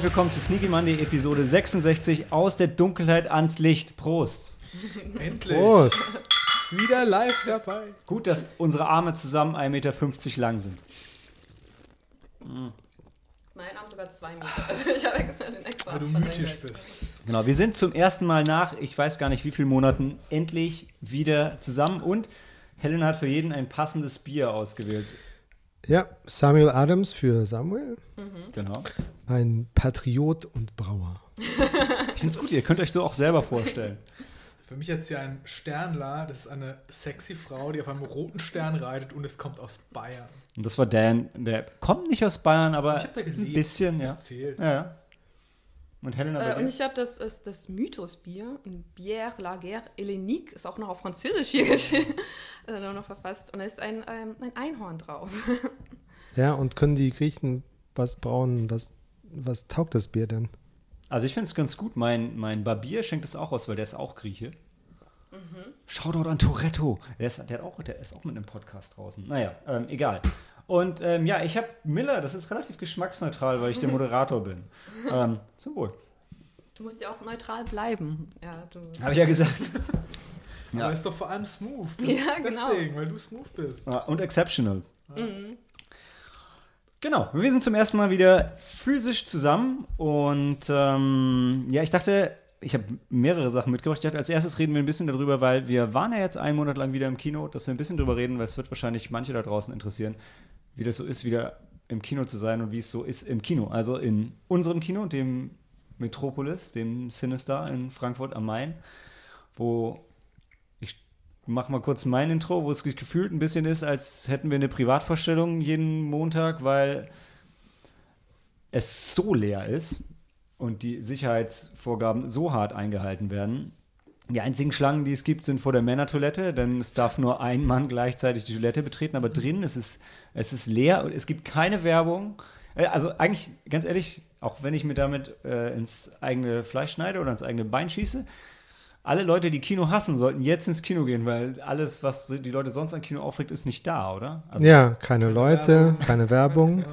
Herzlich willkommen zu Sneaky Monday Episode 66 aus der Dunkelheit ans Licht. Prost. Endlich. Prost. Wieder live dabei. Gut, dass unsere Arme zusammen 1,50 Meter lang sind. Mein Arm sogar zwei Meter. Also ich habe extra den extra Weil du mythisch bist. Genau, wir sind zum ersten Mal nach, ich weiß gar nicht wie vielen Monaten, endlich wieder zusammen und Helen hat für jeden ein passendes Bier ausgewählt. Ja, Samuel Adams für Samuel. Genau. Ein Patriot und Brauer. Ich finde es gut, ihr könnt euch so auch selber vorstellen. Für mich jetzt hier ein Sternler. Das ist eine sexy Frau, die auf einem roten Stern reitet und es kommt aus Bayern. Und das war Dan, der kommt nicht aus Bayern, aber Ich hab da gelebt. ein bisschen, ja. Ja. Und Helena Äh, und ich habe das, das, das Mythosbier, ein Bière Lager Hellenique, ist auch noch auf Französisch hier geschrieben, äh, noch verfasst. Und da ist ein, ähm, ein Einhorn drauf. Ja, und können die Griechen was brauen? Was, was taugt das Bier denn? Also ich finde es ganz gut. Mein, mein Barbier schenkt es auch aus, weil der ist auch Grieche. Shoutout an Toretto. Der ist, der, hat auch, der ist auch mit einem Podcast draußen. Naja, ähm, egal. Und ähm, ja, ich habe Miller, das ist relativ geschmacksneutral, weil ich der Moderator bin. Ähm, zum Wohl. Du musst ja auch neutral bleiben. Ja, du, Habe ich ja gesagt. Ja. Aber es ist doch vor allem smooth. Ja, genau. Deswegen, weil du smooth bist. Ah, Und exceptional. Genau, wir sind zum ersten Mal wieder physisch zusammen und ähm, ja, ich dachte, ich habe mehrere Sachen mitgebracht. Ich dachte, als erstes reden wir ein bisschen darüber, weil wir waren ja jetzt einen Monat lang wieder im Kino, dass wir ein bisschen drüber reden, weil es wird wahrscheinlich manche da draußen interessieren, wie das so ist, wieder im Kino zu sein und wie es so ist im Kino. Also in unserem Kino, dem Metropolis, dem Sinister in Frankfurt am Main, wo mache mal kurz mein Intro, wo es gefühlt ein bisschen ist, als hätten wir eine Privatvorstellung jeden Montag, weil es so leer ist und die Sicherheitsvorgaben so hart eingehalten werden. Die einzigen Schlangen, die es gibt, sind vor der Männertoilette, denn es darf nur ein Mann gleichzeitig die Toilette betreten, aber drin ist es, es ist leer und es gibt keine Werbung. Äh, Also eigentlich, ganz ehrlich, auch wenn ich mir damit äh, ins eigene Fleisch schneide oder ins eigene Bein schieße, alle Leute, die Kino hassen, sollten jetzt ins Kino gehen, weil alles, was die Leute sonst an Kino aufregt, ist nicht da, oder? Also, Ja, keine Leute, Werbung. keine Werbung. Ja.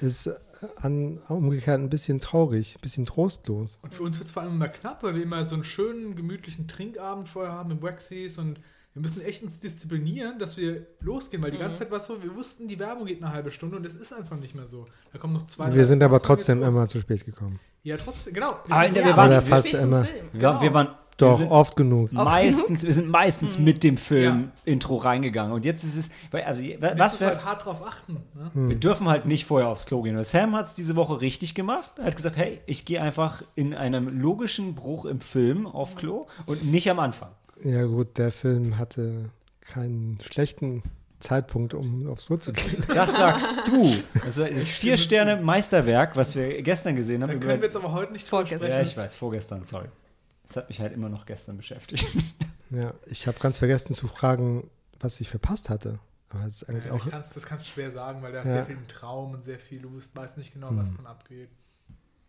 Ist äh, an, umgekehrt ein bisschen traurig, ein bisschen trostlos. Und für uns wird es vor allem immer knapp, weil wir immer so einen schönen, gemütlichen Trinkabend vorher haben im Waxys und wir müssen echt uns disziplinieren, dass wir losgehen, weil die ganze Zeit war es so, wir wussten, die Werbung geht eine halbe Stunde und es ist einfach nicht mehr so. Da kommen noch zwei, Wir drei sind aber trotzdem immer zu spät gekommen. Ja, trotzdem, genau. Wir Aber sind- in der- wir Ja, waren- Oder fast immer. Film. wir, wir waren Doch, wir oft genug. meistens, wir sind meistens mit dem Film-Intro reingegangen. Und jetzt ist es, also, was was wir halt hart drauf achten. Ne? wir dürfen halt nicht vorher aufs Klo gehen. Und Sam hat es diese Woche richtig gemacht. Er hat gesagt, hey, ich gehe einfach in einem logischen Bruch im Film auf Klo und nicht am Anfang. Ja gut, der Film hatte keinen schlechten Zeitpunkt, um aufs Klo zu gehen. Das sagst du. Also das Vier-Sterne-Meisterwerk, was wir gestern gesehen haben. Da über- können wir jetzt aber heute nicht drüber Vorgestern. ja, ich weiß, vorgestern, sorry. Das hat mich halt immer noch gestern beschäftigt. Ja, ich habe ganz vergessen zu fragen, was ich verpasst hatte. Aber das ist eigentlich Ja, auch. das, kannst, das kannst du schwer sagen, weil da ist Ja. sehr viel im Traum und sehr viel, du weißt- nicht genau, was dann abgeht.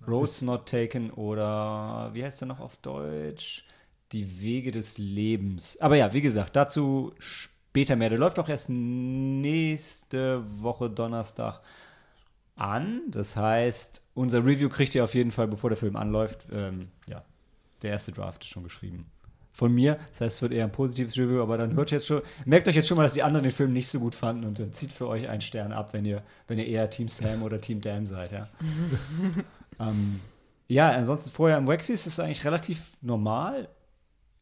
Roads Not Taken oder wie heißt der noch auf Deutsch? Die Wege des Lebens. Aber ja, wie gesagt, dazu später mehr. Der läuft auch erst nächste Woche Donnerstag an. Das heißt, unser Review kriegt ihr auf jeden Fall, bevor der Film anläuft. Ähm, ja, der erste Draft ist schon geschrieben. Von mir, das heißt, es wird eher ein positives Review, aber dann hört jetzt schon, merkt euch jetzt schon mal, dass die anderen den Film nicht so gut fanden und dann zieht für euch einen Stern ab, wenn ihr, wenn ihr eher Team Sam oder Team Dan seid, ja. ähm, ja, ansonsten vorher im Waxys ist es eigentlich relativ normal.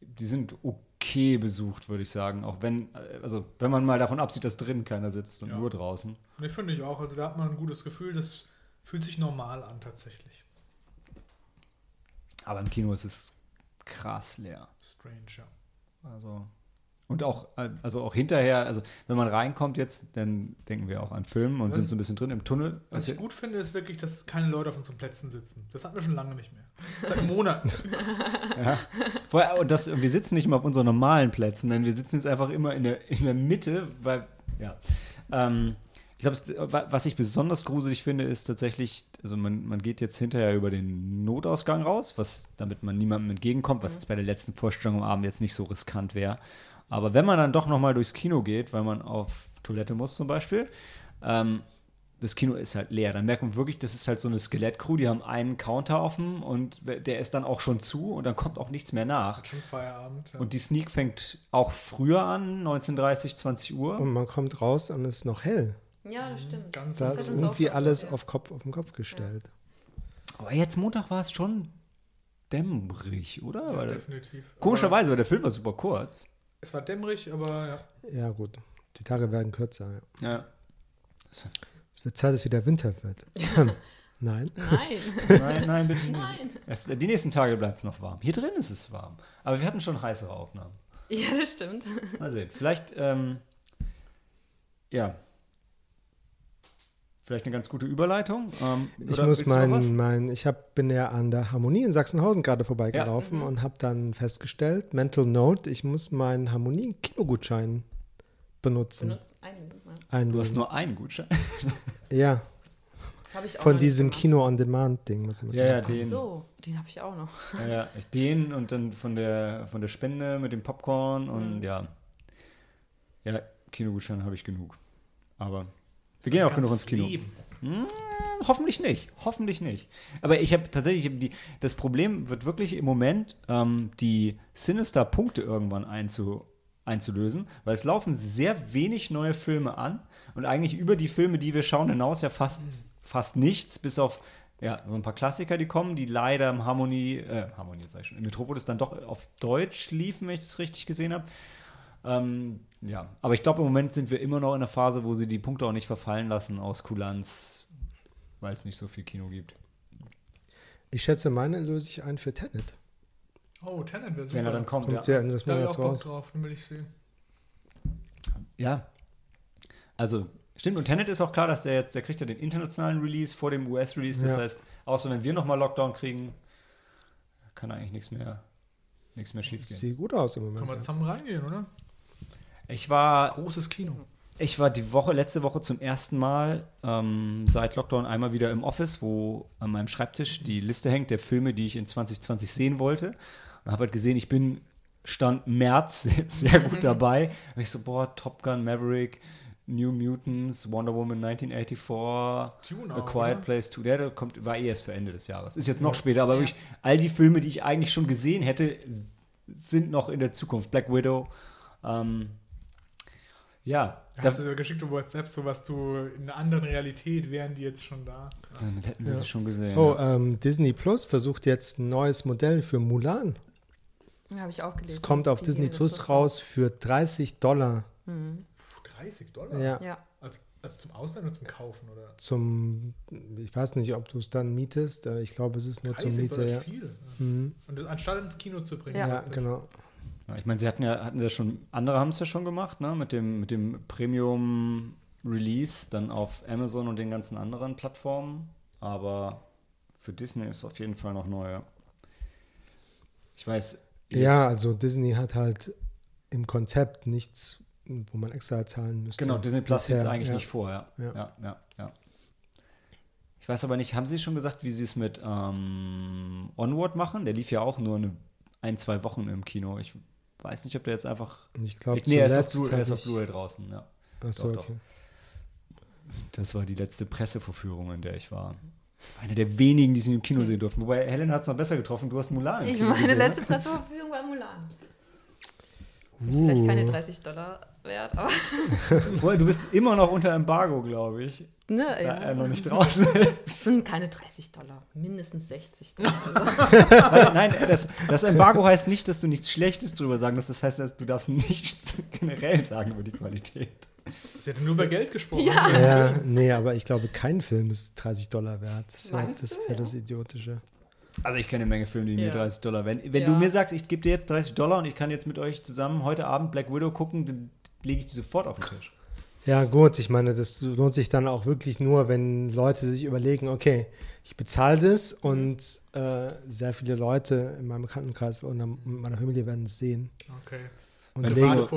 Die sind okay besucht, würde ich sagen. Auch wenn, äh, also wenn man mal davon absieht, dass drin keiner sitzt und Ja. nur draußen. Ne, finde ich auch. Also da hat man ein gutes Gefühl, das fühlt sich normal an tatsächlich. Aber im Kino ist es krass leer. Strange, ja. Also. Und auch, äh, also auch hinterher, also wenn man reinkommt jetzt, dann denken wir auch an Filmen und Was- sind so ein bisschen drin im Tunnel. Was Also, ich gut finde, ist wirklich, dass keine Leute auf unseren Plätzen sitzen. Das hatten wir schon lange nicht mehr. Seit Monaten. ja. Vorher, und das, wir sitzen nicht immer auf unseren normalen Plätzen, denn wir sitzen jetzt einfach immer in der, in der Mitte, weil, ja. Ähm, ich glaube, was ich besonders gruselig finde, ist tatsächlich, also man, man geht jetzt hinterher über den Notausgang raus, was, damit man niemandem entgegenkommt, was jetzt bei der letzten Vorstellung am Abend jetzt nicht so riskant wäre. Aber wenn man dann doch nochmal durchs Kino geht, weil man auf Toilette muss zum Beispiel, ähm, das Kino ist halt leer. Dann merkt man wirklich, das ist halt so eine Skelett-Crew, die haben einen Counter offen und der ist dann auch schon zu und dann kommt auch nichts mehr nach. Schon Feierabend. Ja. Und die Sneak fängt auch früher an, 19.30, 20 Uhr. Und man kommt raus und es ist noch hell. Ja, das stimmt. Ganz Da ist irgendwie alles ja. auf, Kopf, auf den Kopf gestellt. Aber jetzt Montag war es schon dämmerig, oder? ja, definitiv. komischerweise, weil der Film war super kurz. Es war dämmerig, aber ja. Ja, gut. Die Tage werden kürzer. Ja. Ja. Es wird Zeit, dass wieder Winter wird. Nein. Nein, Nein, nein, bitte nicht. nein. Es, die nächsten Tage bleibt es noch warm. Hier drin ist es warm. Aber wir hatten schon heißere Aufnahmen. Ja, das stimmt. Mal sehen. Vielleicht, ähm, ja. Vielleicht eine ganz gute Überleitung. Ähm, Ich muss mein, mein ich hab, bin ja an der Harmonie in Sachsenhausen gerade vorbeigelaufen Mhm. und habe dann festgestellt, Mental Note, ich muss meinen Harmonie-Kinogutschein benutzen. Benutzt einen. Ja. Du hast nur einen Gutschein. ja, Hab ich auch von diesem. Kino-on-Demand-Ding. Ja, ja, macht. Ach den. so, den habe ich auch noch. Ja, ja, ich- den und dann von der, von der Spende mit dem Popcorn und Mhm. ja. Ja, Kinogutschein habe ich genug. Aber wir gehen auch genug ins Kino. Leben. Hm, hoffentlich nicht. Hoffentlich nicht. Aber ich habe tatsächlich, die, das Problem wird wirklich im Moment, ähm, die Sinister-Punkte irgendwann einzu, einzulösen, weil es laufen sehr wenig neue Filme an und eigentlich über die Filme, die wir schauen, hinaus ja fast, fast nichts, bis auf ja, so ein paar Klassiker, die kommen, die leider im Harmonie, äh, Harmonie sag ich schon, im Metropolis dann doch auf Deutsch liefen, wenn ich es richtig gesehen habe. Ähm, ja, aber ich glaube, im Moment sind wir immer noch in der Phase, wo sie die Punkte auch nicht verfallen lassen aus Kulanz, weil es nicht so viel Kino gibt. Ich schätze, meine löse ich ein für Tenet. Oh, Tenet wäre super. Wenn er dann kommt, Kommt ja. ja Ende des Monats raus. drauf, den will ich sehen. Ja. Also, stimmt. Und Tenet ist auch klar, dass der jetzt, der kriegt ja den internationalen Release vor dem US-Release. Das Ja. heißt, außer wenn wir nochmal Lockdown kriegen, kann eigentlich nichts mehr, nichts mehr schief gehen. Sieht gut aus im Moment. wir Ja. zusammen reingehen, oder? Ich war Großes Kino. Ich war die Woche, letzte Woche zum ersten Mal ähm, seit Lockdown einmal wieder im Office, wo an meinem Schreibtisch die Liste hängt der Filme, die ich in 2020 sehen wollte. Und habe halt gesehen, ich bin Stand März sehr gut dabei. Und ich so, boah, Top Gun, Maverick, New Mutants, Wonder Woman 1984, Dune A Quiet oder? Place 2, der kommt, war eh erst für Ende des Jahres. Ist jetzt noch später, aber wirklich all die Filme, die ich eigentlich schon gesehen hätte, sind noch in der Zukunft. Black Widow. Ähm, ja, Hast du so geschickt über WhatsApp, so was du in einer anderen Realität wären die jetzt schon da. Dann hätten wir sie schon gesehen. Oh, ja. ähm, Disney Plus versucht jetzt ein neues Modell für Mulan. Habe ich auch gelesen. Es kommt auf Die Disney Plus raus für 30 Dollar. Puh, 30 Dollar? Ja, Ja. Also, also zum Ausleihen oder zum Kaufen, oder? zum, ich weiß nicht, ob du es dann mietest. äh, Ich glaube, es ist nur 30 zum Miete. Ja. viel. Mhm. Und das anstatt ins Kino zu bringen. Ja. ja, genau. Ja, ich meine, sie hatten ja, hatten ja schon, andere haben es ja schon gemacht, ne? Mit dem, mit dem Premium Release dann auf Amazon und den ganzen anderen Plattformen. Aber für Disney ist auf jeden Fall noch neu. Ich weiß. Ja, also Disney hat halt im Konzept nichts, wo man extra zahlen müsste. Genau, Disney Plus sieht es eigentlich ja. nicht vor, ja. Ja. Ja, ja, ja. Ich weiß aber nicht, haben Sie schon gesagt, wie Sie es mit ähm, Onward machen? Der lief ja auch nur eine, ein, zwei Wochen im Kino. Ich weiß nicht, ob der jetzt einfach. Ich glaube, Ich, nee, er ist auf zuletzt Blu- Blu-ray draußen, ja. Achso, doch. okay. Das war die letzte Pressevorführung, in der ich war. Einer der wenigen, die sie im Kino sehen durften. Wobei Helen hat es noch besser getroffen. Du hast Mulan im Ich Kino meine gesehen, letzte ne? Presseverfügung war Mulan. Uh, Vielleicht keine 30 Dollar wert, aber Vorher, du bist immer noch unter Embargo, glaube ich. ne, Da er ja. noch nicht draußen ist. Es sind keine 30 Dollar, mindestens 60 Dollar. Nein, das, das Embargo heißt nicht, dass du nichts Schlechtes drüber sagen darfst. Das heißt, dass du darfst nichts generell sagen über die Qualität. Sie hätte nur über Geld gesprochen. Ja. Ja, nee, aber ich glaube, kein Film ist 30 Dollar wert. Das ist, ja, das, ist ja das Idiotische. Also ich kenne eine Menge Filme, die mir Ja. 30 Dollar werden. Wenn Ja. du mir sagst, ich gebe dir jetzt 30 Dollar und ich kann jetzt mit euch zusammen heute Abend Black Widow gucken, dann lege ich die sofort auf den Tisch. Ja, gut, ich meine, das lohnt sich dann auch wirklich nur, wenn Leute sich überlegen, okay, ich bezahle das und äh, sehr viele Leute in meinem Bekanntenkreis und in meiner Familie werden es sehen Okay. und, legen,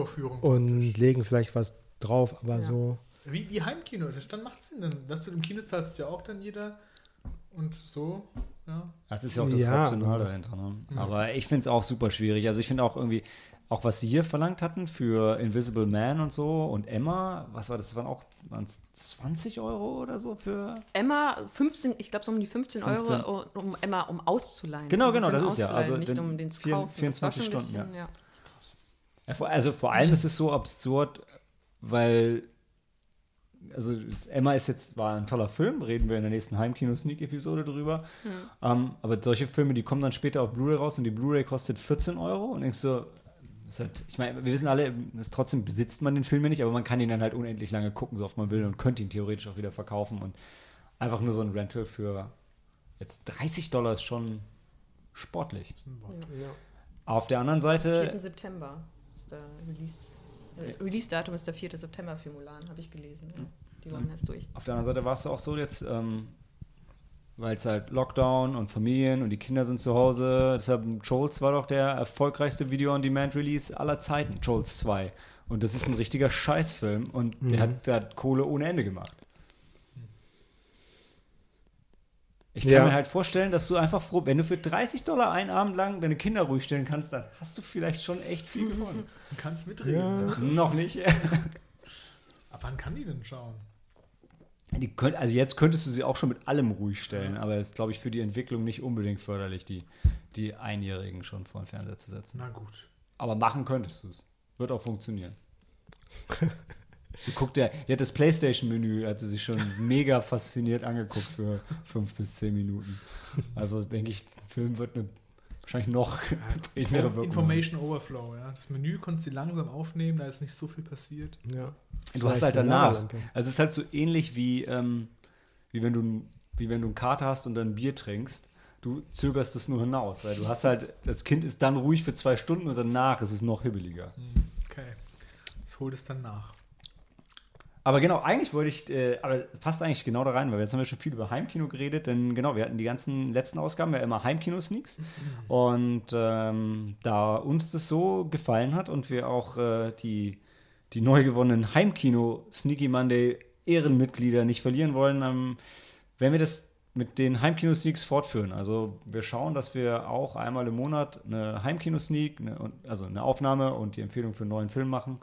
und legen vielleicht was drauf, aber Ja. so. Wie, wie Heimkino. Das dann macht es Sinn. Dann, dass du im Kino zahlst ja auch dann jeder. Und so, ja. Das ist ja auch das Ja, Rationale aber- dahinter. Ne? Aber ich finde es auch super schwierig. Also ich finde auch irgendwie, auch was sie hier verlangt hatten für Invisible Man und so und Emma, was war das? Das waren auch waren's 20 Euro oder so für. Emma, 15, ich glaube so um die 15, 15. Euro, um Emma um auszuleihen. Genau, Um genau, das ist ja, also nicht um den zu vier- kaufen. Das war 24 schon ein Stunden, bisschen, ja. Ja, Also vor allem ist es so absurd, weil also Emma ist jetzt war ein toller Film, reden wir in der nächsten Heimkino-Sneak-Episode drüber. Ähm, aber solche Filme, die kommen dann später auf Blu-ray raus und die Blu-ray kostet 14 Euro und denkst so, halt, ich meine, wir wissen alle, das trotzdem besitzt man den Film ja nicht, aber man kann ihn dann halt unendlich lange gucken, so oft man will und könnte ihn theoretisch auch wieder verkaufen und einfach nur so ein Rental für jetzt 30 Dollar ist schon sportlich. Ja. Auf der anderen Seite 4. September ist der Release. äh, Release-Datum ist der 4. September für Mulan, habe ich gelesen. Ja. Die wollen erst durch. Auf der anderen Seite war es auch so jetzt, ähm, weil es halt Lockdown und Familien und die Kinder sind zu Hause. Deshalb Trolls war doch der erfolgreichste Video-on-Demand-Release aller Zeiten, Trolls 2. Und das ist ein richtiger Scheißfilm und der, hat, der hat Kohle ohne Ende gemacht. Ich kann Ja. mir halt vorstellen, dass du einfach froh, wenn du für 30 Dollar einen Abend lang deine Kinder ruhig stellen kannst, dann hast du vielleicht schon echt viel gewonnen. Du kannst mitreden. Ja. Ja. Noch nicht. Ab wann kann die denn schauen? Die könnt, also jetzt könntest du sie auch schon mit allem ruhig stellen, aber es ist, glaube ich, für die Entwicklung nicht unbedingt förderlich, die, die Einjährigen schon vor den Fernseher zu setzen. Na gut. Aber machen könntest du es. Wird auch funktionieren. Guckt der, die hat das Playstation-Menü, hat sie sich schon mega fasziniert angeguckt für fünf bis zehn Minuten. Also denke ich, der Film wird eine wahrscheinlich noch innere Wirkung. haben. Information Overflow, ja. Das Menü konntest du langsam aufnehmen, da ist nicht so viel passiert. Ja. Du hast halt danach. Also es ist halt so ähnlich wie, ähm, wie wenn du ein- wie wenn du einen Kater hast und dann ein Bier trinkst. Du zögerst es nur hinaus, weil du hast halt, das Kind ist dann ruhig für zwei Stunden und danach ist es noch hibbeliger. Okay. Das holt es dann nach. Aber genau, eigentlich wollte ich, äh, aber es passt eigentlich genau da rein, weil jetzt haben wir schon viel über Heimkino geredet, denn genau, wir hatten die ganzen letzten Ausgaben ja immer Heimkino-Sneaks. Und ähm, da uns das so gefallen hat und wir auch äh, die, die neu gewonnenen Heimkino-Sneaky Monday Ehrenmitglieder nicht verlieren wollen, ähm, werden wir das mit den Heimkino-Sneaks fortführen. Also wir schauen, dass wir auch einmal im Monat eine Heimkino-Sneak, also eine Aufnahme und die Empfehlung für einen neuen Film machen.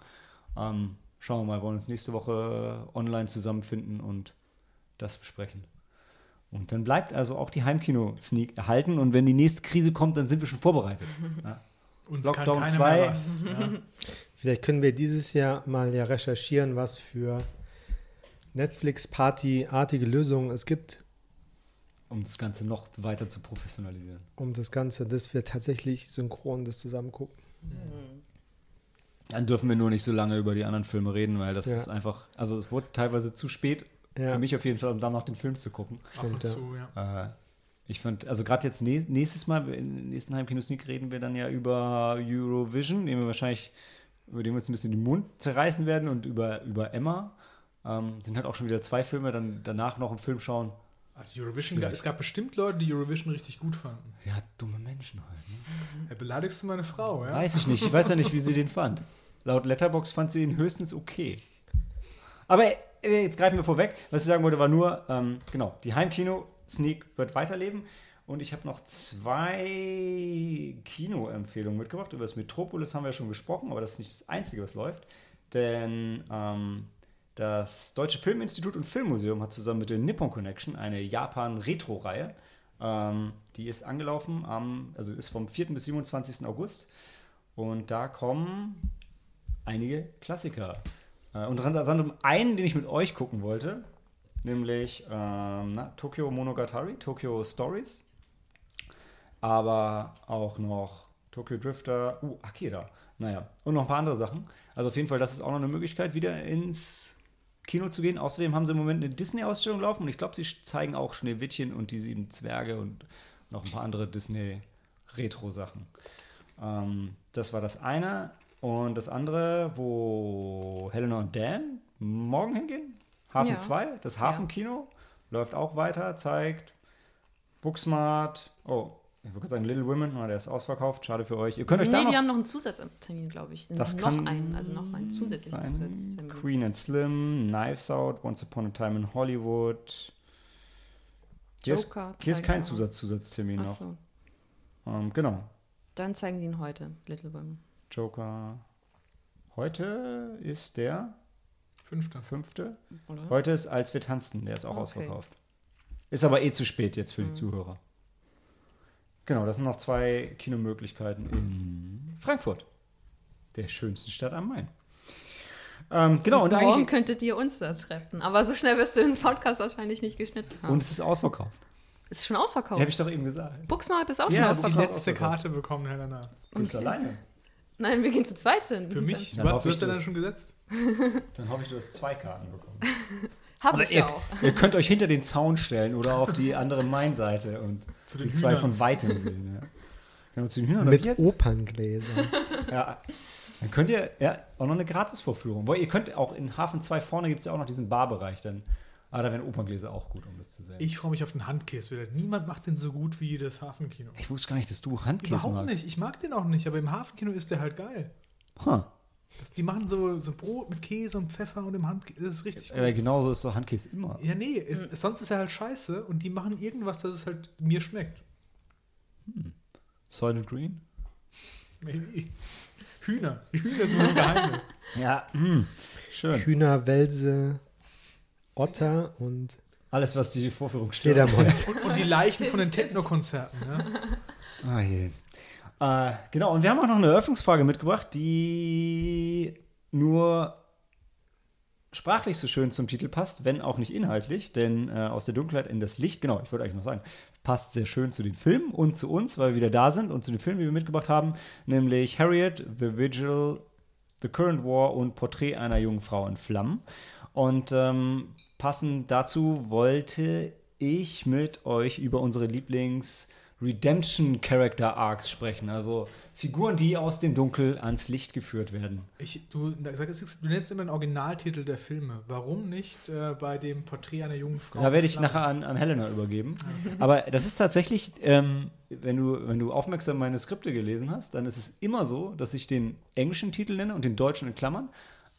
Ähm, schauen wir mal, wollen uns nächste Woche online zusammenfinden und das besprechen. Und dann bleibt also auch die Heimkino-Sneak erhalten und wenn die nächste Krise kommt, dann sind wir schon vorbereitet. Ja. Uns Lockdown kann keiner zwei. mehr was. Ja. Vielleicht können wir dieses Jahr mal ja recherchieren, was für Netflix-Party-artige Lösungen es gibt, Um das Ganze noch weiter zu professionalisieren. um das Ganze, dass wir tatsächlich synchron das zusammen gucken. Dann dürfen wir nur nicht so lange über die anderen Filme reden, weil das Ja. ist einfach, also es wurde teilweise zu spät, Ja. für mich auf jeden Fall, um dann noch den Film zu gucken. Ab und zu, ja. Äh, ich fand, also gerade jetzt nä- nächstes Mal, im nächsten Heimkino-Sneak reden wir dann ja über Eurovision, den wir wahrscheinlich, über den wir uns ein bisschen den Mund zerreißen werden und über, über Emma. Ähm, sind halt auch schon wieder zwei Filme, dann danach noch einen Film schauen. Also Eurovision, Schwierig. es gab bestimmt Leute, die Eurovision richtig gut fanden. Ja, dumme Menschen halt. Ne? Ja, beleidigst du meine Frau, ja? Weiß ich nicht. Ich weiß ja nicht, wie sie den fand. Laut Letterbox fand sie ihn höchstens okay. Aber äh, jetzt greifen wir vorweg. Was ich sagen wollte, war nur, ähm, genau, die Heimkino-Sneak wird weiterleben. Und ich habe noch zwei Kinoempfehlungen mitgebracht. Über das Metropolis haben wir ja schon gesprochen, aber das ist nicht das Einzige, was läuft. Denn ähm, das Deutsche Filminstitut und Filmmuseum hat zusammen mit der Nippon Connection eine Japan-Retro-Reihe. Ähm, die ist angelaufen, am, also ist vom 4. bis 27. August. Und da kommen einige Klassiker. Äh, unter anderem einen, den ich mit euch gucken wollte, nämlich ähm, na, Tokyo Monogatari, Tokyo Stories. Aber auch noch Tokyo Drifter, uh, Akira. Naja, und noch ein paar andere Sachen. Also auf jeden Fall, das ist auch noch eine Möglichkeit, wieder ins Kino zu gehen. Außerdem haben sie im Moment eine Disney-Ausstellung laufen und ich glaube, sie zeigen auch Schneewittchen und die sieben Zwerge und noch ein paar andere Disney-Retro-Sachen. Ähm, das war das eine. Und das andere, wo Helena und Dan morgen hingehen, Hafen Ja. 2, das Hafenkino, läuft auch weiter, zeigt Booksmart, oh, ich würde sagen Little Women, oh, der ist ausverkauft, schade für euch. Ihr könnt euch da Nee, noch die haben noch einen Zusatztermin, glaube ich. Das noch kann einen, also noch einen zusätzlichen sein. Zusatztermin. Queen and Slim, Knives Out, Once Upon a Time in Hollywood. Hier ist, Joker hier ist kein sie auch. Zusatz Zusatztermin noch. Achso. Ähm, genau. Dann zeigen sie ihn heute, Little Women. Joker. Heute ist der Fünfter. fünfte. Oder? Heute ist Als wir tanzten, der ist auch Okay. ausverkauft. Ist aber eh zu spät jetzt für die Zuhörer. Genau, das sind noch zwei Kinomöglichkeiten in Frankfurt, der schönsten Stadt am Main. Ähm, genau, und, Morgen eigentlich, könntet ihr uns da treffen. Aber so schnell wirst du den Podcast wahrscheinlich nicht geschnitten haben. und es ist ausverkauft. ist schon ausverkauft. Habe ich doch eben gesagt. Buxmarkt ist auch Ja, schon es ist Die noch ausverkauft. letzte ausverkauft. Karte bekommen, Helena. Du Okay. alleine? Nein, wir gehen zu zweit hin. Für mich. Dann Du hast, du hast ja dann schon gesetzt. Dann hoffe ich, du hast zwei Karten bekommen. Habe Oder ich ihr, auch. ihr könnt euch hinter den Zaun stellen oder auf die andere Main-Seite und Zu den die zwei Hühnern. von weitem sehen. Ja. Genau, zu den Hühnern oder Mit hat- Operngläsern. Ja, dann könnt ihr ja auch noch eine Gratisvorführung. Weil ihr könnt auch in Hafen 2 vorne gibt es ja auch noch diesen Barbereich. Dann, ah, da wären Operngläser auch gut, um das zu sehen. Ich, Ich freue mich auf den Handkäse wieder. Niemand macht den so gut wie das Hafenkino. wusste gar nicht, dass du Handkäse Überhaupt magst. nicht. Ich mag den auch nicht, aber im Hafenkino ist der halt geil. Huh. Das, die machen so, so Brot mit Käse und Pfeffer und im Handkäse. Das ist richtig gut. Aber genauso ist so Handkäse immer. Ja, nee, es, sonst ist er halt scheiße und die machen irgendwas, dass es halt mir schmeckt. Soylent Green? Maybe. Hühner. Hühner sind das Geheimnis. Ja, hm. schön. Hühner, Welse, Otter und Alles, was die Vorführung. Fledermäuse. Und, und die Leichen von den Techno-Konzerten. Ja? Ah, je. Äh, genau, und wir haben auch noch eine Eröffnungsfrage mitgebracht, die nur sprachlich so schön zum Titel passt, wenn auch nicht inhaltlich, denn äh, aus der Dunkelheit in das Licht, genau, ich wollte eigentlich noch sagen, passt sehr schön zu den Filmen und zu uns, weil wir wieder da sind und zu den Filmen, die wir mitgebracht haben, nämlich Harriet, The Vigil, The Current War und Porträt einer jungen Frau in Flammen. Und ähm, passend dazu wollte ich mit euch über unsere Lieblings- Redemption Character Arcs sprechen, also Figuren, die aus dem Dunkel ans Licht geführt werden. Ich, du, du nennst immer den Originaltitel der Filme. Warum nicht äh, bei dem Porträt einer jungen Frau? Da werde ich nachher an, an Helena übergeben. Aber das ist tatsächlich, ähm, wenn, du, wenn du aufmerksam meine Skripte gelesen hast, dann ist es immer so, dass ich den englischen Titel nenne und den deutschen in Klammern.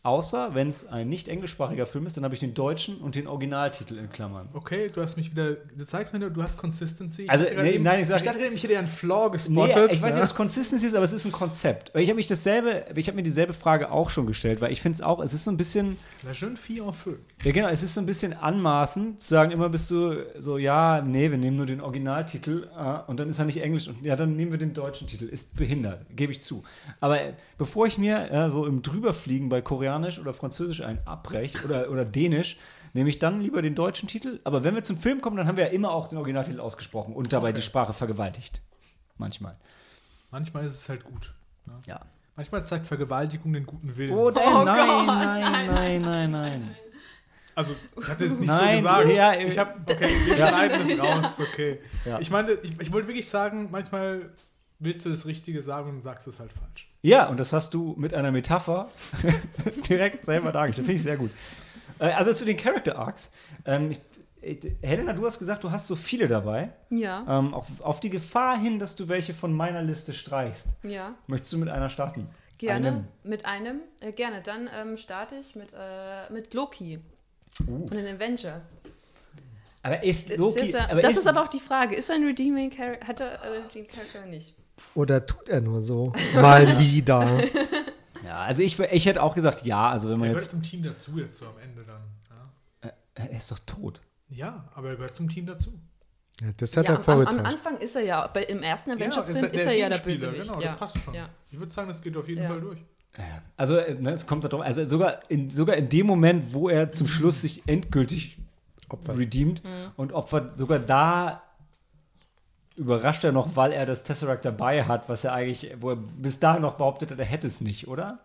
Außer wenn es ein nicht englischsprachiger Film ist, dann habe ich den deutschen und den Originaltitel in Klammern. Okay, du hast mich wieder. Du zeigst mir nur, du hast Consistency. Ich Also, nee, eben- nein, ich sag- ich dachte gerade, ich hätte einen Flaw Nee, gespottet. ich weiß nicht, ob es Consistency ist, aber es ist ein Konzept. Ich habe mich dasselbe, ich habe mir dieselbe Frage auch schon gestellt, weil ich finde es auch, es ist so ein bisschen, La jeune fille en feu. Ja, genau, es ist so ein bisschen anmaßend zu sagen, immer bist du so, ja, nee, wir nehmen nur den Originaltitel äh, und dann ist er nicht Englisch und ja, dann nehmen wir den deutschen Titel. Ist behindert, gebe ich zu. Aber äh, bevor ich mir äh, so im Drüberfliegen bei Koreanisch oder Französisch ein abbreche oder, oder Dänisch, nehme ich dann lieber den deutschen Titel. Aber wenn wir zum Film kommen, dann haben wir ja immer auch den Originaltitel ausgesprochen und dabei Okay. die Sprache vergewaltigt. Manchmal. Manchmal ist es halt gut. Ne? Ja. Manchmal zeigt Vergewaltigung den guten Willen. Oh, nein, Oh nein, Gott, nein, nein, nein, nein. Also, ich habe das nicht Nein, so gesagt. ja, ich habe, okay, wir schneiden das raus, okay. Ja. Ich meine, ich, ich wollte wirklich sagen, manchmal willst du das Richtige sagen und sagst es halt falsch. Ja, und das hast du mit einer Metapher direkt selber dargestellt. Finde ich sehr gut. Äh, also zu den Character Arcs. Ähm, ich, ich, Helena, du hast gesagt, du hast so viele dabei. Ja, Ähm, auf, auf die Gefahr hin, dass du welche von meiner Liste streichst. ja. Möchtest du mit einer starten? Gerne. Einem. Mit einem. Äh, gerne. Dann ähm, starte ich mit, äh, mit Loki. Uh. Von den Avengers. Aber ist Das, Loki. ist, er, aber das ist, aber auch die Frage. Ist er ein Redeeming Character? Hat er äh, den Charakter nicht? Oder tut er nur so? Mal wieder. Ja, also ich, ich hätte auch gesagt, ja. Also wenn Er man gehört jetzt. zum Team dazu jetzt so am Ende dann. Ja, Er ist doch tot. ja aber er gehört zum Team dazu. Ja, das hat ja, er am, am vorgetäuscht. Anfang ist er ja, bei, im ersten Avengers-Film ist ist, er- er ja der Bösewicht. Genau, ja. das passt schon. Ja. Ich würde sagen, das geht auf jeden Ja. Fall durch. Also äh, ne, es kommt darauf, also sogar in, sogar in dem Moment, wo er zum Schluss sich endgültig Opfer. redeemt und opfert, sogar da überrascht er noch, weil er das Tesseract dabei hat, was er eigentlich, wo er bis dahin noch behauptet hat, er hätte es nicht, oder?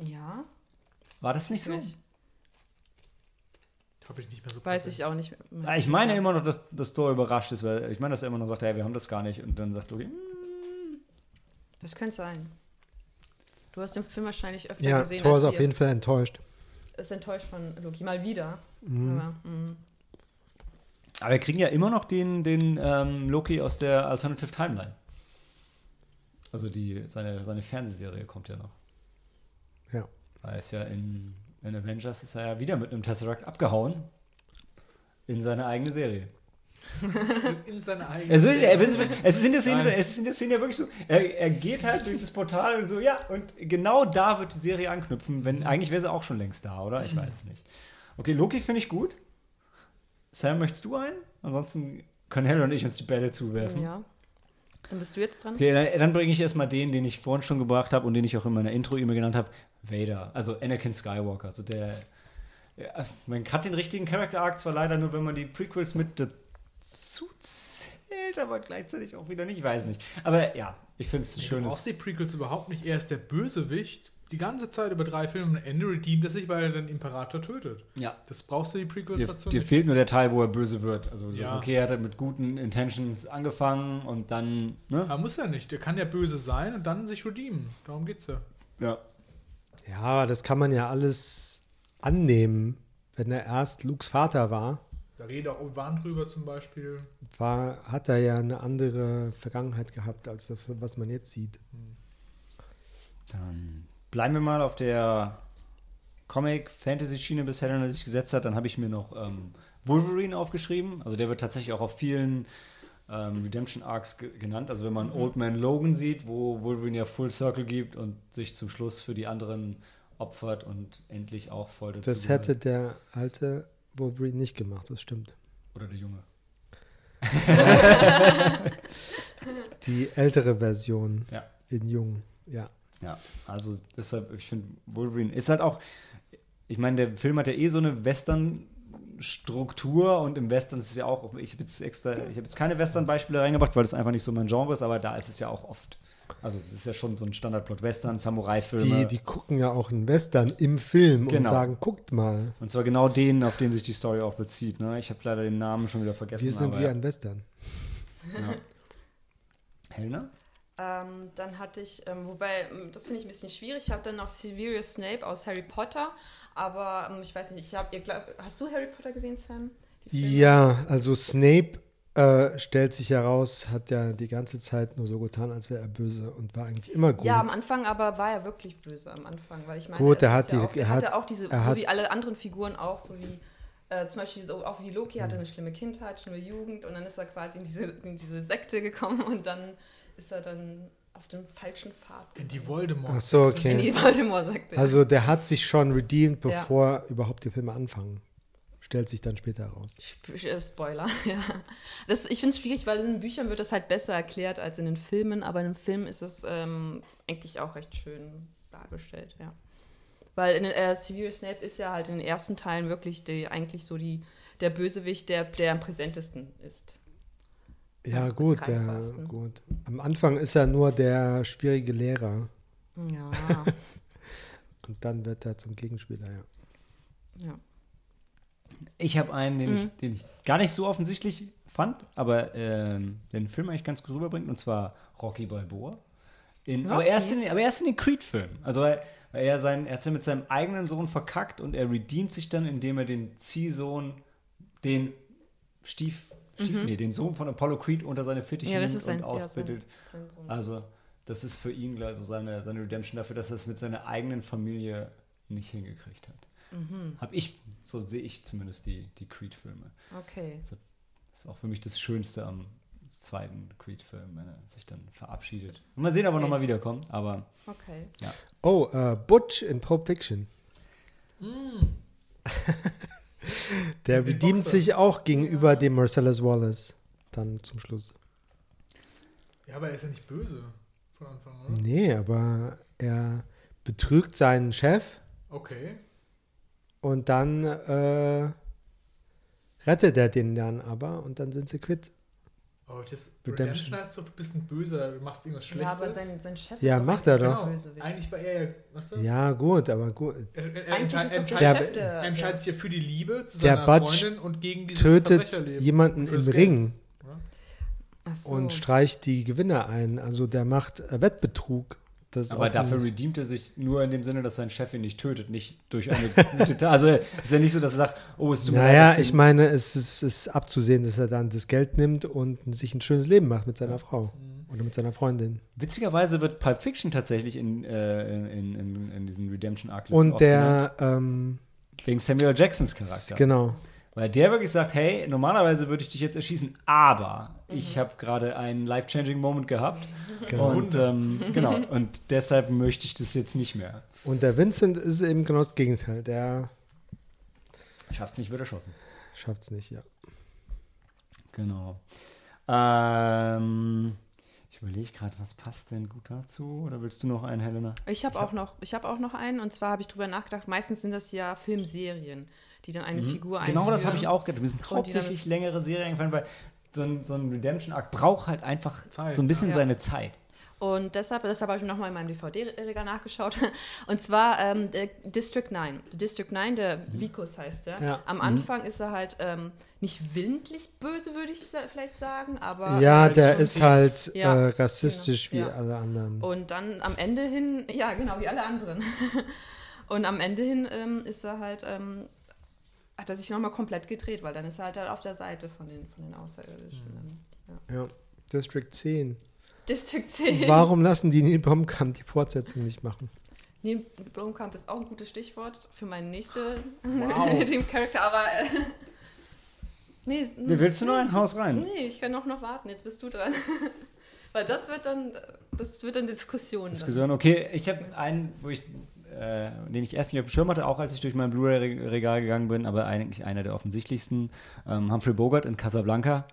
ja, War das nicht so? nicht. Habe ich nicht mehr so Weiß präsent. ich auch nicht. mehr. Ah, Ich meine immer noch, dass, dass Thor überrascht ist, weil ich meine, dass er immer noch sagt, hey, wir haben das gar nicht und dann sagt okay, hm, Das könnte sein. Du hast den Film wahrscheinlich öfter Ja, gesehen Thor als ist auf jeden Fall enttäuscht. Ist enttäuscht von Loki. Mal wieder. Mhm. Aber, mm. aber wir kriegen ja immer noch den, den ähm, Loki aus der Alternative Timeline. Also die, seine, seine Fernsehserie kommt ja noch. Ja. Weil es ja in, in Avengers ist er ja wieder mit einem Tesseract abgehauen in seine eigene Serie. Das ist in seiner eigenen Also, er, es, ist in der Szene, Nein. es ist in der Szene ja wirklich so, er, er geht halt durch das Portal und so, ja, und genau da wird die Serie anknüpfen, wenn eigentlich wäre sie auch schon längst da, oder? Ich weiß es nicht. Okay, Loki finde ich gut. Sam, möchtest du einen? Ansonsten können Helle und ich uns die Bälle zuwerfen. Ja. Dann bist du jetzt dran. Okay, dann, dann bringe ich erstmal den, den ich vorhin schon gebracht habe und den ich auch in meiner Intro-E-Mail genannt habe. Vader, also Anakin Skywalker. Also der, ja, man hat den richtigen Character Arc zwar leider nur, wenn man die Prequels mit dazu zählt, aber gleichzeitig auch wieder nicht, ich weiß nicht. Aber ja, ich finde es ein Du brauchst die schönes. Prequels überhaupt nicht. Er ist der Bösewicht die ganze Zeit über drei Filme und am Ende redeemt er sich, weil er den Imperator tötet. Ja. Das brauchst du die Prequels Dir, dazu dir nicht. fehlt nur der Teil, wo er böse wird. Also, das ist Ja. okay, er hat mit guten Intentions angefangen und dann, ne? Aber muss er nicht. Der kann ja böse sein und dann sich redeemen. Darum geht's ja. Ja. Ja, aber das kann man ja alles annehmen. Wenn er erst Lukes Vater war, Da redet auch Obi-Wan drüber zum Beispiel. war, hat er ja eine andere Vergangenheit gehabt, als das, was man jetzt sieht. Dann bleiben wir mal auf der Comic-Fantasy-Schiene, bis Helena sich gesetzt hat. Dann habe ich mir noch ähm, Wolverine aufgeschrieben. Also der wird tatsächlich auch auf vielen ähm, Redemption-Arcs ge genannt. Also wenn man Old Man Logan sieht, wo Wolverine ja Full Circle gibt und sich zum Schluss für die anderen opfert und endlich auch voll dazu Das gehört. hätte der alte Wolverine nicht gemacht, das stimmt. Oder der Junge. Die ältere Version Ja. in Jung, ja. Ja, also deshalb, ich finde, Wolverine ist halt auch, ich meine, der Film hat ja eh so eine Western-Struktur und im Western ist es ja auch, ich habe jetzt extra, ich habe jetzt keine Western-Beispiele reingebracht, weil das einfach nicht so mein Genre ist, aber da ist es ja auch oft. Also, das ist ja schon so ein Standardplot Western, Samurai-Filme. Die, die gucken ja auch einen Western im Film und Genau. sagen, guckt mal, und zwar genau den, auf den sich die Story auch bezieht. Ne? Ich habe leider den Namen schon wieder vergessen. wir sind wie ein Western. ja. Helena? Ähm, dann hatte ich, ähm, wobei, ähm, das finde ich ein bisschen schwierig. Ich habe dann noch Severus Snape aus Harry Potter, aber ähm, ich weiß nicht, ich habe, ihr hast du Harry Potter gesehen, Sam? Ja, also Snape äh, stellt sich heraus, hat ja die ganze Zeit nur so getan, als wäre er böse und war eigentlich immer gut. Ja, am Anfang aber war er wirklich böse am Anfang, weil ich meine, Gut, er hat ja die- auch, er er hat- hatte auch diese, so hat- wie alle anderen Figuren auch, so wie äh, zum Beispiel so auch wie Loki hatte eine schlimme Kindheit, schlimme Jugend und dann ist er quasi in diese, in diese Sekte gekommen und dann ist er dann auf dem falschen Pfad. In die. Voldemort. Ach so, In okay. die Voldemort-Sekte. Also der hat sich schon redeemed, Ja. bevor überhaupt die Filme anfangen. Stellt sich dann später raus. Sp äh, Spoiler, ja. Das, ich finde es schwierig, weil in den Büchern wird das halt besser erklärt als in den Filmen, aber in den Filmen ist es ähm, eigentlich auch recht schön dargestellt, ja. Weil in, äh, Severus Snape ist ja halt in den ersten Teilen wirklich die, eigentlich so die, der Bösewicht, der, der am präsentesten ist. Ja, gut, greifbarsten. gut. Am Anfang ist er nur der schwierige Lehrer Ja, und dann wird er zum Gegenspieler, ja. ja. Ich habe einen, den, Mhm. ich, den ich gar nicht so offensichtlich fand, aber ähm, den Film eigentlich ganz gut rüberbringt, und zwar Rocky Balboa. In, aber, Okay. erst in, den- aber erst in den Creed-Filmen. Also, weil, weil er, sein, er hat es ja mit seinem eigenen Sohn verkackt und er redeemt sich dann, indem er den Ziehsohn, den Stief, Stief nee, den Sohn von Apollo Creed unter seine Fittiche Mhm. Ja, nimmt und ausbildet. Ja, sein, sein. Also, das ist für ihn gleich so seine, seine Redemption dafür, dass er es mit seiner eigenen Familie nicht hingekriegt hat. Mhm. Hab ich, so sehe ich zumindest die, die Creed-Filme. Okay. Das ist auch für mich das Schönste am zweiten Creed-Film, wenn er sich dann verabschiedet. Mal sehen, ob er Okay. nochmal wiederkommt, aber Okay. Oh, äh, Butch in Pulp Fiction. Der dem redeemt Boxer. sich auch gegenüber dem Marcellus Wallace. Dann zum Schluss. Ja, aber er ist ja nicht böse von Anfang, oder? Nee, aber er betrügt seinen Chef Okay. Und dann äh, rettet er den dann aber und dann sind sie quitt. Aber das Redemption. Heißt doch, du bist ein Böser, du machst irgendwas Schlechtes. Ja, aber sein, sein Chef Ja, ist doch macht er eigentlich doch. der Genau. Eigentlich war er ja, weißt du? Ja, gut, aber gut. Er, er, er Eigentlich entschei- ist doch der entscheidet, der- er entscheidet sich ja für die Liebe zu seiner Butch Freundin und gegen dieses Tötet jemanden im. Ring Ach so. und streicht die Gewinne ein. Also der macht äh, Wettbetrug. Aber dafür ein- redeemt er sich nur in dem Sinne, dass sein Chef ihn nicht tötet, nicht durch eine gute Tat. Also ist ja nicht so, dass er sagt, oh, es tut mir Naja, ich meine, es ist, ist abzusehen, dass er dann das Geld nimmt und sich ein schönes Leben macht mit seiner Frau oder mit seiner Freundin. Witzigerweise wird Pulp Fiction tatsächlich in, äh, in, in, in diesen Redemption Arc Und der, ähm, wegen Samuel Jacksons Charakter. genau, Weil der wirklich sagt, hey, normalerweise würde ich dich jetzt erschießen, aber ich habe gerade einen life-changing Moment gehabt. Und ähm, genau, und deshalb möchte ich das jetzt nicht mehr. Und der Vincent ist eben genau das Gegenteil. Der Schafft's nicht, wird erschossen. schafft es nicht, ja. Genau. Ähm, ich überlege gerade, was passt denn gut dazu? Oder willst du noch einen, Helena? Ich habe auch noch, ich habe auch noch einen und zwar habe ich drüber nachgedacht. Meistens sind das ja Filmserien, die dann eine Figur Genau das habe einführen. ich auch gedacht. Mir sind hauptsächlich längere Serien eingefallen, weil so ein, so ein Redemption-Arc braucht halt einfach Zeit, so ein bisschen ja. seine Zeit. Und deshalb, deshalb habe ich nochmal in meinem DVD-Regal nachgeschaut. Und zwar ähm, der District 9. Der District 9, der Vikus heißt der. Ja. Am Anfang ist er halt ähm, nicht willentlich böse, würde ich vielleicht sagen, aber. ja, halt der ist halt Ja, äh, rassistisch genau, wie ja. alle anderen. Und dann am Ende hin, ja, genau, wie alle anderen. Und am Ende hin ähm, ist er halt, ähm, hat er sich nochmal komplett gedreht, weil dann ist er halt, halt auf der Seite von den, von den Außerirdischen. Ja. Ja. District 10. District 10. Warum lassen die Neil Blomkamp die Fortsetzung nicht machen? Neil Blomkamp ist auch ein gutes Stichwort für meine nächste Wow. Team-Charakter, aber. Äh, nee, Willst du noch ein Haus rein? nee, ich kann noch, noch warten, jetzt bist du dran. Weil das wird dann, das wird dann Diskussion. Dann. Diskussion. Okay, ich habe einen, wo ich, äh, den ich erst nicht auf dem Schirm hatte, auch als ich durch mein Blu-ray-Regal gegangen bin, aber eigentlich einer der offensichtlichsten. Ähm, Humphrey Bogart in Casablanca,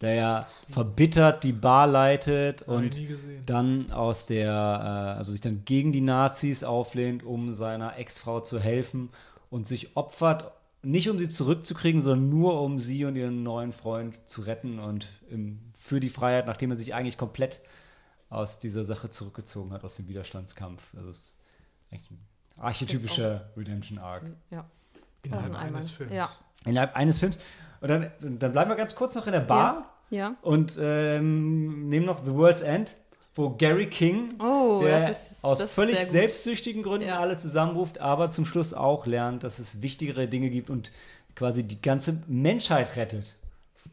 der ja verbittert die Bar leitet und dann aus der, äh, also sich dann gegen die Nazis auflehnt, um seiner Ex-Frau zu helfen und sich opfert, nicht um sie zurückzukriegen, sondern nur um sie und ihren neuen Freund zu retten und im, für die Freiheit, nachdem er sich eigentlich komplett aus dieser Sache zurückgezogen hat, aus dem Widerstandskampf. Das ist eigentlich ein archetypischer Redemption-Arc. Ja. Innerhalb ein eines Einmal. Films. Ja. Innerhalb eines Films. Und dann, dann bleiben wir ganz kurz noch in der Bar Ja. und ähm, nehmen noch The World's End, wo Gary King Oh, der das ist aus völlig selbstsüchtigen Gründen Ja. alle zusammenruft, aber zum Schluss auch lernt, dass es wichtigere Dinge gibt und quasi die ganze Menschheit rettet.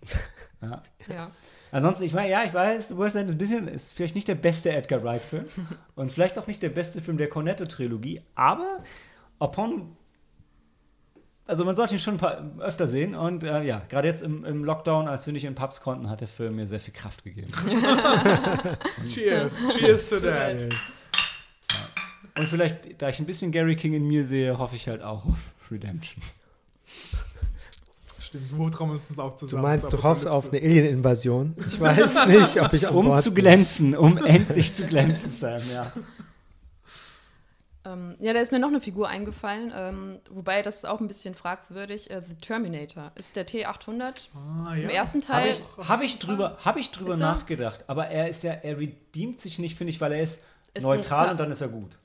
ja. Ja. Ansonsten, ich meine, ja, ich weiß, The World's End ist ein bisschen, ist vielleicht nicht der beste Edgar Wright-Film und vielleicht auch nicht der beste Film der Cornetto-Trilogie, aber upon also man sollte ihn schon ein paar öfter sehen und äh, ja, gerade jetzt im, im Lockdown, als wir nicht in Pubs konnten, hat der Film mir sehr viel Kraft gegeben. Cheers. Cheers to that. Und vielleicht, da ich ein bisschen Gary King in mir sehe, hoffe ich halt auch auf Redemption. Stimmt, wo trauen wir uns das auch Du zusammen? meinst, zur du hoffst auf eine Alien-Invasion? Ich weiß nicht, ob ich Um zu bin. glänzen, um endlich zu glänzen, Sam, ja. Ähm, ja, da ist mir noch eine Figur eingefallen, ähm, wobei das ist auch ein bisschen fragwürdig. Äh, The Terminator. Ist der T800 Ah, im ja. ersten Habe Teil. ich, hab ich drüber, hab ich drüber er? nachgedacht, aber er ist ja, er redeemt sich nicht, finde ich, weil er ist, Ist neutral ein- und dann ist er gut.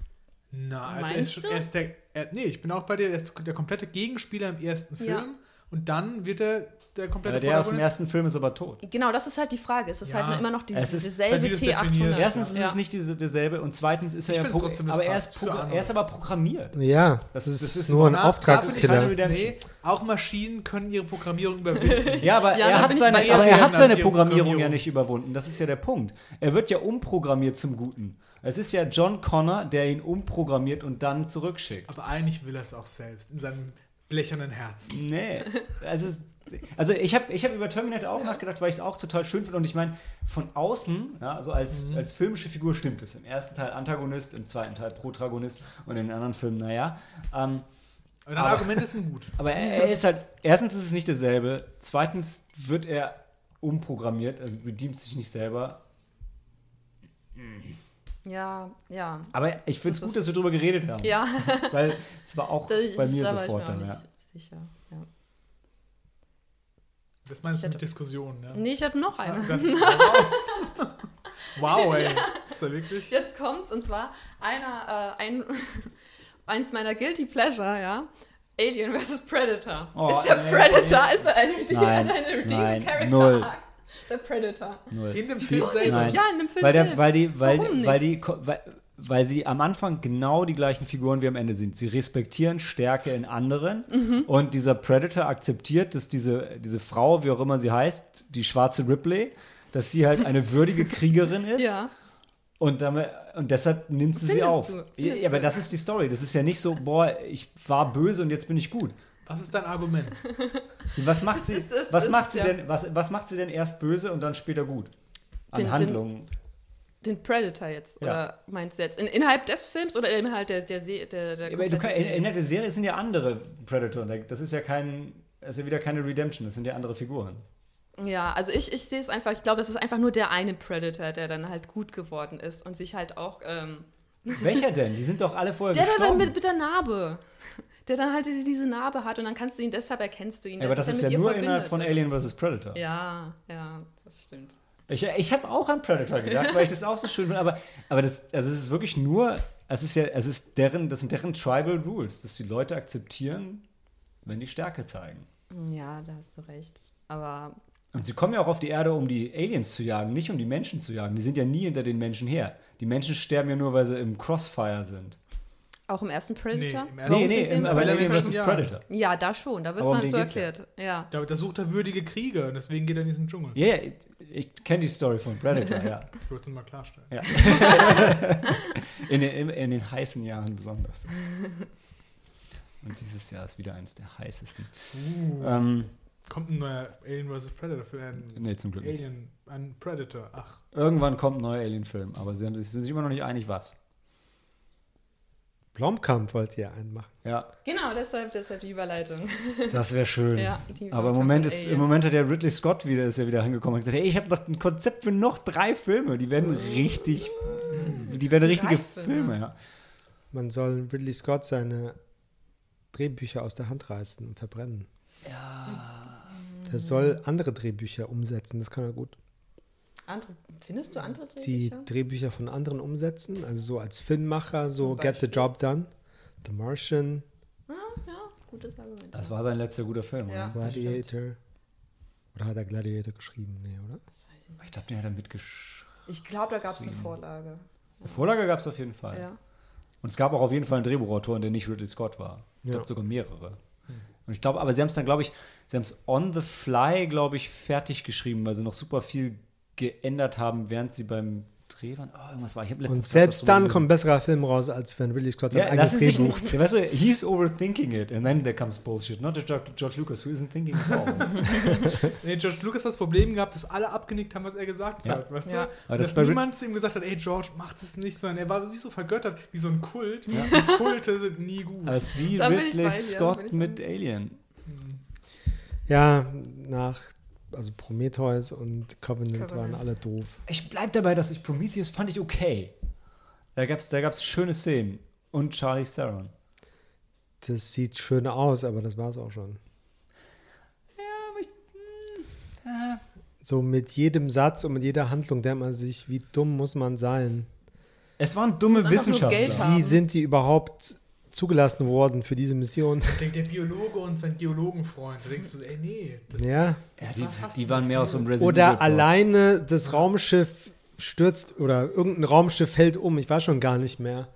Na, also er ist, Meinst schon, du? er ist der. Er, nee, ich bin auch bei dir. Er ist der komplette Gegenspieler im ersten Film. Ja. Und dann wird er der komplette Aber der aus dem ersten Film ist aber tot. Genau, das ist halt die Frage. Es ist Ja. halt immer noch dieses, Es ist- ist halt, dieselbe wie du es T800. definierst. Erstens ist ja. es nicht diese, derselbe und zweitens ist er Ich ja, find's pro- trotzdem, aber er ist, er ist aber programmiert. Ja, Das- das, das ist, ist nur ein Auftragskiller. Nee, auch Maschinen können ihre Programmierung überwinden. Ja, aber, Ja, er, hat seine, aber er hat seine Programmierung ja nicht überwunden. Das ist ja der Punkt. Er wird ja umprogrammiert zum Guten. Es ist ja John Connor, der ihn umprogrammiert und dann zurückschickt. Aber eigentlich will er es auch selbst, in seinem blechernen Herzen. Nee. Also, also ich habe ich hab über Terminator auch nachgedacht, weil ich es auch total schön finde. Und ich meine, von außen, ja, also als, als filmische Figur stimmt es. Im ersten Teil Antagonist, im zweiten Teil Protagonist und in den anderen Filmen, naja. Ähm, Aber deine Aber- Argumente sind gut. aber er, er ist halt, erstens ist es nicht derselbe, zweitens wird er umprogrammiert, also bedient sich nicht selber. Ja, ja. Aber ich finde es Das gut, dass wir drüber geredet haben. Ja, Weil es war auch bei mir da war ich sofort dann, ja. sicher. Ja. Das meinst du mit Diskussionen, ja? Nee, ich habe noch Ah, eine. raus. wow, ey. Ist da wirklich? Jetzt kommt's, und zwar einer, äh, ein, eins meiner Guilty Pleasure, ja. Alien vs. Predator. Oh, ist der Predator, ist er ein, ein Redeeming nein, Character null. Arc. Der Predator. Null. In dem Die- Film selber. Nein. Ja, in dem Film weil, der, selbst. weil, die, weil, Warum weil, nicht? die, ko- weil, weil sie am Anfang genau die gleichen Figuren wie am Ende sind. Sie respektieren Stärke in anderen Mhm. und dieser Predator akzeptiert, dass diese, diese Frau, wie auch immer sie heißt, die schwarze Ripley, dass sie halt eine würdige Kriegerin ist Ja. und, damit, und deshalb nimmt sie sie auf. du? Ja, aber du? das ist die Story. Das ist ja nicht so, boah, ich war böse und jetzt bin ich gut. Was ist dein Argument? Was macht sie, ist- was ist- macht sie ja. denn, was, was macht sie denn erst böse und dann später gut? An Den- den- Handlungen. Den Predator jetzt, Ja. oder meinst du jetzt? In, innerhalb des Films oder innerhalb der, der, Se der, der Ja, kann, in, Serie? in der Serie sind ja andere Predator. Das ist ja kein, das ist ja wieder keine Redemption, das sind ja andere Figuren. Ja, also ich, ich sehe es einfach, ich glaube, das ist einfach nur der eine Predator, der dann halt gut geworden ist und sich halt auch. Ähm, Welcher denn? Die sind doch alle vorher der, der dann gestorben. mit, mit der Narbe. Der dann halt diese, diese Narbe hat und dann kannst du ihn, deshalb erkennst du ihn. ja, aber das sich ist dann ja mit nur ihr innerhalb von verbindet. Alien vs. Predator. Ja, ja, das stimmt. Ich, ich habe auch an Predator gedacht, weil ich das auch so schön finde. Aber, aber das, also es ist wirklich nur, es ist ja, es ist deren, das sind deren Tribal Rules, dass die Leute akzeptieren, wenn die Stärke zeigen. Ja, da hast du recht. Aber Und sie kommen ja auch auf die Erde, um die Aliens zu jagen, nicht um die Menschen zu jagen. Die sind ja nie hinter den Menschen her. Die Menschen sterben ja nur, weil sie im Crossfire sind. Auch im ersten Predator? Nee, im ersten- Nee, nee, im, Alien vs. Predator. Ja, da schon, da wird es um dann den so erklärt. Ja. Ja, da sucht er würdige Krieger und deswegen geht er in diesen Dschungel. Ja, ja, ich kenne die Story von Predator, ja. Ich wollte es nur mal klarstellen. ja. in, den, in, in den heißen Jahren besonders. Und dieses Jahr ist wieder eines der heißesten. Uh, Ähm, kommt ein neuer Alien vs. Predator für einen nee, zum Glück nicht. Alien, ein Predator. Ach, Irgendwann kommt ein neuer Alien-Film, aber sie haben sich, sind sich immer noch nicht einig, was. Blomkamp wollte ja einen machen. Ja, Genau, deshalb, deshalb die Überleitung. das wäre schön. Ja, die aber im Moment, ist, im Moment hat der Ridley Scott wieder, ist ja wieder angekommen und gesagt, hey, ich habe doch ein Konzept für noch drei Filme. Die werden richtig, die werden Drei richtige Filme. Filme, ja. Man soll Ridley Scott seine Drehbücher aus der Hand reißen und verbrennen. Ja. Er soll andere Drehbücher umsetzen, das kann er gut. Andere, findest du andere Die Drehbücher? Drehbücher von anderen umsetzen, also so als Filmmacher, so Get the? Job Done, The Martian, Ja, ja, gutes Argument. Das war sein letzter guter Film, Ja. oder? Gladiator. Oder hat er Gladiator geschrieben? Nee, oder? Das weiß ich nicht. Ich glaube, den hat er mitgeschrieben. Ich glaube, da gab es eine Vorlage. Eine Vorlage gab es auf jeden Fall. Ja. Und es gab auch auf jeden Fall einen Drehbuchautor, der nicht Ridley Scott war. Ich Ja. glaube sogar mehrere. Und ich glaube, aber sie haben es dann, glaube ich, sie haben es on the fly, glaube ich, fertig geschrieben, weil sie noch super viel geändert haben, während sie beim Dreh waren. Oh, irgendwas war. Ich habe Und selbst dann drüber kommt ein besserer Film raus, als wenn Ridley Scott sein Ja, eigenes Drehbuch. nicht, weißt du, he's overthinking it and then there comes bullshit. Not George, George Lucas, who isn't thinking at all. Nee, George Lucas hat das Problem gehabt, dass alle abgenickt haben, was er gesagt Ja. hat. Weißt Ja. du? Aber das dass Rid- niemand zu ihm gesagt hat, ey George, mach das nicht, sondern er war wie so vergöttert, wie so ein Kult. Die Kulte sind nie gut. Aber es ist wie Ridley Scott mit Alien. Ja, nach, also Prometheus und Covenant, Covenant. waren alle doof. Ich bleib dabei, dass ich Prometheus fand ich okay. Da gab's, da gab's schöne Szenen. Und Charlie Theron. Das sieht schön aus, aber das war es auch schon. Ja, aber ich, hm, So mit jedem Satz und mit jeder Handlung denkt man sich, wie dumm muss man sein? Es waren dumme Wissenschaftler. Wie sind die überhaupt zugelassen worden für diese Mission? Der, der Biologe und sein Geologenfreund. Da denkst du, ey, nee. Das, Ja. das Ja, die, war fast die waren mehr aus einem Resident Oder alleine das Raumschiff stürzt oder irgendein Raumschiff fällt um, ich weiß schon gar nicht mehr.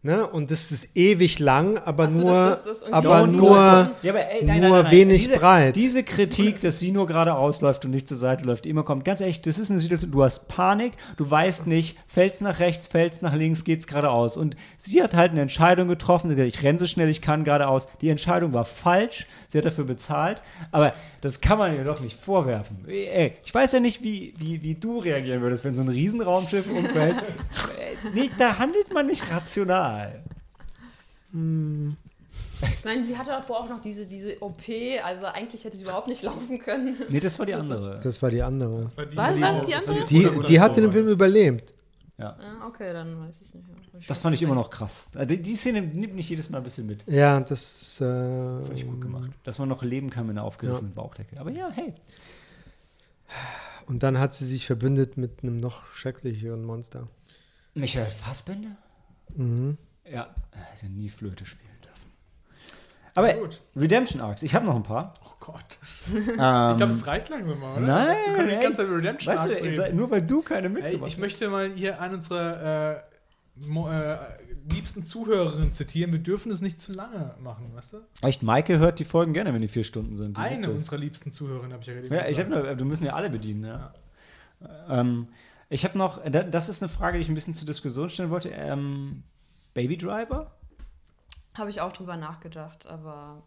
Ne? Und das ist ewig lang, aber Ach so, nur, das- das- das- aber die- nur, Ja, aber ey, nein, nur nein, nein, wenig diese, breit. Diese Kritik, dass sie nur geradeaus läuft und nicht zur Seite läuft, immer kommt. Ganz ehrlich, das ist eine Situation, du hast Panik, du weißt nicht, fällt's nach rechts, fällt's nach links, geht's geradeaus. Und sie hat halt eine Entscheidung getroffen, sie hat gesagt, ich renne so schnell ich kann geradeaus. Die Entscheidung war falsch, sie hat dafür bezahlt, aber das kann man ihr doch nicht vorwerfen. Ey, ich weiß ja nicht, wie, wie, wie du reagieren würdest, wenn so ein Riesenraumschiff umfällt. Äh, nicht, da handelt man nicht rational. Ich meine, sie hatte davor auch noch diese, diese OP, also eigentlich hätte sie überhaupt nicht laufen können. Nee, das war die andere. das war die andere. Das war die, War- war das die andere? Die, die hat den Film überlebt. Ja. Ah, okay, dann weiß ich nicht mehr. Das fand ich immer noch krass. Also Die, die Szene nimmt mich jedes Mal ein bisschen mit. Ja, das ist. Äh, Fand ich gut gemacht. Dass man noch leben kann mit einer aufgerissenen Bauchdecke. Aber ja, hey. Und dann hat sie sich verbündet mit einem noch schrecklicheren Monster. Michael Fassbender? Mhm. Ja, er hätte nie Flöte spielen. Aber Gut. Redemption Arcs, ich habe noch ein paar. Oh Gott. Ähm, Ich glaube, es reicht langsam mal, oder? Nein, Wir können die ganze Zeit Redemption weißt du, Arcs ey, reden. nur weil du keine mitgemacht ich möchte mal hier einen unserer äh, äh, liebsten Zuhörerinnen zitieren. Wir dürfen es nicht zu lange machen, weißt du? hast. Echt, Maike hört die Folgen gerne, wenn die vier Stunden sind. Die Eine unserer liebsten Zuhörerinnen habe ich ja gerade Ja, ich gesagt. habe nur, du müssen ja alle bedienen, ja. Ähm, ich habe noch, da- das ist eine Frage, die ich ein bisschen zur Diskussion stellen wollte. Ähm, Baby Driver? Habe ich auch drüber nachgedacht, aber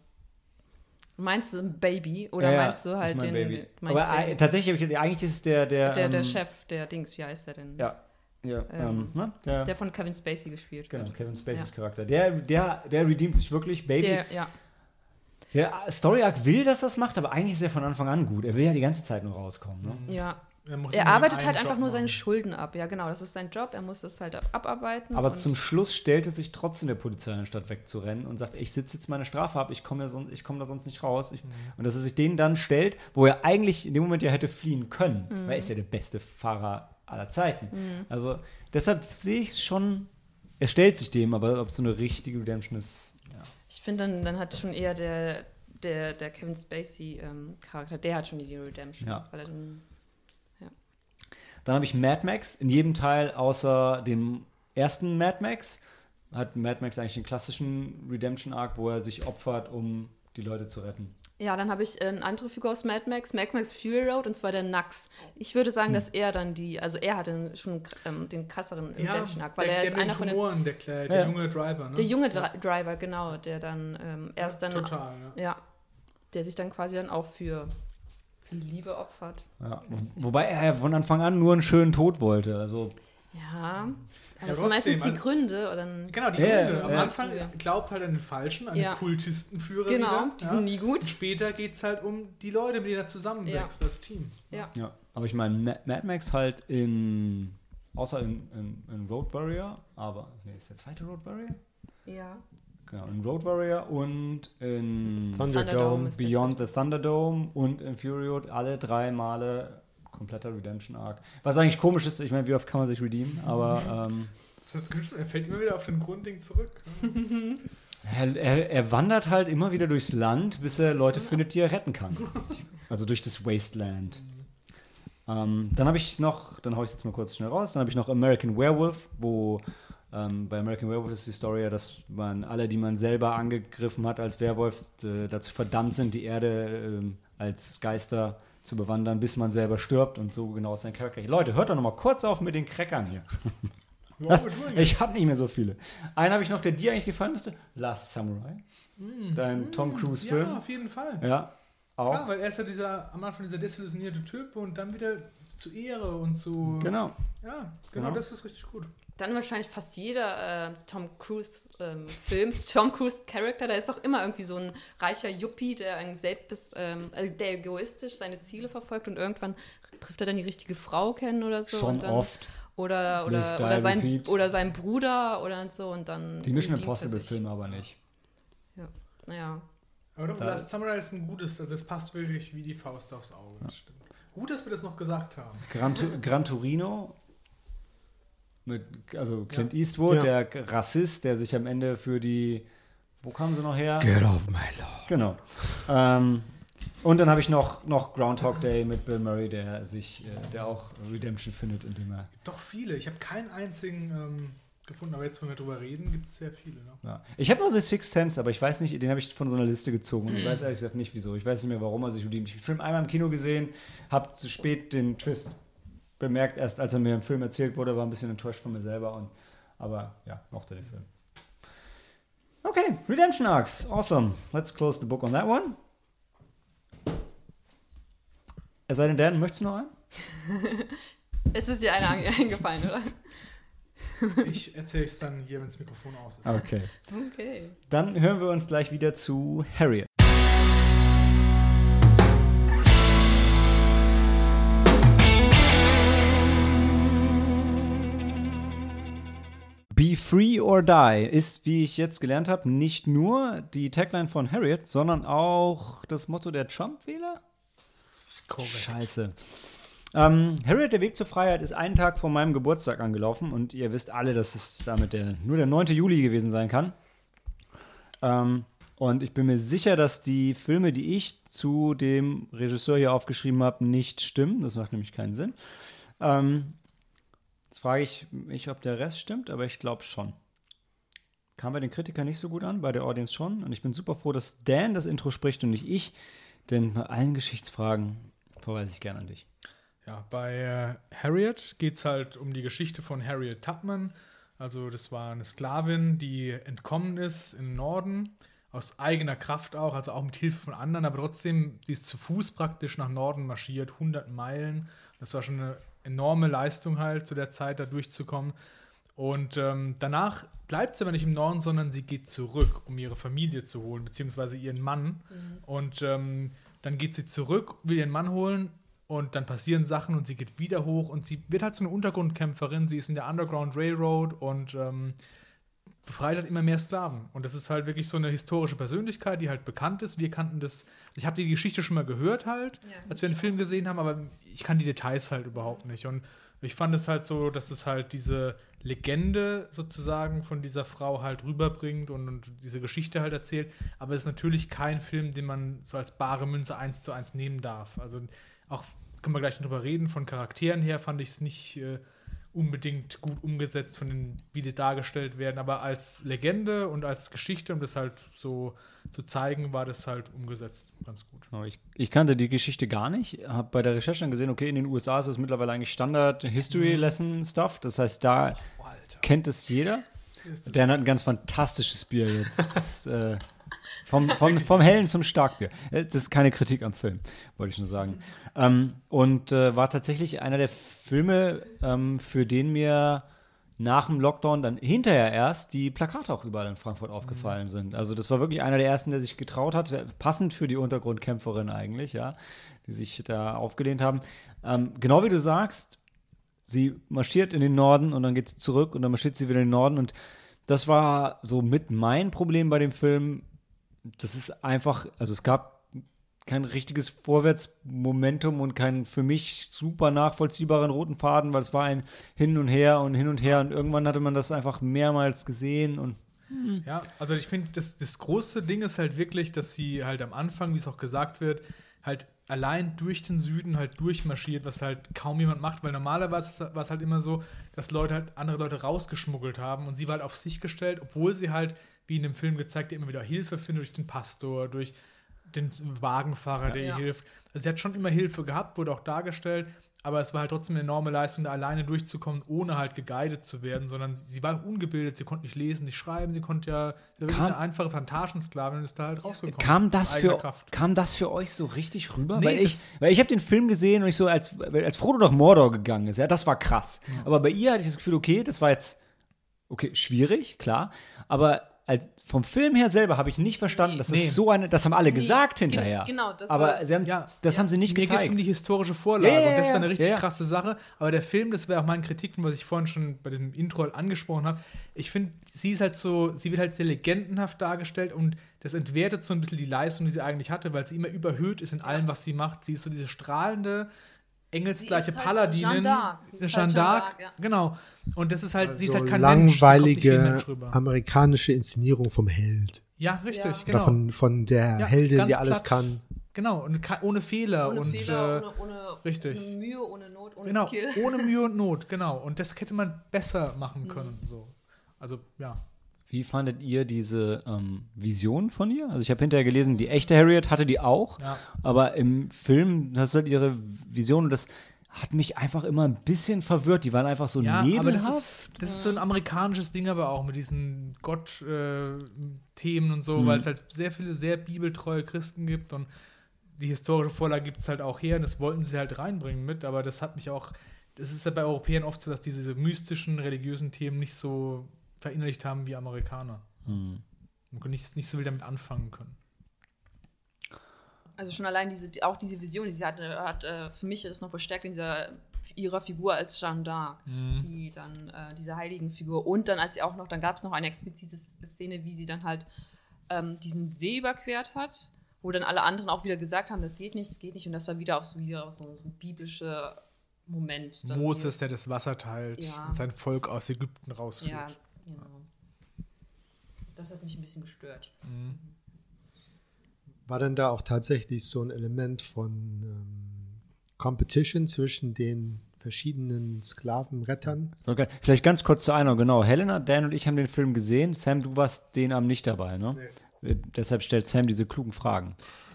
Meinst du ein Baby oder Ja, meinst du halt ich mein den. Baby. Aber Baby? tatsächlich, eigentlich ist es der, der, der, der ähm, Chef, der Dings, wie heißt der denn? Ja, ja, ähm, Ähm, ne? der, Der von Kevin Spacey gespielt genau, wird. Kevin Spaceys Ja. Charakter. Der, der, der redeemt sich wirklich, Baby. Der, ja. Der Story Arc will, dass das macht, aber eigentlich ist er von Anfang an gut. Er will ja die ganze Zeit nur rauskommen. Ne? ja. Er, muss Er arbeitet halt Job einfach nur seine machen. Schulden ab. Ja, genau, das ist sein Job. Er muss das halt ab abarbeiten. Aber zum Schluss stellt er sich trotzdem der Polizei anstatt wegzurennen und sagt, ich sitze jetzt meine Strafe ab, ich komme ich komm da sonst nicht raus. Mhm. Ich, Und dass er sich denen dann stellt, wo er eigentlich in dem Moment ja hätte fliehen können, Mhm. weil er ist ja der beste Fahrer aller Zeiten. Also deshalb sehe ich es schon, er stellt sich dem, aber ob es so eine richtige Redemption ist, ja. Ich finde, dann, dann hat schon eher der, der, der Kevin Spacey-Charakter, der hat schon die Redemption. Ja. Weil er dann, Dann habe ich Mad Max. In jedem Teil außer dem ersten Mad Max hat Mad Max eigentlich den klassischen Redemption Arc, wo er sich opfert, um die Leute zu retten. ja, dann habe ich äh, eine andere Figur aus Mad Max, Mad Max Fury Road, und zwar der Nax. Ich würde sagen, dass er dann die, also er hat den, schon ähm, den krasseren Ja, Redemption Arc, weil der, er ist einer den von den. Tumoren, der, Kle- der Ja. junge Driver, ne? Der junge Dri Driver, genau, der dann ähm, erst dann. Total, ja. Ja, der sich dann quasi dann auch für Liebe opfert. Ja. Wo- Wobei er ja von Anfang an nur einen schönen Tod wollte. Also Ja, aber das trotzdem, sind meistens die Gründe. Oder Genau, die Ja, Gründe. ja, Am ja. Anfang glaubt halt an den Falschen, an Ja. den Kultistenführer genau, wieder. die ja. sind nie gut. Und später geht es halt um die Leute, mit denen er zusammenwächst als Team. Ja. Ja, aber ich meine, Ma- Mad Max halt in, außer in, in, in Road Warrior, aber, nee, ist der zweite Road Warrior? ja. Genau, in Road Warrior und in Thunderdome Beyond the Thunderdome und in Fury Road alle drei Male kompletter Redemption Arc. Was eigentlich komisch ist, ich meine, wie oft kann man sich redeemen, aber ähm, Das heißt, er fällt immer wieder auf den Grundding zurück. er, er, er wandert halt immer wieder durchs Land, bis er Leute findet, die er retten kann. Also durch das Wasteland. Ähm, dann habe ich noch, dann hau ich jetzt mal kurz schnell raus, dann habe ich noch American Werewolf, wo ähm, bei American Werewolf ist die Story ja, dass man alle, die man selber angegriffen hat als Werwolf, äh, dazu verdammt sind, die Erde ähm, als Geister zu bewandern, bis man selber stirbt und so genau ist sein Charakter. Leute, hört doch noch mal kurz auf mit den Crackern hier. Das, ich habe nicht mehr so viele. Einen habe ich noch, der dir eigentlich gefallen müsste. Last Samurai. Dein Tom Cruise-Film. Ja, auf jeden Fall. Ja, auch. Ja, weil er ist ja dieser, am Anfang dieser desillusionierte Typ und dann wieder zu Ehre und zu. Genau. Ja, genau, Genau. das ist richtig gut. Dann wahrscheinlich fast jeder äh, Tom Cruise-Film. Tom Cruise-Charakter, da ist doch immer irgendwie so ein reicher Yuppie, der ein selbst, ähm, also der egoistisch seine Ziele verfolgt und irgendwann trifft er dann die richtige Frau kennen oder so. Schon und dann, oft. Oder, oder, oder, sein, repeat. oder sein Bruder oder so und dann. Die Mission Impossible-Filme aber nicht. sich. Naja. Aber doch, Da- Last Samurai ist ein gutes, also es passt wirklich wie die Faust aufs Auge. Das stimmt. Gut, dass wir das noch gesagt haben. Gran, Gran Torino. Mit, also Clint Eastwood, Ja. der Rassist, der sich am Ende für die. Wo kamen sie noch her? Get off my lawn. Genau. Ähm, und dann habe ich noch, noch Groundhog Day mit Bill Murray, der sich, äh, der auch Redemption findet, indem er. Doch viele. Ich habe keinen einzigen ähm, gefunden, aber jetzt, wenn wir drüber reden, gibt es sehr viele. Ne? Ja. Ich habe noch The Sixth Sense, aber ich weiß nicht, den habe ich von so einer Liste gezogen. Und ich weiß ehrlich gesagt nicht, wieso. Ich weiß nicht mehr, warum er sich redeemt. Ich habe den Film einmal im Kino gesehen, habe zu spät den Twist bemerkt, erst als er mir im Film erzählt wurde, war ein bisschen enttäuscht von mir selber. Und, aber ja, mochte den Film. Okay, Redemption Arcs. Awesome. Let's close the book on that one. Es sei denn, Dan, möchtest du noch einen? Jetzt ist dir einer einge- eingefallen, oder? Ich erzähle es dann hier, wenn das Mikrofon aus ist. Okay. Okay. Dann hören wir uns gleich wieder zu Harriet. Be Free or Die ist, wie ich jetzt gelernt habe, nicht nur die Tagline von Harriet, sondern auch das Motto der Trump-Wähler. Scheiße. Ähm, Harriet, der Weg zur Freiheit, ist einen Tag vor meinem Geburtstag angelaufen und ihr wisst alle, dass es damit der, nur der 9. Juli gewesen sein kann. Ähm, und ich bin mir sicher, dass die Filme, die ich zu dem Regisseur hier aufgeschrieben habe, nicht stimmen. Das macht nämlich keinen Sinn. Ähm, jetzt frage ich mich, ob der Rest stimmt, aber ich glaube schon. Kam bei den Kritikern nicht so gut an, bei der Audience schon. Und ich bin super froh, dass Dan das Intro spricht und nicht ich. Denn bei allen Geschichtsfragen verweise ich gerne an dich. Ja, bei äh, Harriet geht es halt um die Geschichte von Harriet Tubman. Also das war eine Sklavin, die entkommen ist im Norden aus eigener Kraft auch, also auch mit Hilfe von anderen, aber trotzdem, sie ist zu Fuß praktisch nach Norden marschiert, 100 Meilen. Das war schon eine enorme Leistung halt zu der Zeit, da durchzukommen. Und ähm, danach bleibt sie aber nicht im Norden, sondern sie geht zurück, um ihre Familie zu holen, beziehungsweise ihren Mann. Und ähm, dann geht sie zurück, will ihren Mann holen und dann passieren Sachen und sie geht wieder hoch und sie wird halt so eine Untergrundkämpferin. Sie ist in der Underground Railroad und ähm, befreit halt immer mehr Sklaven. Und das ist halt wirklich so eine historische Persönlichkeit, die halt bekannt ist. Wir kannten das, ich habe die Geschichte schon mal gehört halt, Ja. als wir den Film gesehen haben, aber ich kann die Details halt überhaupt nicht. Und ich fand es halt so, dass es halt diese Legende sozusagen von dieser Frau halt rüberbringt und, und diese Geschichte halt erzählt. Aber es ist natürlich kein Film, den man so als bare Münze eins zu eins nehmen darf. Also auch, können wir gleich drüber reden, von Charakteren her fand ich es nicht äh, unbedingt gut umgesetzt, von den, wie die dargestellt werden. Aber als Legende und als Geschichte, um das halt so zu zeigen, war das halt umgesetzt ganz gut. Genau, Ich, ich kannte die Geschichte gar nicht, habe bei der Recherche dann gesehen, okay, in den USA ist es mittlerweile eigentlich Standard History Lesson Stuff. Das heißt, da Alter. kennt es jeder. Der hat ein ganz fantastisches Bier jetzt. Das äh, vom, vom, vom Hellen zum Starkbier. Äh, Das ist keine Kritik am Film, wollte ich nur sagen. Ähm, und äh, war tatsächlich einer der Filme, ähm, für den mir nach dem Lockdown dann hinterher erst die Plakate auch überall in Frankfurt aufgefallen sind. Also das war wirklich einer der ersten, der sich getraut hat, passend für die Untergrundkämpferin eigentlich, ja, die sich da aufgelehnt haben. Ähm, genau wie du sagst, sie marschiert in den Norden und dann geht sie zurück und dann marschiert sie wieder in den Norden und das war so mit mein Problem bei dem Film. Das ist einfach, also es gab kein richtiges Vorwärtsmomentum und keinen für mich super nachvollziehbaren roten Faden, weil es war ein Hin und Her und Hin und Her und irgendwann hatte man das einfach mehrmals gesehen und Ja, also ich finde, das, das große Ding ist halt wirklich, dass sie halt am Anfang, wie es auch gesagt wird, halt allein durch den Süden halt durchmarschiert, was halt kaum jemand macht, weil normalerweise war es halt immer so, dass Leute halt andere Leute rausgeschmuggelt haben und sie war halt auf sich gestellt, obwohl sie halt, wie in dem Film gezeigt, immer wieder Hilfe findet durch den Pastor, durch den Wagenfahrer, der ihr Ja. hilft. Also sie hat schon immer Hilfe gehabt, wurde auch dargestellt, aber es war halt trotzdem eine enorme Leistung, da alleine durchzukommen, ohne halt geguidet zu werden, sondern sie war ungebildet, sie konnte nicht lesen, nicht schreiben, sie konnte ja, sie Kam- eine einfache Plantagensklavin und ist da halt rausgekommen. Kam das, für, Kraft. kam das für euch so richtig rüber? Nee, weil ich, weil ich habe den Film gesehen und ich so, als, als Frodo nach Mordor gegangen ist, ja, das war krass. Aber bei ihr hatte ich das Gefühl, okay, das war jetzt, okay, schwierig, klar, aber als, vom Film her selber habe ich nicht verstanden, dass Nee. das so eine, das haben alle Nee, gesagt gen- hinterher. genau, das aber sie Ja, das haben sie nicht Mir geht es gezeigt. um die historische Vorlage Ja, ja, und das ja, war eine richtig ja, ja. krasse Sache. Aber der Film, das wäre auch mein Kritikpunkt, was ich vorhin schon bei diesem Intro halt angesprochen habe. Ich finde, sie ist halt so, sie wird halt sehr legendenhaft dargestellt und das entwertet so ein bisschen die Leistung, die sie eigentlich hatte, weil sie immer überhöht ist in allem, was sie macht. Sie ist so diese strahlende, engelsgleiche halt Paladinin. Jeanne d'Arc. Halt d'Arc, ja. genau. Und das ist halt, sie ist halt so kein langweilige Mensch amerikanische Inszenierung vom Held. Ja, richtig, Ja. genau. Oder von, von der Ja, Heldin, die alles platt. kann. Genau, und ohne Fehler. Ohne und, Fehler, äh, ohne, ohne, richtig. ohne Mühe, ohne Not, ohne Genau, Skill. ohne Mühe und Not, genau. Und das hätte man besser Mhm. machen können. So. Also, ja. Wie fandet ihr diese ähm, Vision von ihr? Also ich habe hinterher gelesen, die echte Harriet hatte die auch, Ja. aber im Film, das ist halt ihre Vision und das hat mich einfach immer ein bisschen verwirrt. Die waren einfach so Ja, nebelhaft. aber das ist, das ist so ein amerikanisches Ding, aber auch mit diesen Gott-Themen und so, weil es halt sehr viele sehr bibeltreue Christen gibt und die historische Vorlage gibt es halt auch her und das wollten sie halt reinbringen mit, aber das hat mich auch, das ist ja bei Europäern oft so, dass diese, diese mystischen, religiösen Themen nicht so verinnerlicht haben wie Amerikaner. Hm. Und nicht, nicht so viel damit anfangen können. Also schon allein diese, auch diese Vision, die sie hatte, hat äh, für mich ist noch bestärkt in dieser ihrer Figur als Jeanne d'Arc, die dann äh, diese heiligen Figur und dann als sie auch noch, dann gab es noch eine explizite Szene, wie sie dann halt ähm, diesen See überquert hat, wo dann alle anderen auch wieder gesagt haben, das geht nicht, das geht nicht und das war wieder auf so wieder auf so, so ein biblischer Moment. Moses, der das Wasser teilt Ja. und sein Volk aus Ägypten rausführt. Ja, genau. Das hat mich ein bisschen gestört. War denn da auch tatsächlich so ein Element von ähm, Competition zwischen den verschiedenen Sklavenrettern? Okay. Vielleicht ganz kurz zur Einordnung, genau. Helena, Dan und ich haben den Film gesehen. Sam, du warst den Abend nicht dabei, ne? Äh, Deshalb stellt Sam diese klugen Fragen.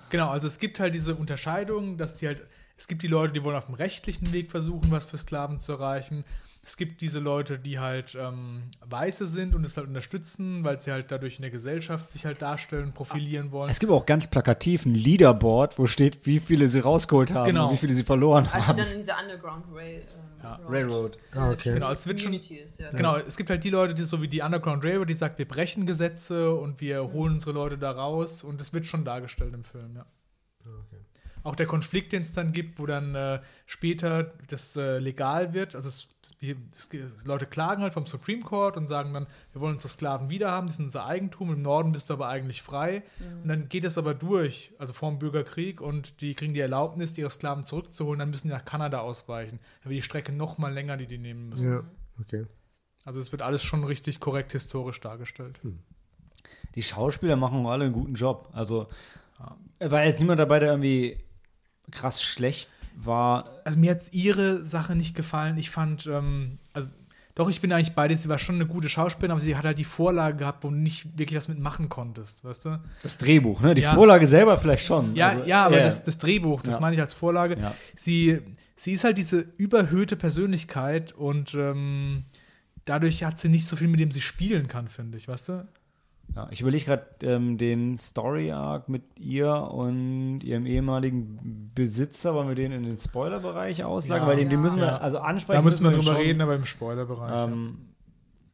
Genau, also es gibt halt diese Unterscheidung, dass die halt, Es gibt die Leute, die wollen auf dem rechtlichen Weg versuchen, was für Sklaven zu erreichen. Es gibt diese Leute, die halt ähm, Weiße sind und es halt unterstützen, weil sie halt dadurch in der Gesellschaft sich halt darstellen, profilieren wollen. Es gibt auch ganz plakativ ein Leaderboard, wo steht, wie viele sie rausgeholt haben Genau. und wie viele sie verloren Als sie haben. dann in dieser Underground Rail, ähm, Ja, Road, Railroad. Ah, okay. Genau, es wird schon- Community ist, ja. Genau, es gibt halt die Leute, die so wie die Underground Railroad, die sagt, wir brechen Gesetze und wir holen unsere Leute da raus und das wird schon dargestellt im Film, ja. Auch der Konflikt, den es dann gibt, wo dann äh, später das äh, legal wird, also es, die die Leute klagen halt vom Supreme Court und sagen dann, wir wollen unsere Sklaven wiederhaben, die sind unser Eigentum, im Norden bist du aber eigentlich frei. Und dann geht es aber durch, also vor dem Bürgerkrieg und die kriegen die Erlaubnis, ihre Sklaven zurückzuholen, dann müssen die nach Kanada ausweichen. Dann wird die Strecke noch mal länger, die die nehmen müssen. Ja, okay. Also es wird alles schon richtig korrekt historisch dargestellt. Die Schauspieler machen alle einen guten Job. Also war jetzt niemand dabei, der irgendwie krass schlecht war. Also mir hat ihre Sache nicht gefallen. Ich fand, ähm, also doch, ich bin eigentlich bei dir, sie war schon eine gute Schauspielerin, aber sie hat halt die Vorlage gehabt, wo du nicht wirklich was mitmachen konntest, weißt du? Das Drehbuch, ne? Die Ja. Vorlage selber vielleicht schon. Ja, Also, ja, aber ja, Das, das Drehbuch, das Ja. meine ich als Vorlage. Ja. Sie, sie ist halt diese überhöhte Persönlichkeit und ähm, dadurch hat sie nicht so viel, mit dem sie spielen kann, finde ich, weißt du? Ja, ich überlege gerade ähm, den Story-Arc mit ihr und ihrem ehemaligen Besitzer, wollen wir den in den Spoiler-Bereich auslagern? Ja. weil den, den müssen wir Ja. also ansprechen. Da müssen wir den drüber schon. reden, aber im Spoilerbereich. Ähm,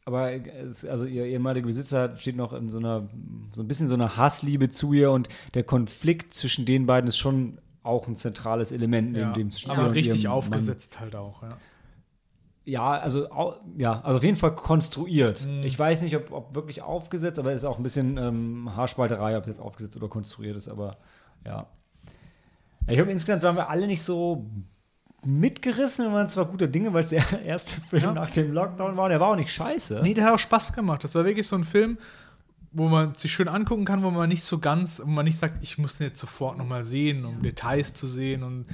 aber es, also ihr ehemaliger Besitzer steht noch in so einer, so ein bisschen so einer Hassliebe zu ihr und der Konflikt zwischen den beiden ist schon auch ein zentrales Element ja. neben dem Spiel aber und richtig ihrem Mann. aufgesetzt halt auch, ja. Ja, also ja, also auf jeden Fall konstruiert. Mhm. Ich weiß nicht, ob, ob wirklich aufgesetzt, aber es ist auch ein bisschen ähm, Haarspalterei, ob das aufgesetzt oder konstruiert ist, aber ja. Ich glaube, insgesamt waren wir alle nicht so mitgerissen. Wir waren zwar gute Dinge, weil es der erste Film Ja. nach dem Lockdown war. Der war auch nicht scheiße. Nee, der hat auch Spaß gemacht. Das war wirklich so ein Film, wo man sich schön angucken kann, wo man nicht so ganz, wo man nicht sagt, ich muss den jetzt sofort nochmal sehen, um Details zu sehen. Und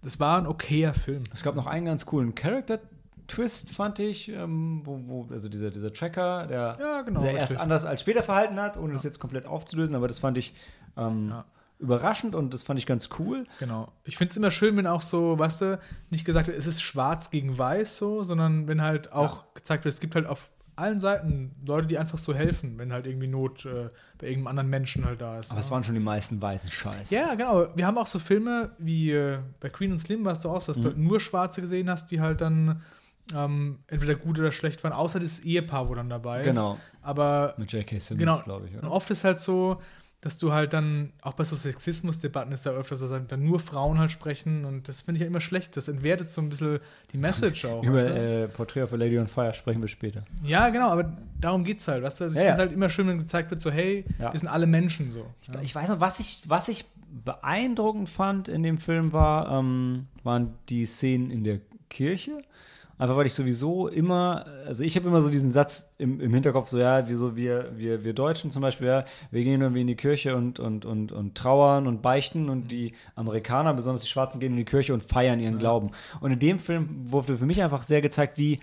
das war ein okayer Film. Es gab noch einen ganz coolen Character-Twist, fand ich, ähm, wo, wo, also dieser, dieser Tracker, der Ja, genau, sich erst anders als später verhalten hat, ohne das jetzt komplett aufzulösen, aber das fand ich ähm, Ja. überraschend und das fand ich ganz cool. Genau. Ich finde es immer schön, wenn auch so, weißt du, nicht gesagt wird, es ist schwarz gegen weiß so, sondern wenn halt auch gezeigt wird, es gibt halt auf allen Seiten Leute, die einfach so helfen, wenn halt irgendwie Not äh, bei irgendeinem anderen Menschen halt da ist. Aber es waren schon die meisten weißen Scheiß. Ja, genau. Wir haben auch so Filme wie äh, bei Queen und Slim warst du auch so, dass du Mhm. nur Schwarze gesehen hast, die halt dann ähm, entweder gut oder schlecht waren, außer das Ehepaar, wo dann dabei ist. Genau. Aber Mit J.K. Simmons, genau. glaube ich. Und Oder? oft ist halt so, dass du halt dann, auch bei so Sexismusdebatten ist ja öfters, dass dann nur Frauen halt sprechen und das finde ich ja immer schlecht. Das entwertet so ein bisschen die Message auch. Über weißt du? äh, Portrait of a Lady on Fire sprechen wir später. ja, genau, aber darum geht's halt. Weißt du? Also ich Ja, finde ja. halt immer schön, wenn gezeigt wird, so, hey, wir sind alle Menschen so. Ja. Ich weiß noch, was ich, was ich beeindruckend fand in dem Film war, ähm, waren die Szenen in der Kirche. Einfach weil ich sowieso immer, also ich habe immer so diesen Satz im, im Hinterkopf, so ja, wir, so wir, wir, wir Deutschen zum Beispiel, ja, wir gehen irgendwie in die Kirche und, und, und, und trauern und beichten und die Amerikaner, besonders die Schwarzen, gehen in die Kirche und feiern ihren Glauben. Und in dem Film wurde für mich einfach sehr gezeigt, wie,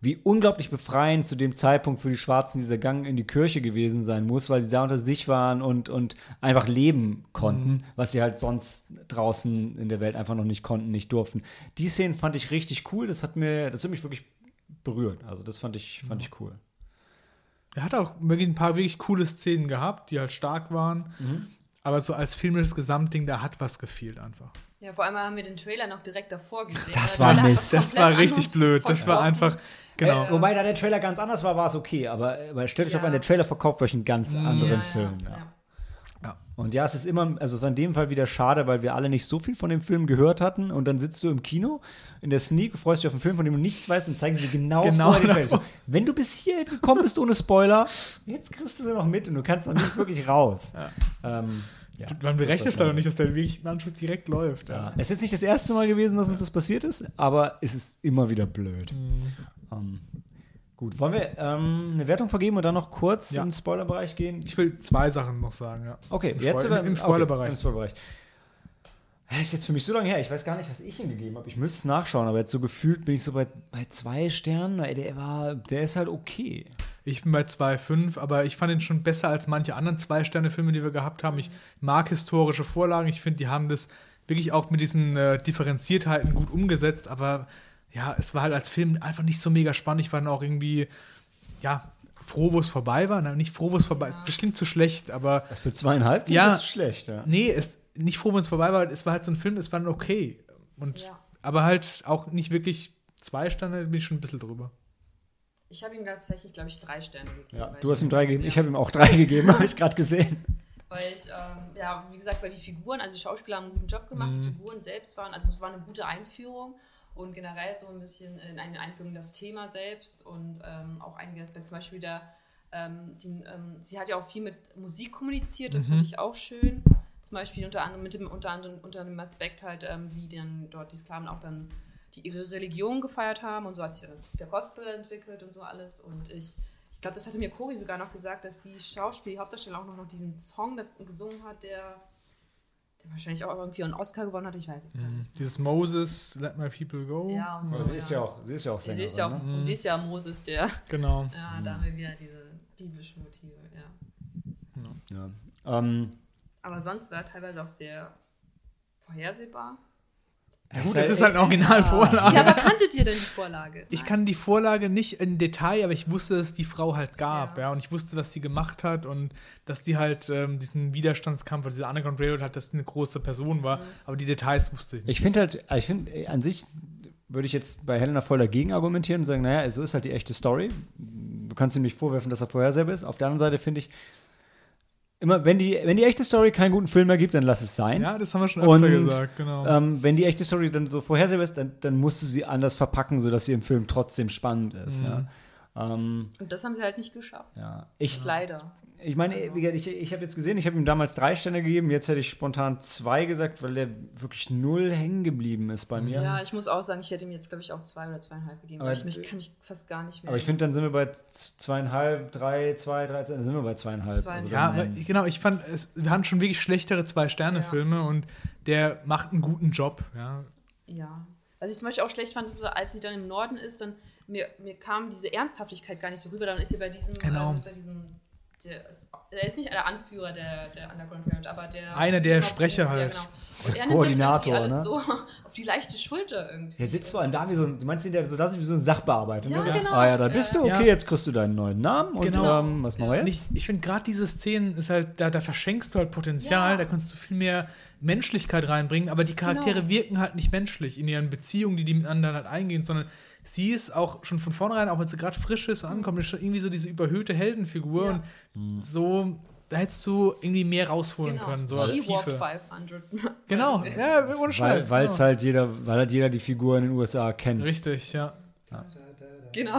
wie unglaublich befreiend zu dem Zeitpunkt für die Schwarzen dieser Gang in die Kirche gewesen sein muss, weil sie da unter sich waren und, und einfach leben konnten, was sie halt sonst draußen in der Welt einfach noch nicht konnten, nicht durften. Die Szenen fand ich richtig cool, das hat mir, das hat mich wirklich berührt. Also das fand ich, fand ich cool. Er hat auch wirklich ein paar wirklich coole Szenen gehabt, die halt stark waren. Mhm. Aber so als filmisches Gesamtding, da hat was gefehlt einfach. Ja, vor allem haben wir den Trailer noch direkt davor gesehen. Das war Mist. Das war richtig blöd. Das war einfach, genau. Äh, wobei da der Trailer ganz anders war, war es okay. Aber, aber stellt euch Ja. doch an, der Trailer verkauft euch einen ganz anderen Ja, Film. Ja, Ja. ja. Und ja, es ist immer, also es war in dem Fall wieder schade, weil wir alle nicht so viel von dem Film gehört hatten. Und dann sitzt du im Kino in der Sneak, freust dich auf einen Film, von dem du nichts weißt und zeigen sie dir genau, Genau vorher den Trailer. So, wenn du bis hier gekommen bist ohne Spoiler, jetzt kriegst du sie noch mit und du kannst noch nicht wirklich raus. Ähm, ja, Man berechnet es da noch nicht, dass der wirklich im Anschluss direkt läuft. Ja. Es ist jetzt nicht das erste Mal gewesen, dass uns das passiert ist, aber es ist immer wieder blöd. Mhm. Ähm, gut, wollen wir ähm, eine Wertung vergeben und dann noch kurz Ja. in den Spoilerbereich gehen? Ich will zwei Sachen noch sagen, ja. Okay, Im jetzt Spoil- oder im Spoilerbereich. Okay, Im Spoilerbereich. Das ist jetzt für mich so lange her. Ich weiß gar nicht, was ich ihm gegeben habe. Ich müsste es nachschauen, aber jetzt so gefühlt bin ich so bei, bei zwei Sternen. Der war, der ist halt okay. Ich bin bei 2,5, aber ich fand ihn schon besser als manche anderen Zwei-Sterne-Filme, die wir gehabt haben. Ich mag historische Vorlagen. Ich finde, die haben das wirklich auch mit diesen äh, Differenziertheiten gut umgesetzt, aber ja, es war halt als Film einfach nicht so mega spannend. Ich war dann auch irgendwie, ja, froh, wo es vorbei war. Na, nicht froh, wo es vorbei ist. Das klingt zu schlecht, aber Das für zweieinhalb Ja. das ist schlecht, ja. nee, es, nicht froh, wenn es vorbei war. Es war halt so ein Film, es war dann okay. Und, Ja. Aber halt auch nicht wirklich zwei Sterne, bin ich schon ein bisschen drüber. Ich habe ihm tatsächlich, glaube ich, drei Sterne gegeben. ja du hast ihm drei gegeben, ich habe ihm auch drei gegeben, habe ich gerade gesehen. Weil ich, ähm, ja, wie gesagt, weil die Figuren, also die Schauspieler haben einen guten Job gemacht, Mhm. die Figuren selbst waren, also es war eine gute Einführung und generell so ein bisschen in eine Einführung in das Thema selbst und ähm, auch einige Aspekte, zum Beispiel der, ähm, die, ähm, sie hat ja auch viel mit Musik kommuniziert, das Mhm. fand ich auch schön. Zum Beispiel unter anderem mit dem, unter anderem unter dem Aspekt halt, ähm, wie dann dort die Sklaven auch dann die ihre Religion gefeiert haben und so hat sich dann das, der Gospel entwickelt und so alles. Und ich, ich glaube, das hatte mir Cori sogar noch gesagt, dass die Schauspiel, Hauptdarsteller auch noch, noch diesen Song gesungen hat, der, der wahrscheinlich auch irgendwie einen Oscar gewonnen hat, ich weiß es gar nicht. Dieses Moses, Let My People Go. Ja, und so. Aber sie ist ja auch, sie ist ja auch Sie Sängerin, ist ja, auch, ne? und sie ist ja Moses, der. Genau. Ja, da haben wir wieder diese biblischen Motive, ja. Ja. Ähm, Aber sonst war er teilweise auch sehr vorhersehbar. Ja, gut, es ist halt eine Originalvorlage. Ja, aber kanntet ihr denn die Vorlage? Ich kann die Vorlage nicht in Detail, aber ich wusste, dass es die Frau halt gab, ja. Ja. Und ich wusste, was sie gemacht hat und dass die halt ähm, diesen Widerstandskampf, also diese Underground Railroad hat, dass die eine große Person war. Aber die Details wusste ich nicht. ich finde halt, ich finde äh, an sich würde ich jetzt bei Helena voll dagegen argumentieren und sagen, naja, so ist halt die echte Story. Du kannst ihm nicht vorwerfen, dass er vorhersehbar ist. Auf der anderen Seite finde ich, immer, wenn die, wenn die echte Story keinen guten Film mehr gibt, dann lass es sein. Ja, das haben wir schon öfter Und gesagt, genau. ähm, wenn die echte Story dann so vorhersehbar ist, dann, dann musst du sie anders verpacken, sodass sie im Film trotzdem spannend ist. Mhm. Ja. Ähm, Und das haben sie halt nicht geschafft. ja. Ich, Leider. Ich meine, gesagt, ich, ich habe jetzt gesehen, ich habe ihm damals drei Sterne gegeben, jetzt hätte ich spontan zwei gesagt, weil der wirklich null hängen geblieben ist bei mir. Ja, ich muss auch sagen, ich hätte ihm jetzt, glaube ich, auch zwei oder zweieinhalb gegeben. Aber weil ich mich, kann mich fast gar nicht mehr. Aber ich finde, dann sind wir bei zweieinhalb, drei, zwei, drei, dann sind wir bei zweieinhalb. Zweieinhalb. ja, dann, aber genau, ich fand, es, wir hatten schon wirklich schlechtere Zwei-Sterne-Filme und der macht einen guten Job, ja. Ja. Was ich zum Beispiel auch schlecht fand, ist, als sie dann im Norden ist, dann mir, mir kam diese Ernsthaftigkeit gar nicht so rüber. Dann ist sie bei diesem, Genau. ähm, bei diesem der ist, er ist nicht der Anführer der, der Underground Railroad, aber der Einer der Sprecher halt. genau. Und nimmt Koordinator, das ne? so auf die leichte Schulter irgendwie. Der sitzt vor allem da wie so ein, du meinst, der so da ist wie so ein Sachbearbeiter. Ja, ne? So, genau. Ah ja, da bist du, okay, Ja. jetzt kriegst du deinen neuen Namen und Genau. ähm, was machen wir Und jetzt? ich, ich finde gerade diese Szenen ist halt, da, da verschenkst du halt Potenzial, Ja. da kannst du viel mehr Menschlichkeit reinbringen, aber die Charaktere Genau. wirken halt nicht menschlich in ihren Beziehungen, die die miteinander halt eingehen, sondern sie ist auch schon von vornherein, auch wenn sie gerade frisch ist, ankommt, ist schon irgendwie so diese überhöhte Heldenfigur Ja. und so, da hättest du irgendwie mehr rausholen Genau. können, so als Tiefe. 500. Genau, ja, ohne Weil Scheiß. weil es genau. halt jeder, weil halt jeder die Figur in den USA kennt. Richtig, ja, Genau.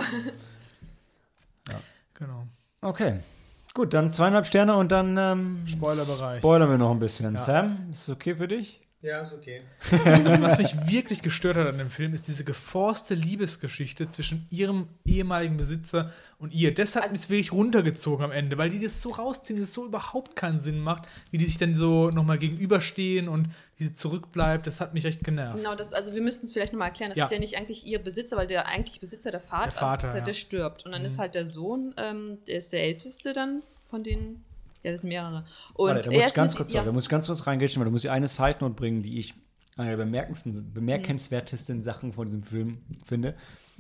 genau. Okay. Gut, dann zweieinhalb Sterne und dann ähm, Spoilerbereich. spoilern wir noch ein bisschen. Ja. Sam, ist es okay für dich? Ja, ist okay. Also, was mich wirklich gestört hat an dem Film, ist diese geforste Liebesgeschichte zwischen ihrem ehemaligen Besitzer und ihr. Das hat Also- mich wirklich runtergezogen am Ende, weil die das so rausziehen, dass es so überhaupt keinen Sinn macht, wie die sich dann so nochmal gegenüberstehen und wie sie zurückbleibt. Das hat mich echt genervt. Genau, das, also wir müssten es vielleicht nochmal erklären. Das Ja. ist ja nicht eigentlich ihr Besitzer, weil der eigentliche Besitzer, der Vater, Der Vater, der, ja. der stirbt. Und dann Mhm. ist halt der Sohn, ähm, der ist der Älteste dann von den, ja, das sind mehrere. Und Warte, da muss ich ganz kurz, ja, da muss ich ganz kurz reingehen, weil da muss ich eine Side Note bringen, die ich eine der bemerkenswertesten Sachen von diesem Film finde.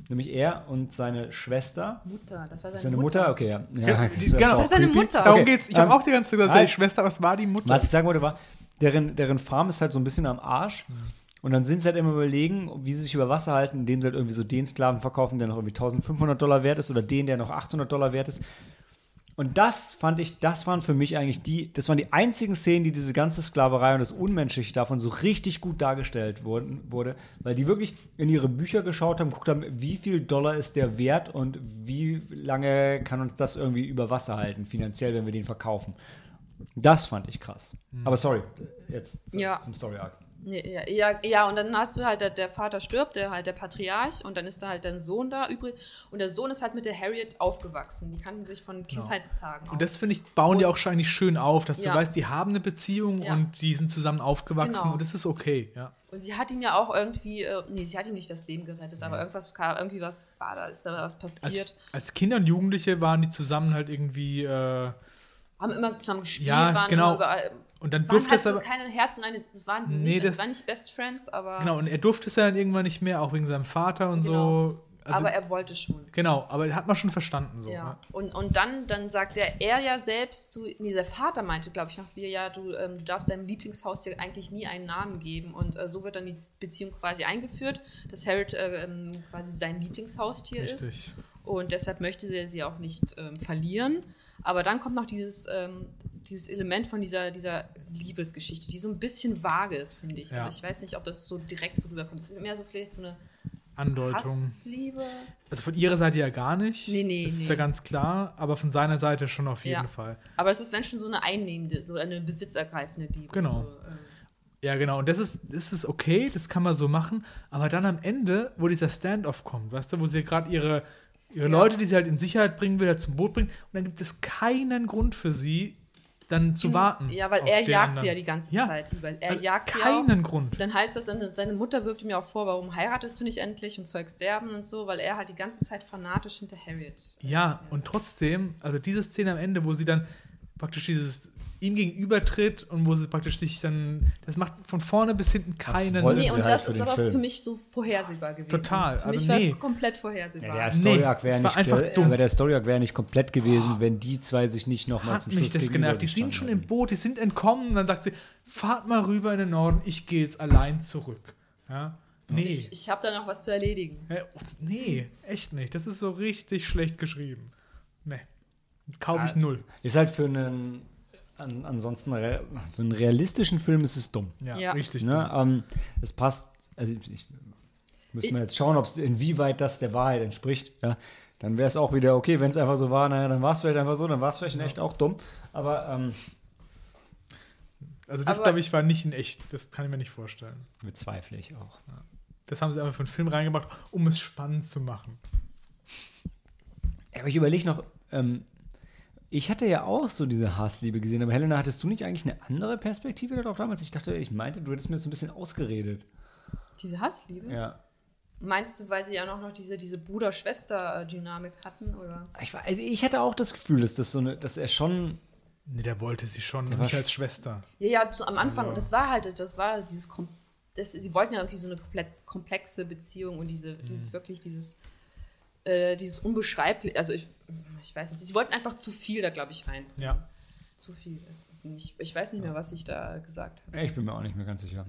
Nämlich er und seine Schwester. Mutter, das war seine seine Mutter? Okay, ja. ja das die- ist genau. Das ist seine creepy. Mutter. Darum Okay, geht's. Ich habe ähm, auch die ganze Zeit gesagt, halt. die Schwester, was war die Mutter? Was ich sagen wollte war, deren, deren Farm ist halt so ein bisschen am Arsch. Und dann sind sie halt immer überlegen, wie sie sich über Wasser halten, indem sie halt irgendwie so den Sklaven verkaufen, der noch irgendwie 1500 Dollar wert ist oder den, der noch 800 Dollar wert ist. Und das fand ich, das waren für mich eigentlich die, das waren die einzigen Szenen, die diese ganze Sklaverei und das Unmenschliche davon so richtig gut dargestellt wurden, wurde, weil die wirklich in ihre Bücher geschaut haben, geguckt haben, wie viel Dollar ist der wert und wie lange kann uns das irgendwie über Wasser halten, finanziell, wenn wir den verkaufen. Das fand ich krass. Aber sorry, jetzt Ja. zum Story Arc. Ja, ja, ja, und dann hast du halt, der, Vater stirbt, der halt der Patriarch, und dann ist da halt dein Sohn da übrig. Und der Sohn ist halt mit der Harriet aufgewachsen. Die kannten sich von Kindheitstagen. und das finde ich, bauen die auch schon eigentlich schön auf, dass Ja. du weißt, die haben eine Beziehung Ja. und die sind zusammen aufgewachsen Genau. und das ist okay, ja. Und sie hat ihm ja auch irgendwie, äh, nee, sie hat ihm nicht das Leben gerettet, aber irgendwas kam, irgendwie was war da, ist da was passiert. Als, als Kinder und Jugendliche waren die zusammen halt irgendwie, äh, Haben immer zusammen gespielt, Ja, waren genau. immer überall. Und dann durfte es so aber. keine Herz und eine, das waren sie Nee, nicht. das- Das waren nicht Best Friends, aber, Genau, und er durfte es ja dann irgendwann nicht mehr, auch wegen seinem Vater und Genau. so. Also, aber er wollte schon. genau, aber hat man schon verstanden so. Ja. ne? Und, und dann, dann sagt er, er ja selbst zu, nee, der Vater meinte, glaube ich, noch zu ihr, ja, du, ähm, du darfst deinem Lieblingshaustier eigentlich nie einen Namen geben. Und äh, so wird dann die Beziehung quasi eingeführt, dass Harriet äh, ähm, quasi sein Lieblingshaustier ist. Richtig. Und deshalb möchte er sie auch nicht ähm, verlieren. Aber dann kommt noch dieses, ähm, dieses Element von dieser, dieser Liebesgeschichte, die so ein bisschen vage ist, finde ich. Ja. Also ich weiß nicht, ob das so direkt so rüberkommt. Es ist mehr so vielleicht so eine Andeutung. Hassliebe. Also von ihrer Seite ja gar nicht. Nee, nee, Das ist nee. ja ganz klar, aber von seiner Seite schon auf jeden Ja. Fall. Aber es ist wenn schon so eine einnehmende, so eine besitzergreifende Liebe. Genau. So, ähm, Ja, genau. Und das ist, das ist okay, das kann man so machen. Aber dann am Ende, wo dieser Standoff kommt, weißt du, wo sie gerade ihre, ihre Ja. Leute, die sie halt in Sicherheit bringen will, halt zum Boot bringen. Und dann gibt es keinen Grund für sie, dann zu warten. Ja, weil er jagt anderen. sie ja die ganze Ja. Zeit über. Er Also jagt sie keinen auch. Grund. Dann heißt das, seine Mutter wirft ihm ja auch vor, warum heiratest du nicht endlich und Zeug sterben und so, weil er halt die ganze Zeit fanatisch hinter Harriet. Ja, und trotzdem, also diese Szene am Ende, wo sie dann praktisch dieses ihm gegenübertritt und wo sie praktisch sich dann, das macht von vorne bis hinten keinen Sinn. Nee, und halt das ist aber Film. für mich so vorhersehbar gewesen. Total, Für mich also war nee. es komplett vorhersehbar. Ja, der Nee, wäre nicht, einfach der, dumm. aber der Story-Arc wäre nicht komplett gewesen, wenn die zwei sich nicht nochmal hat zum mich Schluss das genervt. Die sind schon im Boot, die sind entkommen. Dann sagt sie, fahrt mal rüber in den Norden, ich gehe jetzt allein zurück. Ja? Nee. Ich, ich habe da noch was zu erledigen. Äh, nee, echt nicht. Das ist so richtig schlecht geschrieben. Nee. Kaufe ich Ah. null. Ist halt für einen, an, ansonsten, für einen realistischen Film ist es dumm. Ja, Ja. richtig. Ne? dumm. Ähm, es passt, also ich, ich müssen wir jetzt schauen, ob es inwieweit das der Wahrheit entspricht. Ja? Dann wäre es auch wieder okay, wenn es einfach so war, naja, dann war es vielleicht einfach so, dann war es vielleicht in echt auch dumm. Aber ähm, Also das, glaube ich, war nicht in echt. Das kann ich mir nicht vorstellen. bezweifle ich auch. Das haben sie einfach für einen Film reingemacht, um es spannend zu machen. Ja, Aber ich überlege noch, ähm, ich hatte ja auch so diese Hassliebe gesehen, aber Helena, hattest du nicht eigentlich eine andere Perspektive darauf damals? Ich dachte, ich meinte, du hättest mir das so ein bisschen ausgeredet. Diese Hassliebe? Ja. Meinst du, weil sie ja noch, noch diese, diese Bruder-Schwester-Dynamik hatten? Oder? Ich, war, also ich hatte auch das Gefühl, dass, das so eine, dass er schon. Nee, der wollte sie schon, war nicht als Schwester. Ja, ja, zu, am Anfang. Und das war halt, das war dieses. Das, sie wollten ja irgendwie so eine komplett komplexe Beziehung und diese, Mhm. dieses wirklich, dieses. Äh, dieses unbeschreibliche. Also, ich, ich weiß nicht. Sie wollten einfach zu viel da, glaube ich, rein. Ja. Zu viel. Ich, ich weiß nicht mehr, was ich da gesagt habe. Ich bin mir auch nicht mehr ganz sicher.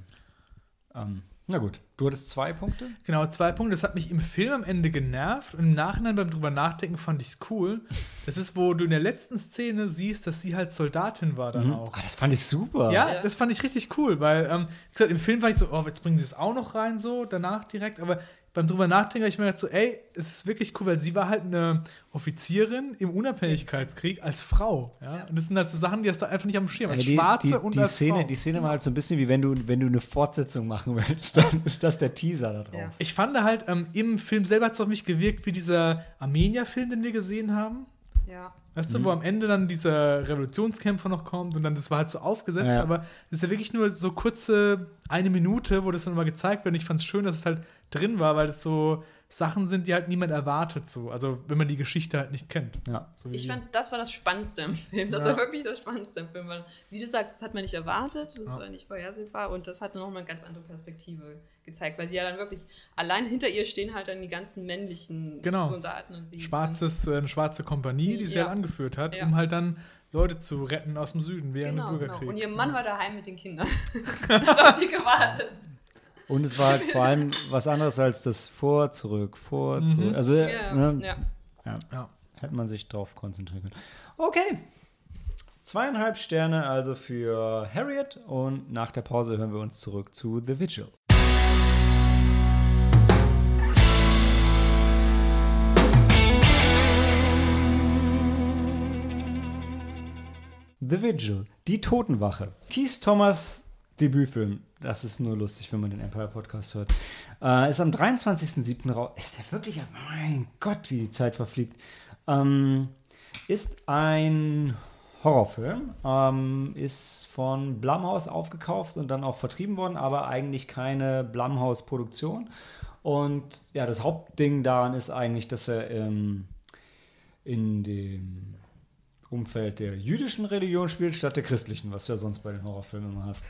Ähm, na gut, du hattest zwei Punkte. Genau, zwei Punkte. Das hat mich im Film am Ende genervt und im Nachhinein beim drüber nachdenken fand ich es cool. Das ist, wo du in der letzten Szene siehst, dass sie halt Soldatin war dann auch. Ah, das fand ich super. Ja, Ja. das fand ich richtig cool, weil, ähm, wie gesagt, im Film war ich so, oh, jetzt bringen sie es auch noch rein, so, danach direkt, aber beim drüber nachdenken habe ich mir gedacht, so, ey, es ist wirklich cool, weil sie war halt eine Offizierin im Unabhängigkeitskrieg als Frau, ja, und das sind halt so Sachen, die hast du einfach nicht am Schirm, als die, Schwarze die, und die als Szene, Frau. die Szene war halt so ein bisschen wie wenn du, wenn du eine Fortsetzung machen willst, dann ist das der Teaser da drauf. Ja. Ich fand halt, ähm, im Film selber hat es auf mich gewirkt wie dieser Armenier-Film, den wir gesehen haben. Ja. Weißt Mhm. du, wo am Ende dann dieser Revolutionskämpfer noch kommt und dann, das war halt so aufgesetzt, Ja. aber es ist ja wirklich nur so kurze eine Minute, wo das dann mal gezeigt wird. Und ich fand es schön, dass es halt drin war, weil es so Sachen sind, die halt niemand erwartet, so. Also, wenn man die Geschichte halt nicht kennt. Ja. So wie Ich fand, das war das Spannendste im Film. Das Ja. war wirklich das Spannendste im Film. Weil, wie du sagst, das hat man nicht erwartet, das Ja. war nicht vorhersehbar und das hat noch mal eine ganz andere Perspektive gezeigt, weil sie ja dann wirklich allein hinter ihr stehen halt dann die ganzen männlichen Genau. Soldaten und die Schwarzes, äh, eine schwarze Kompanie, die sie Ja. halt angeführt hat, Ja. um halt dann Leute zu retten aus dem Süden während Genau, dem genau. Bürgerkrieg. Und ihr Mann war daheim mit den Kindern. hat auf sie gewartet. Und es war halt vor allem was anderes als das Vor, zurück, vor, Mhm. zurück. Also Ja, ne, ja. ja. Ja. hätte man sich drauf konzentrieren können. Okay. Zweieinhalb Sterne also für Harriet und nach der Pause hören wir uns zurück zu The Vigil. The Vigil, die Totenwache. Keith Thomas Debütfilm. Das ist nur lustig, wenn man den Empire Podcast hört. Äh, ist am 23.07. raus. Ist der wirklich? Mein Gott, wie die Zeit verfliegt. Ähm, ist ein Horrorfilm. Ähm, ist von Blumhouse aufgekauft und dann auch vertrieben worden, aber eigentlich keine Blumhouse-Produktion. Und ja, das Hauptding daran ist eigentlich, dass er ähm, in dem Umfeld der jüdischen Religion spielt, statt der christlichen, was du ja sonst bei den Horrorfilmen immer hast.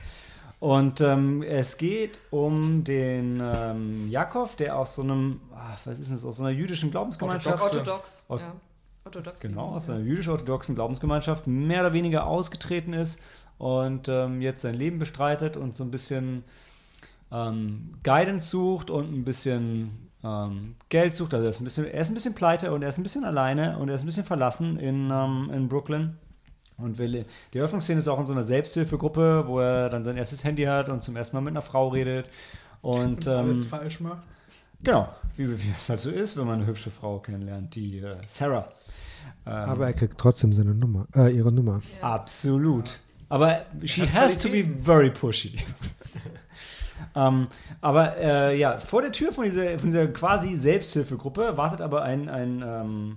Und ähm, es geht um den ähm, Jakob, der aus so einem, ah, was ist das, aus so einer jüdischen Glaubensgemeinschaft. Orthodox. Ort- ja. Orthodox. Genau, aus einer jüdisch-orthodoxen Glaubensgemeinschaft mehr oder weniger ausgetreten ist und ähm, jetzt sein Leben bestreitet und so ein bisschen ähm, Guidance sucht und ein bisschen ähm, Geld sucht. Also er ist, ein bisschen, er ist ein bisschen pleite und er ist ein bisschen alleine und er ist ein bisschen verlassen in, ähm, in Brooklyn. Und die Eröffnungsszene ist auch in so einer Selbsthilfegruppe, wo er dann sein erstes Handy hat und zum ersten Mal mit einer Frau redet. Und, alles ähm, falsch macht. genau, wie, wie es halt so ist, wenn man eine hübsche Frau kennenlernt, die äh, Sarah. Ähm, Aber er kriegt trotzdem seine Nummer, äh, ihre Nummer. Absolut. Aber she hat has to be very pushy. ähm, aber äh, ja, vor der Tür von dieser, von dieser quasi Selbsthilfegruppe wartet aber ein, ein ähm,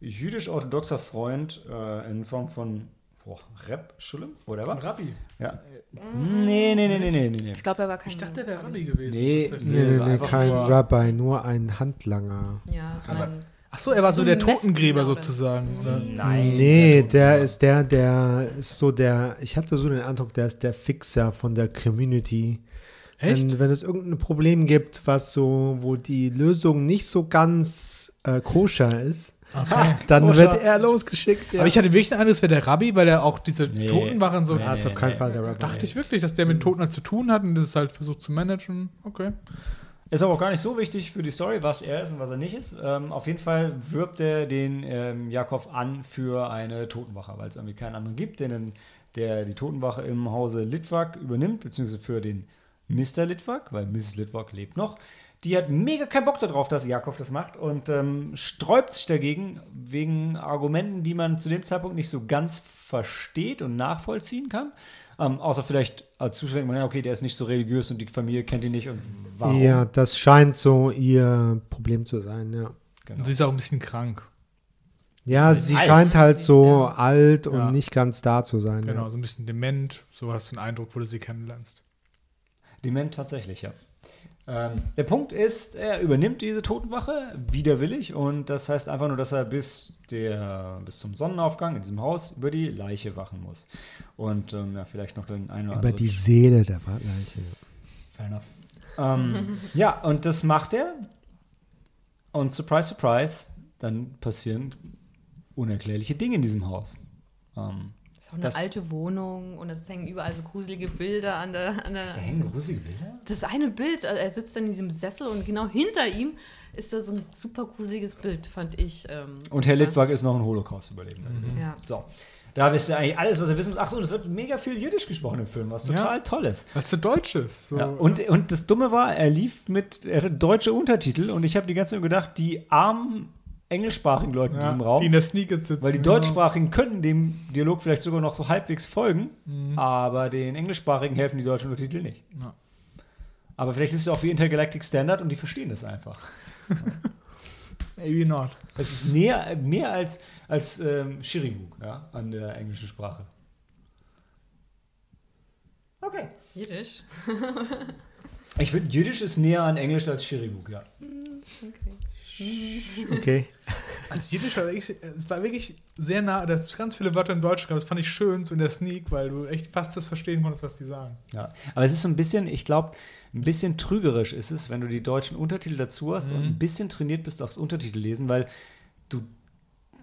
jüdisch-orthodoxer Freund äh, in Form von boah, Rep, Schulem, whatever. Ein Rabbi. Ja. Nee, nee, nee, nee, nee, nee. Ich glaube, er war kein. Ich dachte, der wäre Rabbi gewesen. Nee. Nee, nee, nee, kein nur- Rabbi, nur ein Handlanger. Ja, ein, Ach so, er war so, So der Totengräber sozusagen. oder? Nein. Nee, der ist der, der ist so der, ich hatte so den Eindruck, der ist der Fixer von der Community. Echt? Wenn, wenn es irgendein Problem gibt, was so, wo die Lösung nicht so ganz äh, koscher ist, Okay. dann wird er losgeschickt. Ja. Aber ich hatte wirklich den Eindruck, es wäre der Rabbi, weil er auch diese Nee. Totenwachen so. Nee. Ist auf keinen Fall der Rabbi. Dachte ich wirklich, dass der mit Toten halt zu tun hat und das halt versucht zu managen. Okay. Ist aber auch gar nicht so wichtig für die Story, was er ist und was er nicht ist. Ähm, auf jeden Fall wirbt er den ähm, Jakob an für eine Totenwache, weil es irgendwie keinen anderen gibt, den, der die Totenwache im Hause Litwak übernimmt, beziehungsweise für den Mr. Litwak, weil Mrs. Litwak lebt noch. Die hat mega keinen Bock darauf, dass Jakob das macht und ähm, sträubt sich dagegen wegen Argumenten, die man zu dem Zeitpunkt nicht so ganz versteht und nachvollziehen kann. Ähm, außer vielleicht als Zuschauer denkt man, ja, okay, der ist nicht so religiös und die Familie kennt ihn nicht und warum? Ja, das scheint so ihr Problem zu sein, ja. Genau. Und sie ist auch ein bisschen krank. Ja, sie alt. scheint halt so Ja. alt und Ja. nicht ganz da zu sein. Genau, Ja. so ein bisschen dement. So hast du einen Eindruck, wo du sie kennenlernst. Dement tatsächlich, ja. Ähm, der Punkt ist, er übernimmt diese Totenwache widerwillig und das heißt einfach nur, dass er bis, der, bis zum Sonnenaufgang in diesem Haus über die Leiche wachen muss. Und ähm, ja, vielleicht noch den einen oder Über anderen. die Seele der Leiche. Fair enough. Ähm, ja, und das macht er. Und surprise, surprise, dann passieren unerklärliche Dinge in diesem Haus. Ähm, auch eine Das- alte Wohnung und es hängen überall so gruselige Bilder an der. An der da hängen gruselige Bilder? das eine Bild, also er sitzt dann in diesem Sessel und genau hinter ihm ist da so ein super gruseliges Bild, fand ich. Ähm, Und Herr ja. Litwak ist noch ein Holocaust-Überlebender. Ja. So. Da wisst ihr eigentlich alles, was ihr wissen müsst. Ach so, und es wird mega viel Jiddisch gesprochen im Film, was Ja. total toll ist. Weil es so deutsch ist. So, Ja, und, und das Dumme war, er lief mit, er hatte deutsche Untertitel und ich habe die ganze Zeit gedacht, die armen englischsprachigen Leute in ja, diesem Raum, Die in der Sneak jetzt sitzen. weil die genau. deutschsprachigen könnten dem Dialog vielleicht sogar noch so halbwegs folgen, Mhm. aber den englischsprachigen helfen die deutschen Untertitel nicht. Ja. Aber vielleicht ist es auch wie Intergalactic Standard und die verstehen das einfach. Maybe not. Es ist näher, mehr als, als ähm, Shirimuk ja, an der englischen Sprache. Okay. Jiddisch. Ich finde, Jiddisch ist näher an Englisch als Shirimuk, ja. Okay. Also Jiddisch wirklich, es war wirklich sehr nah, da ist ganz viele Wörter in Deutsch gab. Das fand ich schön, so in der Sneak, weil du echt fast das verstehen konntest, was die sagen. Ja, aber es ist so ein bisschen, ich glaube, ein bisschen trügerisch ist es, wenn du die deutschen Untertitel dazu hast und Mhm. ein bisschen trainiert bist aufs Untertitellesen, weil du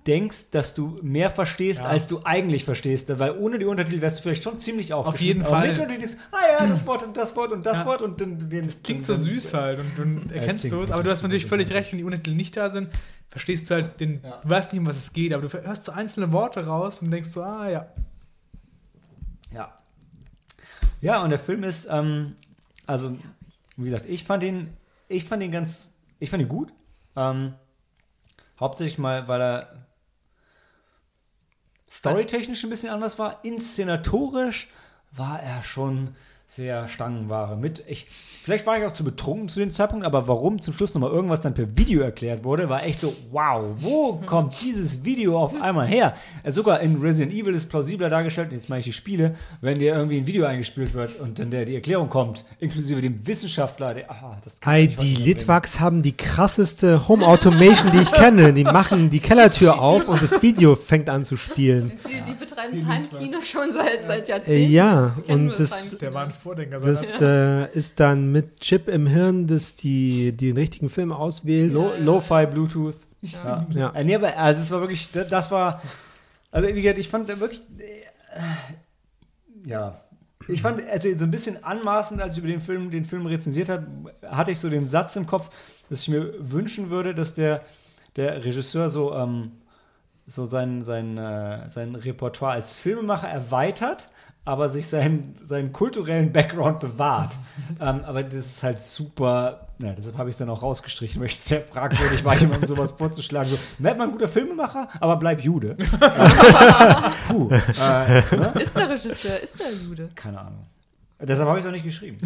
denkst, dass du mehr verstehst, Ja. als du eigentlich verstehst. Weil ohne die Untertitel wärst du vielleicht schon ziemlich aufgeschmissen. jeden aber Fall. mit Untertiteln denkst du, ah ja, das Wort und das Wort und das Ja. Wort und dann, den, das Klingt so süß halt und du erkennst klingt sowas, aber du hast natürlich völlig sympathisch. recht, wenn die Untertitel nicht da sind, verstehst du halt den, Ja. du weißt nicht, um was es geht, aber du hörst so einzelne Worte raus und denkst so, ah ja. Ja. Ja, und der Film ist, ähm, also, wie gesagt, ich fand ihn, ich fand ihn ganz, ich fand ihn gut. Ähm, hauptsächlich mal, weil er storytechnisch ein bisschen anders war. Inszenatorisch war er schon sehr Stangenware mit. Ich, vielleicht war ich auch zu betrunken zu dem Zeitpunkt, aber warum zum Schluss nochmal irgendwas dann per Video erklärt wurde, war echt so, wow, wo kommt dieses Video auf einmal her? Äh, sogar in Resident Evil ist plausibler dargestellt, jetzt mache ich die Spiele, wenn dir irgendwie ein Video eingespielt wird und dann der, die Erklärung kommt, inklusive dem Wissenschaftler, der, ah, das kannst du Ey, nicht heute die. Litwax haben die krasseste Home Automation, die ich kenne. Die machen die Kellertür auf und das Video fängt an zu spielen. Die, die betreiben das Heimkino schon seit, seit Äh, Jahrzehnten. ja, Kennen und das. Der war ein Vordenker. das äh, ist dann mit Chip im Hirn, dass die, die den richtigen Film auswählt. Lo Lo-Fi, Bluetooth. Ja. Ja. Äh, Nee, aber also es war wirklich, das, das war, also wie gesagt, ich fand wirklich, äh, ja, ich fand, also so ein bisschen anmaßend, als ich über den Film, den Film rezensiert habe, hatte ich so den Satz im Kopf, dass ich mir wünschen würde, dass der, der Regisseur so, ähm, so sein, sein, äh, sein Repertoire als Filmemacher erweitert, aber sich seinen, seinen kulturellen Background bewahrt. ähm, aber das ist halt super, ja, deshalb habe ich es dann auch rausgestrichen, weil ich es sehr fragwürdig war, jemandem sowas vorzuschlagen. So, werd mal ein guter Filmemacher, aber bleib Jude. Puh. Äh, ne? Ist der Regisseur, ist der Jude? Keine Ahnung. Deshalb habe ich es auch nicht geschrieben.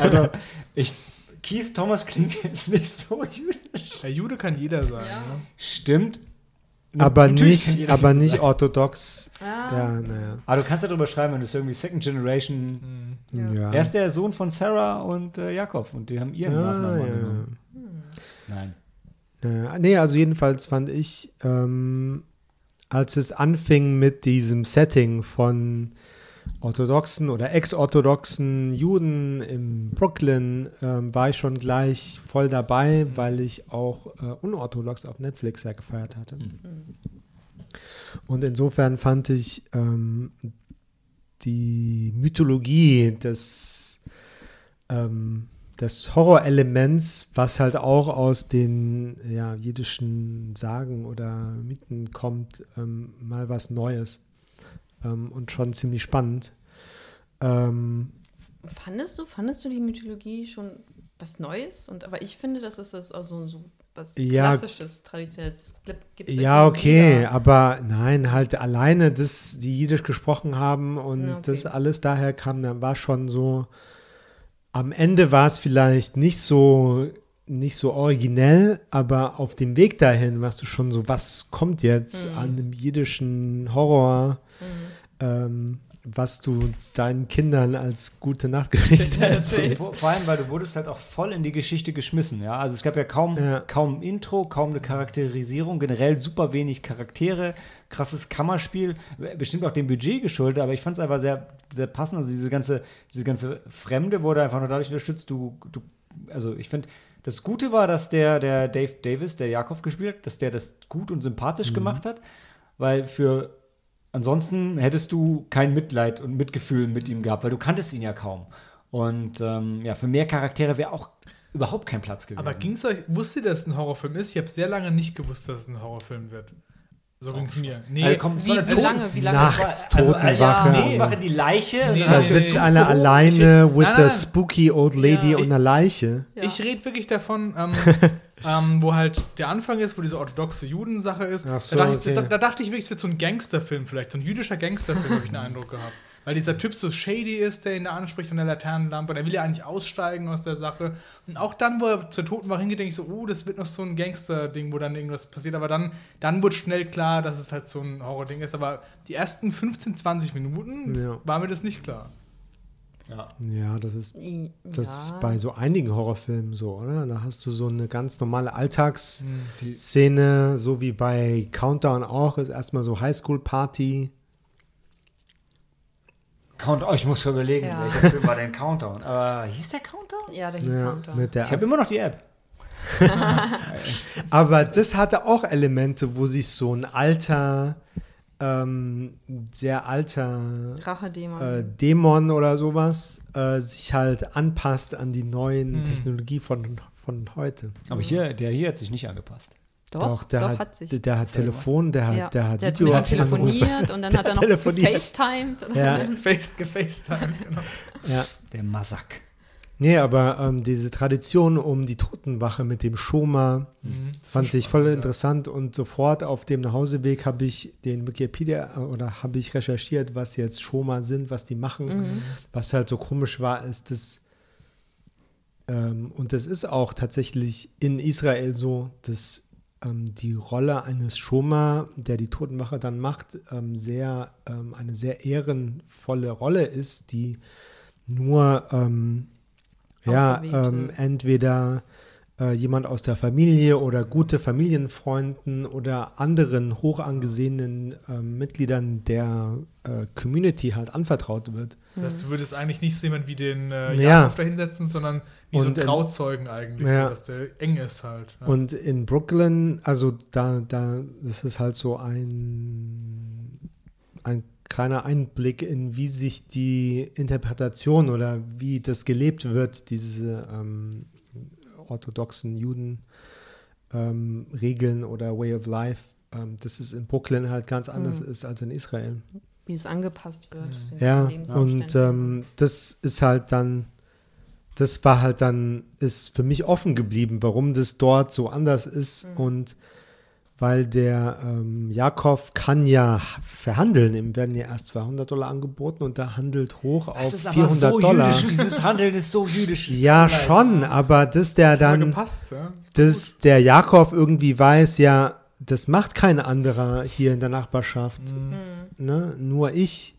also, ich, Keith Thomas klingt jetzt nicht so jüdisch. Der Jude kann jeder sein. Ja. Ne? Stimmt. Aber Natürlich kann nicht, aber nicht orthodox. Ah. Ja, naja. Aber du kannst ja drüber schreiben, wenn du es irgendwie Second Generation. Ja. Ja. Er ist der Sohn von Sarah und äh, Jakob und die haben ihren Ah, Nachnamen ja. angenommen. Nein. Naja, nee, also jedenfalls fand ich, ähm, als es anfing mit diesem Setting von orthodoxen oder ex-orthodoxen Juden in Brooklyn, ähm, war ich schon gleich voll dabei, weil ich auch äh, unorthodox auf Netflix sehr gefeiert hatte. Und insofern fand ich ähm, die Mythologie des, ähm, des Horrorelements, was halt auch aus den ja, jiddischen Sagen oder Mythen kommt, ähm, mal was Neues ähm, und schon ziemlich spannend. Ähm, Fandest du, fandest du die Mythologie schon was Neues? Und, aber ich finde, das ist das auch so, so was Ja. Klassisches, Traditionelles. Ja, okay, wieder. aber nein, halt alleine, dass die Jiddisch gesprochen haben und okay. das alles daher kam, dann war schon so, am Ende war es vielleicht nicht so, nicht so originell, aber auf dem Weg dahin warst du schon so, was kommt jetzt Mhm. an dem jiddischen Horror, ähm, was du deinen Kindern als gute Nachtgeschichte erzählst. Vor, vor allem, weil du wurdest halt auch voll in die Geschichte geschmissen, ja. Also es gab ja kaum, Ja. kaum ein Intro, kaum eine Charakterisierung, generell super wenig Charaktere, krasses Kammerspiel, bestimmt auch dem Budget geschuldet, aber ich fand es einfach sehr, sehr passend. Also diese ganze, diese ganze Fremde wurde einfach nur dadurch unterstützt, du, du also ich finde, das Gute war, dass der, der Dave Davis, der Jakob gespielt hat, dass der das gut und sympathisch gemacht hat, weil für ansonsten hättest du kein Mitleid und Mitgefühl mit ihm gehabt, weil du kanntest ihn ja kaum. Und ähm, ja, für mehr Charaktere wäre auch überhaupt kein Platz gewesen. Aber ging es euch, wusstet ihr, dass es ein Horrorfilm ist? Ich habe sehr lange nicht gewusst, dass es ein Horrorfilm wird. So ging es mir. Nee, Also, komm, Wie, wie Toten- lange? Wie lange? Nachts Das war- also, Totenwache. Ja, nee, mache die Leiche. Nee, Da nee, sitzt einer Ich- alleine with Nein, the nein. spooky old lady Ja. und einer Leiche. Ja. Ich rede wirklich davon, ähm, ähm, wo halt der Anfang ist, wo diese orthodoxe Judensache ist. Ach so, da, dachte ich, okay. da, da dachte ich wirklich, es wird so ein Gangsterfilm vielleicht, so ein jüdischer Gangsterfilm, habe ich den Eindruck gehabt. Weil dieser Typ so shady ist, der ihn da anspricht an der Laternenlampe. Und er will ja eigentlich aussteigen aus der Sache. Und auch dann, wo er zur Totenwache hingeht, denke ich so, oh, das wird noch so ein Gangster-Ding, wo dann irgendwas passiert. Aber dann, dann wird schnell klar, dass es halt so ein Horror-Ding ist. Aber die ersten 15, 20 Minuten Ja. war mir das nicht klar. Ja. Ja, das ist Das ja. ist bei so einigen Horrorfilmen so, oder? Da hast du so eine ganz normale Die- Alltagsszene, so wie bei Countdown auch, ist erstmal so Highschool-Party. Count oh, ich muss schon überlegen, Ja. welcher Film war denn Countdown? Aber hieß der Countdown? Ja, der hieß Ja, Countdown. Ich habe immer noch die App. Aber das hatte auch Elemente, wo sich so ein alter, ähm, sehr alter Rachedämon. äh, Dämon oder sowas äh, sich halt anpasst an die neuen Hm. Technologie von, von heute. Aber hier, der hier hat sich nicht angepasst. doch, der doch, hat, hat sich. Der, der hat Telefon, der hat, ja, der hat der hat Video mit ihm telefoniert und dann Der hat er hat noch gefacetimed. Ja, Face, gefacetimed, genau. ja. Der Masak. Nee, aber ähm, diese Tradition um die Totenwache mit dem Schoma Mhm, fand ich voll spannend, interessant und sofort auf dem Nachhauseweg habe ich den Wikipedia äh, oder habe ich recherchiert, was jetzt Schoma sind, was die machen. Mhm. Was halt so komisch war, ist das ähm, und das ist auch tatsächlich in Israel so, dass ähm, die Rolle eines Schoma, der die Totenwache dann macht, ähm, sehr ähm, eine sehr ehrenvolle Rolle ist, die nur ähm, ja ähm, entweder äh, jemand aus der Familie oder gute Familienfreunden oder anderen hoch angesehenen ähm, Mitgliedern der äh, Community halt anvertraut wird. Das heißt, du würdest eigentlich nicht so jemand wie den äh, Ja. Jakob da hinsetzen, sondern wie so Und ein in- Trauzeugen eigentlich, Ja. so, dass der eng ist halt. Ja. Und in Brooklyn, also da, da, das ist halt so ein, ein kleiner Einblick in, wie sich die Interpretation oder wie das gelebt wird, diese ähm, orthodoxen Juden ähm, Regeln oder Way of Life, ähm, dass es in Brooklyn halt ganz anders Mhm. ist als in Israel. Wie es angepasst wird. den Ja, Lebensumständen. und ähm, das ist halt dann, das war halt dann, ist für mich offen geblieben, warum das dort so anders ist Mhm. und weil der ähm, Jakob kann ja verhandeln, ihm werden ja erst 200 Dollar angeboten und der handelt hoch auf 400 Dollar. Dieses Handeln ist so jüdisch. es Ja, schon, aber dass der aber dann, gepasst, ja. dass der Jakob irgendwie weiß, ja, das macht kein anderer hier in der Nachbarschaft. Mhm. ne? nur ich.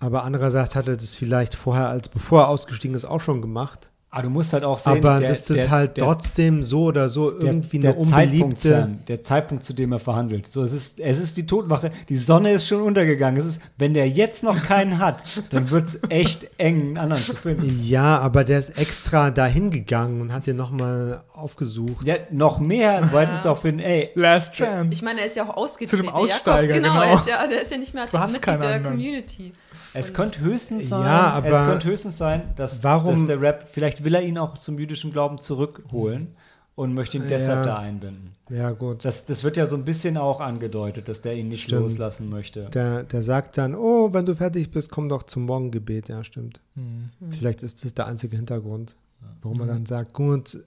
Aber andererseits hat er das vielleicht vorher, als bevor er ausgestiegen ist, auch schon gemacht. Aber du musst halt auch sehen, Aber der- dass das der- halt der- trotzdem so oder so der, irgendwie der eine Zeitpunkt, unbeliebte. Sam, der Zeitpunkt, zu dem er verhandelt. So, es ist, es ist die Todwache. Die Sonne ist schon untergegangen. Es ist, wenn der jetzt noch keinen hat, dann wird es echt eng, einen anderen zu finden. Ja, aber der ist extra dahin gegangen und hat den nochmal aufgesucht. Ja, noch mehr. Du wolltest auch finden, ey, Last Chance. Ich meine, er ist ja auch ausgetreten. Zu dem der Jakob, Aussteiger, genau. genau. Er ist ja, der ist ja nicht mehr keinen der anderen. Community. Es könnte höchstens sein, Ja, aber es könnte höchstens sein, dass, warum- dass der Rap, vielleicht will er ihn auch zum jüdischen Glauben zurückholen und möchte ihn deshalb Ja. da einbinden. Ja, gut. Das, das wird ja so ein bisschen auch angedeutet, dass der ihn nicht Stimmt. loslassen möchte. Der, der sagt dann, oh, wenn du fertig bist, komm doch zum Morgengebet. Ja, stimmt. Mhm. Vielleicht ist das der einzige Hintergrund, warum er dann sagt, gut,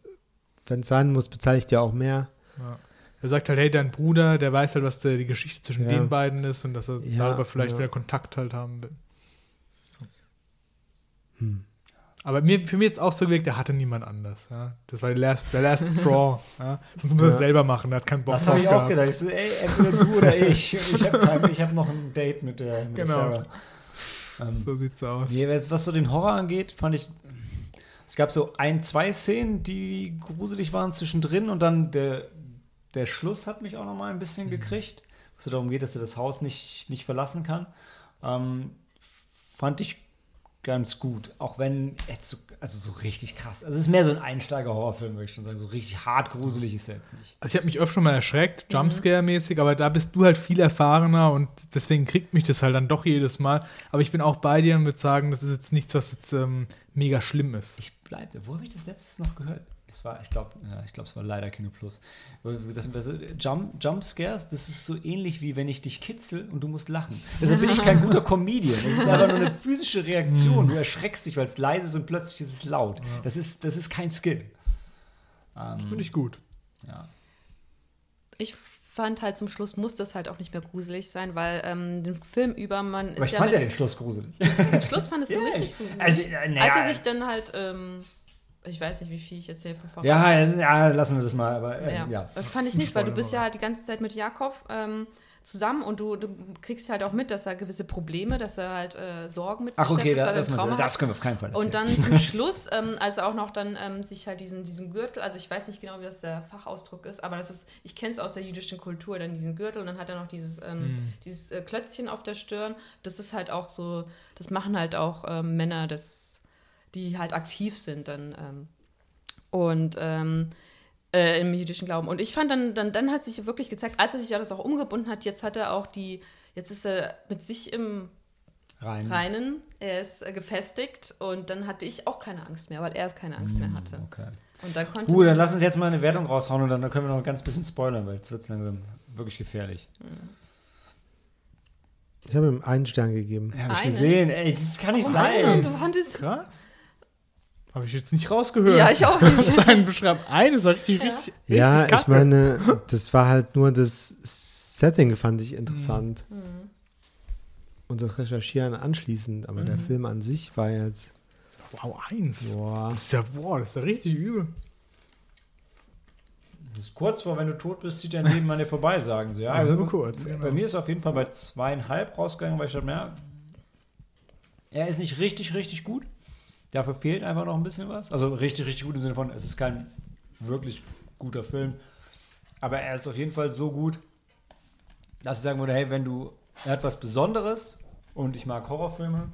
wenn es sein muss, bezahle ich dir auch mehr. Ja. Er sagt halt, hey, dein Bruder, der weiß halt, was der, die Geschichte zwischen Ja. den beiden ist und dass er Ja, darüber vielleicht ja. wieder Kontakt halt haben will. Hm. Aber mir, für mich jetzt auch so gewirkt, der hatte niemand anders. Ja? Das war der last, der last Straw. Ja? Sonst muss er es selber machen, er hat keinen Bock Das habe ich auch gehabt. gedacht. Ich so, ey, entweder du oder ich. Ich habe hab noch ein Date mit der, mit Genau. Sarah. Ähm, So sieht's aus. nee, was was so den Horror angeht, fand ich. Es gab so ein, zwei Szenen, die gruselig waren zwischendrin und dann der, der Schluss hat mich auch noch mal ein bisschen gekriegt, wo es darum geht, dass er das Haus nicht, nicht verlassen kann. Ähm, fand ich ganz gut. Auch wenn jetzt so, also so richtig krass. Also es ist mehr so ein Einsteiger-Horrorfilm, würde ich schon sagen. So richtig hart gruselig ist er jetzt nicht. Also ich habe mich öfter mal erschreckt, Jumpscare-mäßig, aber da bist du halt viel erfahrener und deswegen kriegt mich das halt dann doch jedes Mal. Aber ich bin auch bei dir und würde sagen, das ist jetzt nichts, was jetzt ähm, mega schlimm ist. Ich bleibe. Wo habe ich das letztes noch gehört? Das war, ich glaube, ja, ich glaube, es war leider Kino Plus. Also, Jump, Jump Scares, das ist so ähnlich wie wenn ich dich kitzel und du musst lachen. Deshalb bin ich kein guter Comedian. Das ist einfach nur eine physische Reaktion. Du erschreckst dich, weil es leise ist und plötzlich ist es laut. Das ist, das ist kein Skill. Ähm, Finde ich gut. ja. Ich fand halt zum Schluss muss das halt auch nicht mehr gruselig sein, weil ähm, den Film über man ist Aber ich ja fand mit ja den Schluss gruselig. den Schluss fandest du Ja, richtig gut. Also, äh, naja, Als er sich dann halt, ähm, ich weiß nicht, wie viel ich jetzt hier voran. ja, ja, lassen wir das mal. Aber äh, Ja, ja. das fand ich nicht, weil du bist ja halt die ganze Zeit mit Jakob ähm, zusammen und du, du kriegst halt auch mit, dass er gewisse Probleme, dass er halt äh, Sorgen mit sich Ach, okay, da, das, Trauma das können wir auf keinen Fall erzählen. Und dann zum Schluss, ähm, als er auch noch dann ähm, sich halt diesen, diesen Gürtel, also ich weiß nicht genau, wie das der Fachausdruck ist, aber das ist, ich kenne es aus der jüdischen Kultur, dann diesen Gürtel und dann hat er noch dieses, ähm, dieses äh, Klötzchen auf der Stirn. Das ist halt auch so, das machen halt auch ähm, Männer, das, die halt aktiv sind dann. Ähm, und ähm, äh, im jüdischen Glauben. Und ich fand dann, dann, dann hat sich wirklich gezeigt, als er sich alles auch umgebunden hat, jetzt hat er auch die, jetzt ist er mit sich im Rein. Reinen, er ist äh, gefestigt und dann hatte ich auch keine Angst mehr, weil er keine Angst mehr hatte. Okay. Und dann konnte Gut, dann lass uns jetzt mal eine Wertung raushauen und dann, dann können wir noch ein ganz bisschen spoilern, weil jetzt wird es langsam wirklich gefährlich. Ich habe ihm einen Stern gegeben. Ja, hab ich Einen? gesehen. Ey, das kann nicht einen? sein. Du fandest, Krass. Habe ich jetzt nicht rausgehört. Ja, ich auch nicht. Aus deinem Beschreib eines war richtig, richtig, Ja, richtig ich meine, das war halt nur das Setting, fand ich interessant. Mhm. Und das Recherchieren anschließend, aber der Film an sich war jetzt. Wow, eins. Boah. Das ist ja, boah, das ist ja richtig übel. Das ist kurz vor, wenn du tot bist, zieht dein Leben an dir vorbei, sagen sie. Ja, also nur kurz, Bei genau. mir ist auf jeden Fall bei zweieinhalb rausgegangen, weil ich dachte, ja, er ist nicht richtig, richtig gut. Dafür fehlt einfach noch ein bisschen was. Also richtig, richtig gut im Sinne von, es ist kein wirklich guter Film. Aber er ist auf jeden Fall so gut, dass ich sagen würde, hey, wenn du, er hat was Besonderes und ich mag Horrorfilme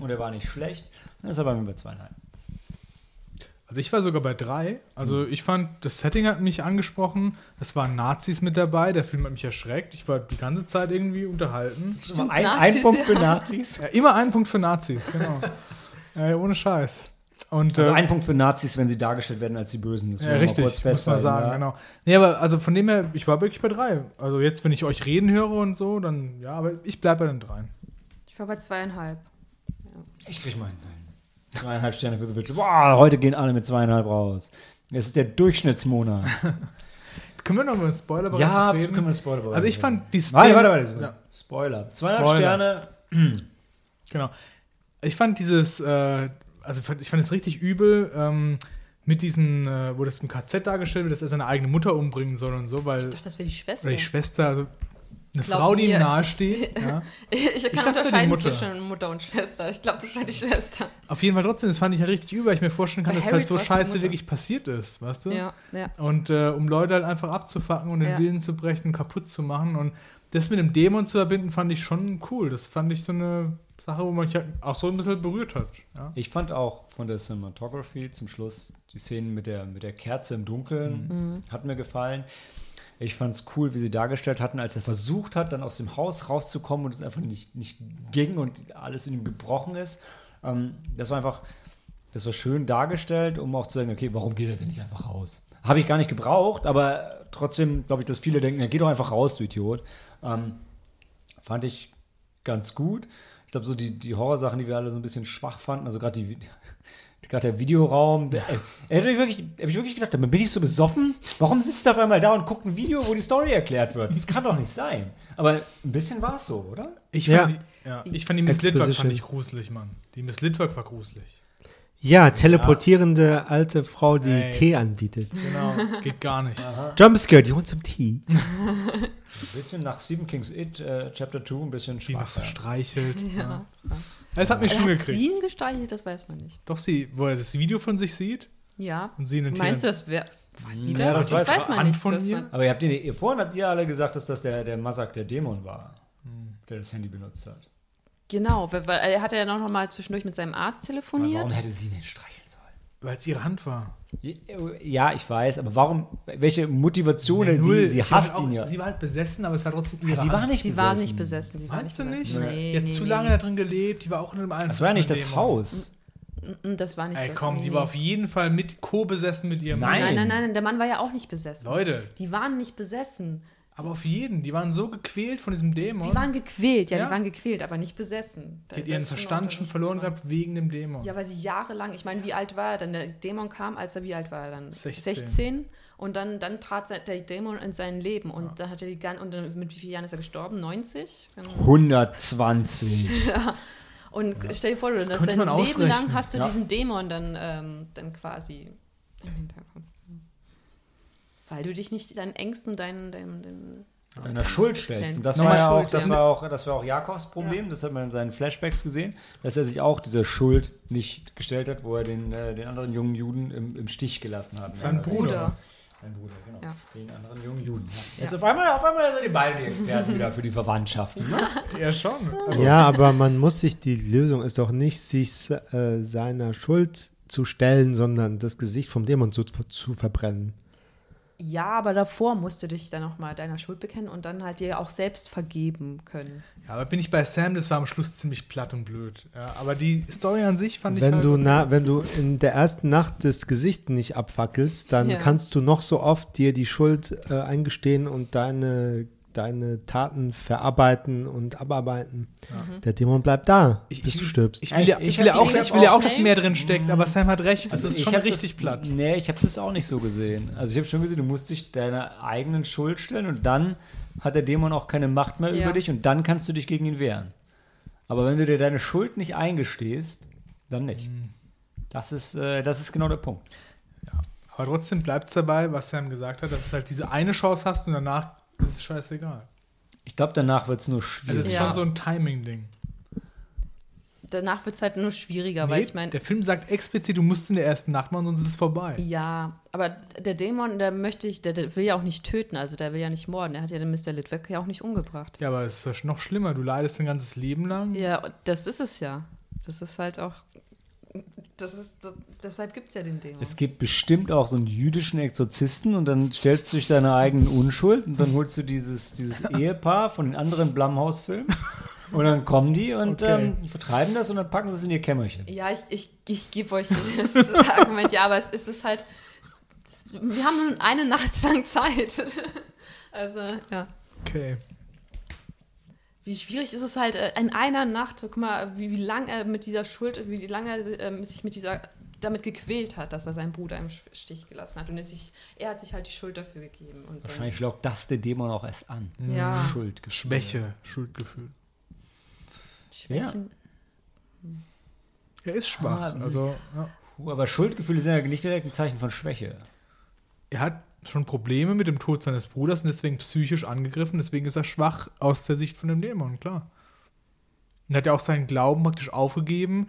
und er war nicht schlecht, dann ist er bei mir bei zweieinhalb. Also ich war sogar bei drei. Also ich fand, das Setting hat mich angesprochen. Es waren Nazis mit dabei. Der Film hat mich erschreckt. Ich war die ganze Zeit irgendwie unterhalten. ein, ein Nazis, Punkt ja. für Nazis. Ja, immer ein Punkt für Nazis, genau. Ey, ohne Scheiß. Und, Also äh, ein Punkt für Nazis, wenn sie dargestellt werden als die Bösen. Das ja, mal richtig, kurz muss man sagen, ja. genau. Nee, aber also von dem her, ich war wirklich bei drei. Also jetzt, wenn ich euch reden höre und so, dann, ja, aber ich bleibe bei den dreien. Ich war bei zweieinhalb. Ich krieg meinen. Zweieinhalb Sterne für The Witcher. Boah, heute gehen alle mit zweieinhalb raus. Es ist der Durchschnittsmonat. Können wir noch den Spoiler ja, reden? absolut können wir Spoiler Also ich fand die Szene... Warte, warte, warte. Ja. Spoiler. Zweieinhalb Spoiler. Sterne. Genau. Ich fand dieses, äh, also ich fand es richtig übel, ähm, mit diesen, äh, wo das im KZ dargestellt wird, dass er seine eigene Mutter umbringen soll und so, weil Ich dachte, das wäre die Schwester. oder die Schwester, also eine Glaub Frau, die ihm nahesteht. ja. Ich kann die unterscheiden Mutter. zwischen Mutter und Schwester. Ich glaube, das war die Schwester. Auf jeden Fall trotzdem, das fand ich halt richtig übel, weil ich mir vorstellen kann, Bei dass Harry halt so scheiße wirklich passiert ist, weißt du? Ja, ja. Und äh, um Leute halt einfach abzufacken und den Ja. Willen zu brechen, kaputt zu machen. Und das mit dem Dämon zu verbinden, fand ich schon cool. Das fand ich so eine Sache, wo man mich halt auch so ein bisschen berührt hat. Ja? Ich fand auch von der Cinematography zum Schluss die Szenen mit der, mit der Kerze im Dunkeln hat mir gefallen. Ich fand es cool, wie sie dargestellt hatten, als er versucht hat, dann aus dem Haus rauszukommen und es einfach nicht, nicht ging und alles in ihm gebrochen ist. Ähm, das war einfach, das war schön dargestellt, um auch zu sagen, okay, warum geht er denn nicht einfach raus? Habe ich gar nicht gebraucht, aber trotzdem glaube ich, dass viele denken, ja, geh doch einfach raus, du Idiot. Ähm, fand ich ganz gut. Ich glaube, so die, die Horrorsachen, die wir alle so ein bisschen schwach fanden, also gerade die gerade der Videoraum, der, er hätte mich wirklich, hab ich wirklich gedacht, bin ich so besoffen? Warum sitzt er auf einmal da und guckt ein Video, wo die Story erklärt wird? Das kann doch nicht sein. Aber ein bisschen war es so, oder? Ich Ja. fand, die, ja, ich fand die Miss Exposition. fand ich gruselig, Mann. Die Miss Litwak war gruselig. Ja, teleportierende alte Frau, die Ey. Tee anbietet. Genau, geht gar nicht. Jumpscare, you want some tea? Ein bisschen nach Stephen King's It, äh, Chapter 2, ein bisschen Die noch schwach. so ja. streichelt. Ja. Ja. Es hat mich schon Hat gekriegt. sie ihn gestreichelt? Das weiß man nicht. Doch sie, wo er das Video von sich sieht Ja. und sie in den Meinst du, Tieren- das wäre. Weiß Ja, das? das weiß- man Hand nicht. von das ihr? Aber ihr habt ihr, ihr vorhin habt ihr alle gesagt, dass das der, der Masak der Dämon war, der das Handy benutzt hat. Genau, weil, weil er hat ja noch mal zwischendurch mit seinem Arzt Aber telefoniert. warum hätte sie den streicheln sollen? weil es ihre Hand war. Ja, ich weiß, aber warum, welche Motivation Nee, sie, null. sie war hasst halt auch, ihn ja. Sie war halt besessen, aber es war trotzdem ihre Ja, sie Hand. war nicht Sie besessen. war nicht besessen. Sie war Meinst du nicht? besessen. Nee, die hat nee, zu lange nee. da drin gelebt, die war auch in einem Einfluss. Das war ja nicht das. Haus. Mm, Das war nicht Ey, komm, die war auf jeden Fall mit co-besessen mit ihrem Nein. Nein, nein, nein, der Mann war ja auch nicht besessen. Leute, Die waren nicht besessen. Aber auf jeden. Die waren so gequält von diesem Dämon. Die waren gequält, ja, Ja? die waren gequält, aber nicht besessen. die hat ihren Verstand schon verloren gehabt wegen dem Dämon. Ja, weil sie jahrelang, ich meine, wie alt war er dann? Der Dämon kam, als er, wie alt war er dann? 16. 16. Und dann, dann trat der Dämon in sein Leben. Und dann hat er die gan- und dann, mit wie vielen Jahren ist er gestorben? 90? Dann- 120. Und stell dir vor, du Das dein man Leben ausrechnen. lang hast du Ja. diesen Dämon dann, ähm, dann quasi im Hintergrund. Weil du dich nicht deinen Ängsten und deinen, deinen, deinen Deiner Schuld stellst. Und das war ja auch, das ja. war auch, das war auch Jakobs Problem. Das hat man in seinen Flashbacks gesehen, dass er sich auch dieser Schuld nicht gestellt hat, wo er den, äh, den anderen jungen Juden im, im Stich gelassen hat. Sein Ja, Bruder. Sein Bruder, genau. Ja. Den anderen jungen Juden. Ja. Ja. Jetzt auf einmal, auf einmal sind die beiden die Experten wieder für die Verwandtschaften. Ne? Ja, schon. Also, Ja, aber man muss sich, die Lösung ist doch nicht, sich äh, seiner Schuld zu stellen, sondern das Gesicht vom Dämon zu, zu verbrennen. Ja, aber davor musst du dich dann nochmal deiner Schuld bekennen und dann halt dir auch selbst vergeben können. ja, aber bin ich bei Sam, das war am Schluss ziemlich platt und blöd. Ja, aber die Story an sich fand ich Wenn halt du, na, wenn du in der ersten Nacht das Gesicht nicht abfackelst, dann Ja. kannst du noch so oft dir die Schuld äh, eingestehen und deine deine Taten verarbeiten und abarbeiten. Der Dämon bleibt da, Ich- bis ich- du stirbst. Ich will ja, Ich ich will ja auch, ich will ja auch, dass mehr drin steckt, aber Sam hat recht, das ist ich schon richtig das, platt. Nee, ich habe das auch nicht so gesehen. Also ich habe schon gesehen, du musst dich deiner eigenen Schuld stellen und dann hat der Dämon auch keine Macht mehr Ja. über dich und dann kannst du dich gegen ihn wehren. Aber wenn du dir deine Schuld nicht eingestehst, dann nicht. Mhm. Das ist, äh, das ist genau der Punkt. Aber trotzdem bleibt es dabei, was Sam gesagt hat, dass du halt diese eine Chance hast und danach ist es scheißegal. Ich glaube, danach wird es nur Also schwierig. es ist Ja. schon so ein Timing-Ding. Danach wird es halt nur schwieriger, Nee, weil ich meine, der Film sagt explizit, du musst in der ersten Nacht machen, sonst ist es vorbei. ja, aber der Dämon, der möchte ich, der, der will ja auch nicht töten, also der will ja nicht morden. Er hat ja den Mr. Litwick ja auch nicht umgebracht. Ja, aber es ist noch schlimmer. Du leidest dein ganzes Leben lang. Ja, das ist es ja. Das ist halt auch. Das ist, das, deshalb gibt es ja den Dämon. Es gibt bestimmt auch so einen jüdischen Exorzisten und dann stellst du dich deiner eigenen Unschuld und dann holst du dieses, dieses Ehepaar von den anderen Blumhouse-Filmen und dann kommen die und Okay. ähm, vertreiben das und dann packen sie es in ihr Kämmerchen. Ja, ich, ich, ich gebe euch das Argument, ja, aber es ist es halt. Das, wir haben nur eine Nacht lang Zeit. Also, ja. Okay. Wie schwierig ist es halt äh, in einer Nacht, guck mal, wie, wie lange er mit dieser Schuld, wie lange er ähm, sich mit dieser damit gequält hat, dass er seinen Bruder im Stich gelassen hat. Und er, sich, er hat sich halt die Schuld dafür gegeben. Und dann, Wahrscheinlich lockt das der Dämon auch erst an. Ja. Schuldgefühl. Schwäche, Schuldgefühl. Schwächen. Er ist schwach. Ah, also, ja. Puh, aber Schuldgefühle sind ja nicht direkt ein Zeichen von Schwäche. Er hat schon Probleme mit dem Tod seines Bruders und deswegen psychisch angegriffen. Deswegen ist er schwach aus der Sicht von dem Dämon, klar. Und er hat ja auch seinen Glauben praktisch aufgegeben,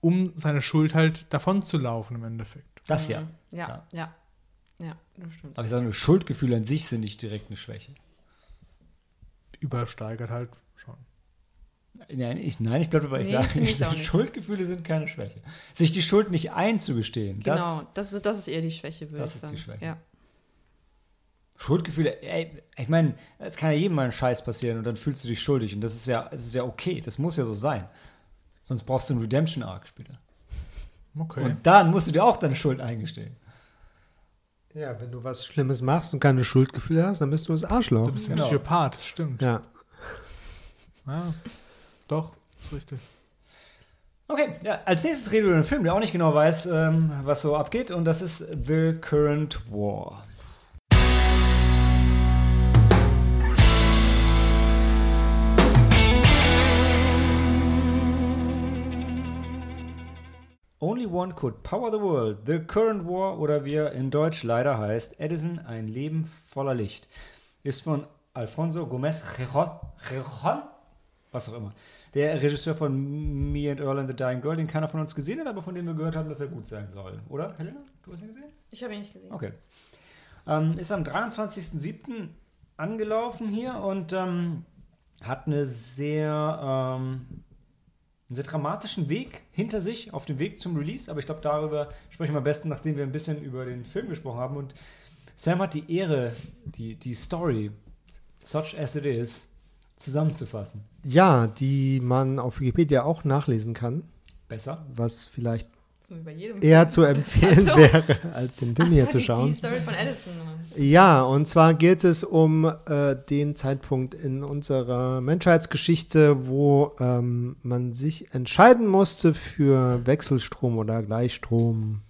um seine Schuld halt davon zu laufen im Endeffekt. Das ja. Mhm. Ja, Ja. ja. Ja, das stimmt. Aber ich sage nur, Schuldgefühle an sich sind nicht direkt eine Schwäche. Übersteigert halt schon. Nein, ich, nein, ich bleibe dabei. Ich Nee, sage, ich nicht. Schuldgefühle sind keine Schwäche. Sich die Schuld nicht einzugestehen, Genau, das, das, ist, das ist eher die Schwäche, würde das ich ist die sagen. Schwäche. Ja. Schuldgefühle, ey, ich meine, es kann ja jedem mal ein Scheiß passieren und dann fühlst du dich schuldig und das ist ja, das ist ja okay, das muss ja so sein. Sonst brauchst du einen Redemption Arc später. Okay. Und dann musst du dir auch deine Schuld eingestehen. Ja, wenn du was Schlimmes machst und keine Schuldgefühle hast, dann bist du das Arschloch. du bist ein genau. Psychopath, das stimmt. Ja. Ja, doch, ist richtig. Okay, ja, als nächstes reden wir über einen Film, der auch nicht genau weiß, ähm, was so abgeht und das ist The Current War. Only One Could Power the World. The Current War oder wie er in Deutsch leider heißt, Edison, ein Leben voller Licht. Ist von Alfonso Gomez Rejon, was auch immer. Der Regisseur von Me and Earl and the Dying Girl, den keiner von uns gesehen hat, aber von dem wir gehört haben, dass er gut sein soll. Oder, Helena? Du hast ihn gesehen? Ich habe ihn nicht gesehen. Okay. Ähm, ist am 23.07. angelaufen hier und ähm, hat eine sehr, ähm, einen sehr dramatischen Weg hinter sich auf dem Weg zum Release. Aber ich glaube, darüber sprechen wir am besten, nachdem wir ein bisschen über den Film gesprochen haben. Und Sam hat die Ehre, die, die Story, such as it is, zusammenzufassen. ja, die man auf Wikipedia auch nachlesen kann, Besser? was vielleicht So wie bei jedem eher zu empfehlen so. wäre, als den Film Ach hier so, zu die- schauen. Die Story von Edison. Ja, und zwar geht es um äh, den Zeitpunkt in unserer Menschheitsgeschichte, wo ähm, man sich entscheiden musste für Wechselstrom oder Gleichstrom.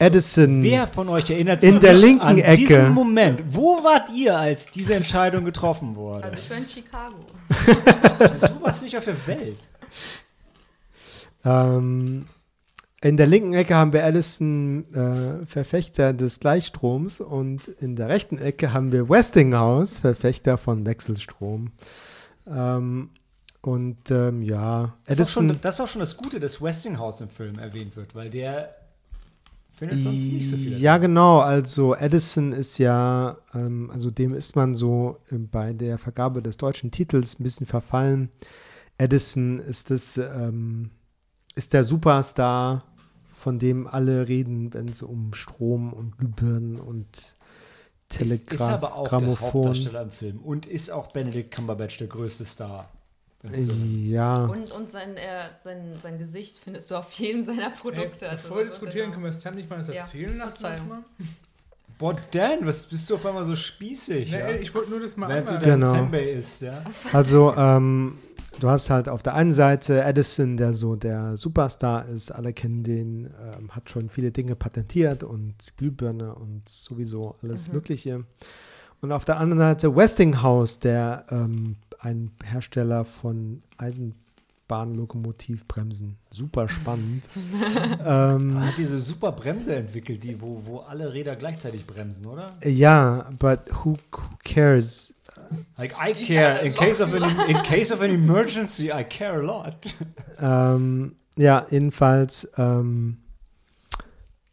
Edison. Wer von euch erinnert In sich der nicht linken an Ecke. diesen Moment? Wo wart ihr, als diese Entscheidung getroffen wurde? Also ich war in Chicago. du warst nicht auf der Welt. Ähm, in der linken Ecke haben wir Edison, äh, Verfechter des Gleichstroms, und in der rechten Ecke haben wir Westinghouse, Verfechter von Wechselstrom. Ähm, und ähm, ja, Das ist, schon, das ist auch schon das Gute, dass Westinghouse im Film erwähnt wird, weil der findet sonst nicht so viel. Ja, genau. Also Edison ist ja, ähm, also dem ist man so äh, bei der Vergabe des deutschen Titels ein bisschen verfallen. Edison ist das, ähm, ist der Superstar, von dem alle reden, wenn es um Strom und Glühbirnen und ist, ist Telegram, aber auch der Grammophon. Hauptdarsteller im Film und ist auch Benedict Cumberbatch der größte Star. Ja, Und, und sein, äh, sein, sein Gesicht findest du auf jedem seiner Ey, Produkte. Also bevor wir ist diskutieren, können wir Sam nicht mal das Ja, erzählen lassen? Verzeihung. erstmal? Boah, Dan, was bist du auf einmal so spießig? Nee, ja? Ich wollte nur das mal Während du anmerken. dein Genau. Senbei isst, ja? Also, ähm, du hast halt auf der einen Seite Edison, der so der Superstar ist. Alle kennen den, ähm, hat schon viele Dinge patentiert und Glühbirne und sowieso alles Mögliche. Und auf der anderen Seite Westinghouse, der ähm, ein Hersteller von Eisenbahnlokomotivbremsen. Super spannend. ähm, Er hat diese super Bremse entwickelt, die, wo, wo alle Räder gleichzeitig bremsen, oder? ja, but who, who cares? Like, I care. In case, of an, in case of an emergency, I care a lot. Ähm, ja, jedenfalls ähm,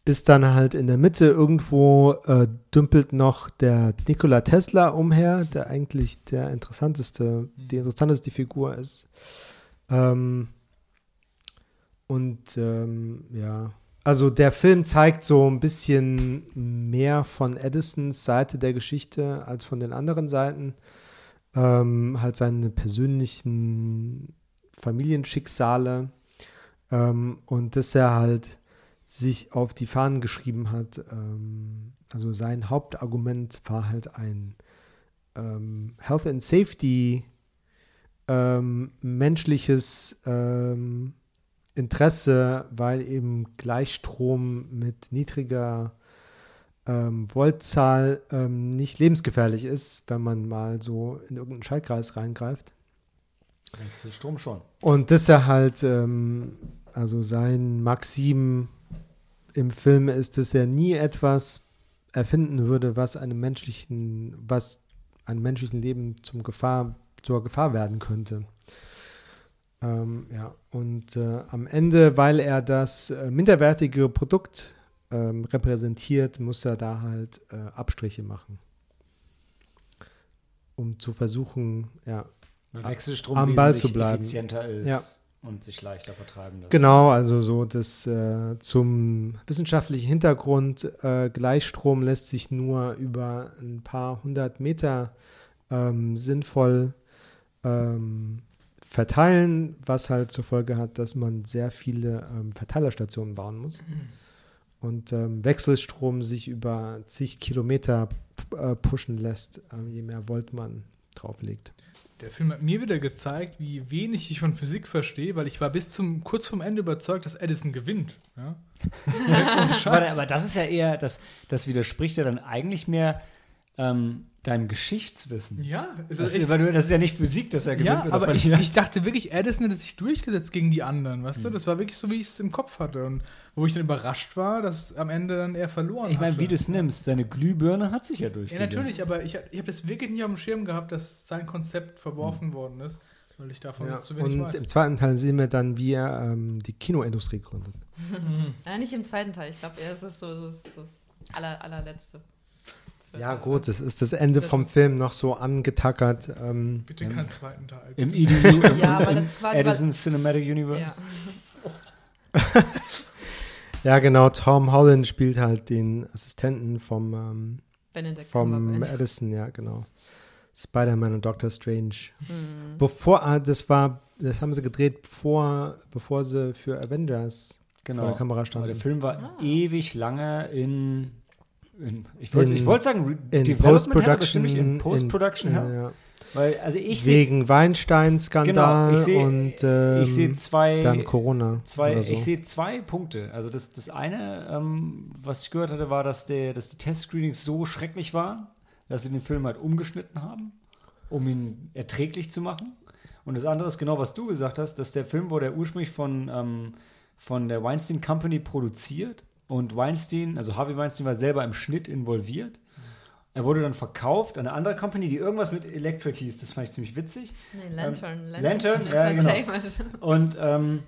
ist dann halt in der Mitte irgendwo äh, dümpelt noch der Nikola Tesla umher, der eigentlich der interessanteste, die interessanteste Figur ist. Ähm, und ähm, ja, also der Film zeigt so ein bisschen mehr von Edisons Seite der Geschichte als von den anderen Seiten. Ähm, halt seine persönlichen Familienschicksale ähm, und dass er halt sich auf die Fahnen geschrieben hat. Ähm, also sein Hauptargument war halt ein ähm, Health and Safety ähm, menschliches ähm, Interesse, weil eben Gleichstrom mit niedriger ähm, Voltzahl ähm, nicht lebensgefährlich ist, wenn man mal so in irgendeinen Schaltkreis reingreift. Strom schon. Und dass er halt, ähm, also sein Maxim im Film ist, dass er nie etwas erfinden würde, was einem menschlichen, was einem menschlichen Leben zum Gefahr, zur Gefahr werden könnte. Ähm, ja, und äh, am Ende, weil er das äh, minderwertige Produkt ähm, repräsentiert, muss er da halt äh, Abstriche machen. Um zu versuchen, ja, Wechselstrom am Ball zu bleiben. effizienter ist Ja. und sich leichter vertragen lässt. Genau, also so das äh, zum wissenschaftlichen Hintergrund, äh, Gleichstrom lässt sich nur über ein paar hundert Meter ähm, sinnvoll ähm, verteilen, was halt zur Folge hat, dass man sehr viele ähm, Verteilerstationen bauen muss. Und ähm, Wechselstrom sich über zig Kilometer äh, pushen lässt, ähm, je mehr Volt man drauflegt. Der Film hat mir wieder gezeigt, wie wenig ich von Physik verstehe, weil ich war bis zum kurz vorm Ende überzeugt, dass Edison gewinnt. Ja? Aber, aber das ist ja eher, das, das widerspricht ja dann eigentlich mehr ähm, deinem Geschichtswissen. ja, Das ist ist, echt, weil du, das ist ja nicht Physik, dass er gewinnt ja, oder aber ich, ich dachte wirklich, Edison hätte sich durchgesetzt gegen die anderen, weißt du? Hm. Das war wirklich so, wie ich es im Kopf hatte. Und wo ich dann überrascht war, dass am Ende dann er verloren Ich meine, wie du es nimmst, seine Glühbirne hat sich ja Ja, durchgesetzt. natürlich, aber ich, ich habe das wirklich nicht auf dem Schirm gehabt, dass sein Konzept verworfen Hm. worden ist, weil ich davon Ja, zu wenig und weiß. im zweiten Teil sehen wir dann, wie er ähm, die Kinoindustrie gründet. Ja, nicht im zweiten Teil. Ich glaube, er ist es so das, das aller, allerletzte. Ja, gut, das ist das Ende vom Film noch so angetackert. Ähm, Bitte keinen zweiten Teil. Im, EDU, im, Ja, aber im quasi Edison Cinematic Universe. Ja. ja, genau, Tom Holland spielt halt den Assistenten vom, ähm, Benedict vom. Edison, ja, genau. Spider-Man und Doctor Strange. Mhm. Bevor, ah, das war, das haben sie gedreht, bevor, bevor sie für Avengers Genau. vor der Kamera Aber standen. der Film war Ah. ewig lange in, in ich wollte ich wollte sagen, in Development, aber stimmt Post-Production. in Post-Production, ja. ja. Weil, also ich Wegen Weinstein-Skandal Genau, und ähm, ich sehe zwei, dann Corona. zwei, so. ich sehe zwei Punkte. Also das, das eine, ähm, was ich gehört hatte, war, dass, der, dass die Testscreenings so schrecklich waren, dass sie den Film halt umgeschnitten haben, um ihn erträglich zu machen. Und das andere ist genau, was du gesagt hast, dass der Film wurde ursprünglich von, ähm, von der Weinstein Company produziert und Weinstein, also Harvey Weinstein war selber im Schnitt involviert. Er wurde dann verkauft an eine andere Company, die irgendwas mit Electric hieß. Das fand ich ziemlich witzig. Nee, Lantern. Lantern, ja, genau. Und, ähm,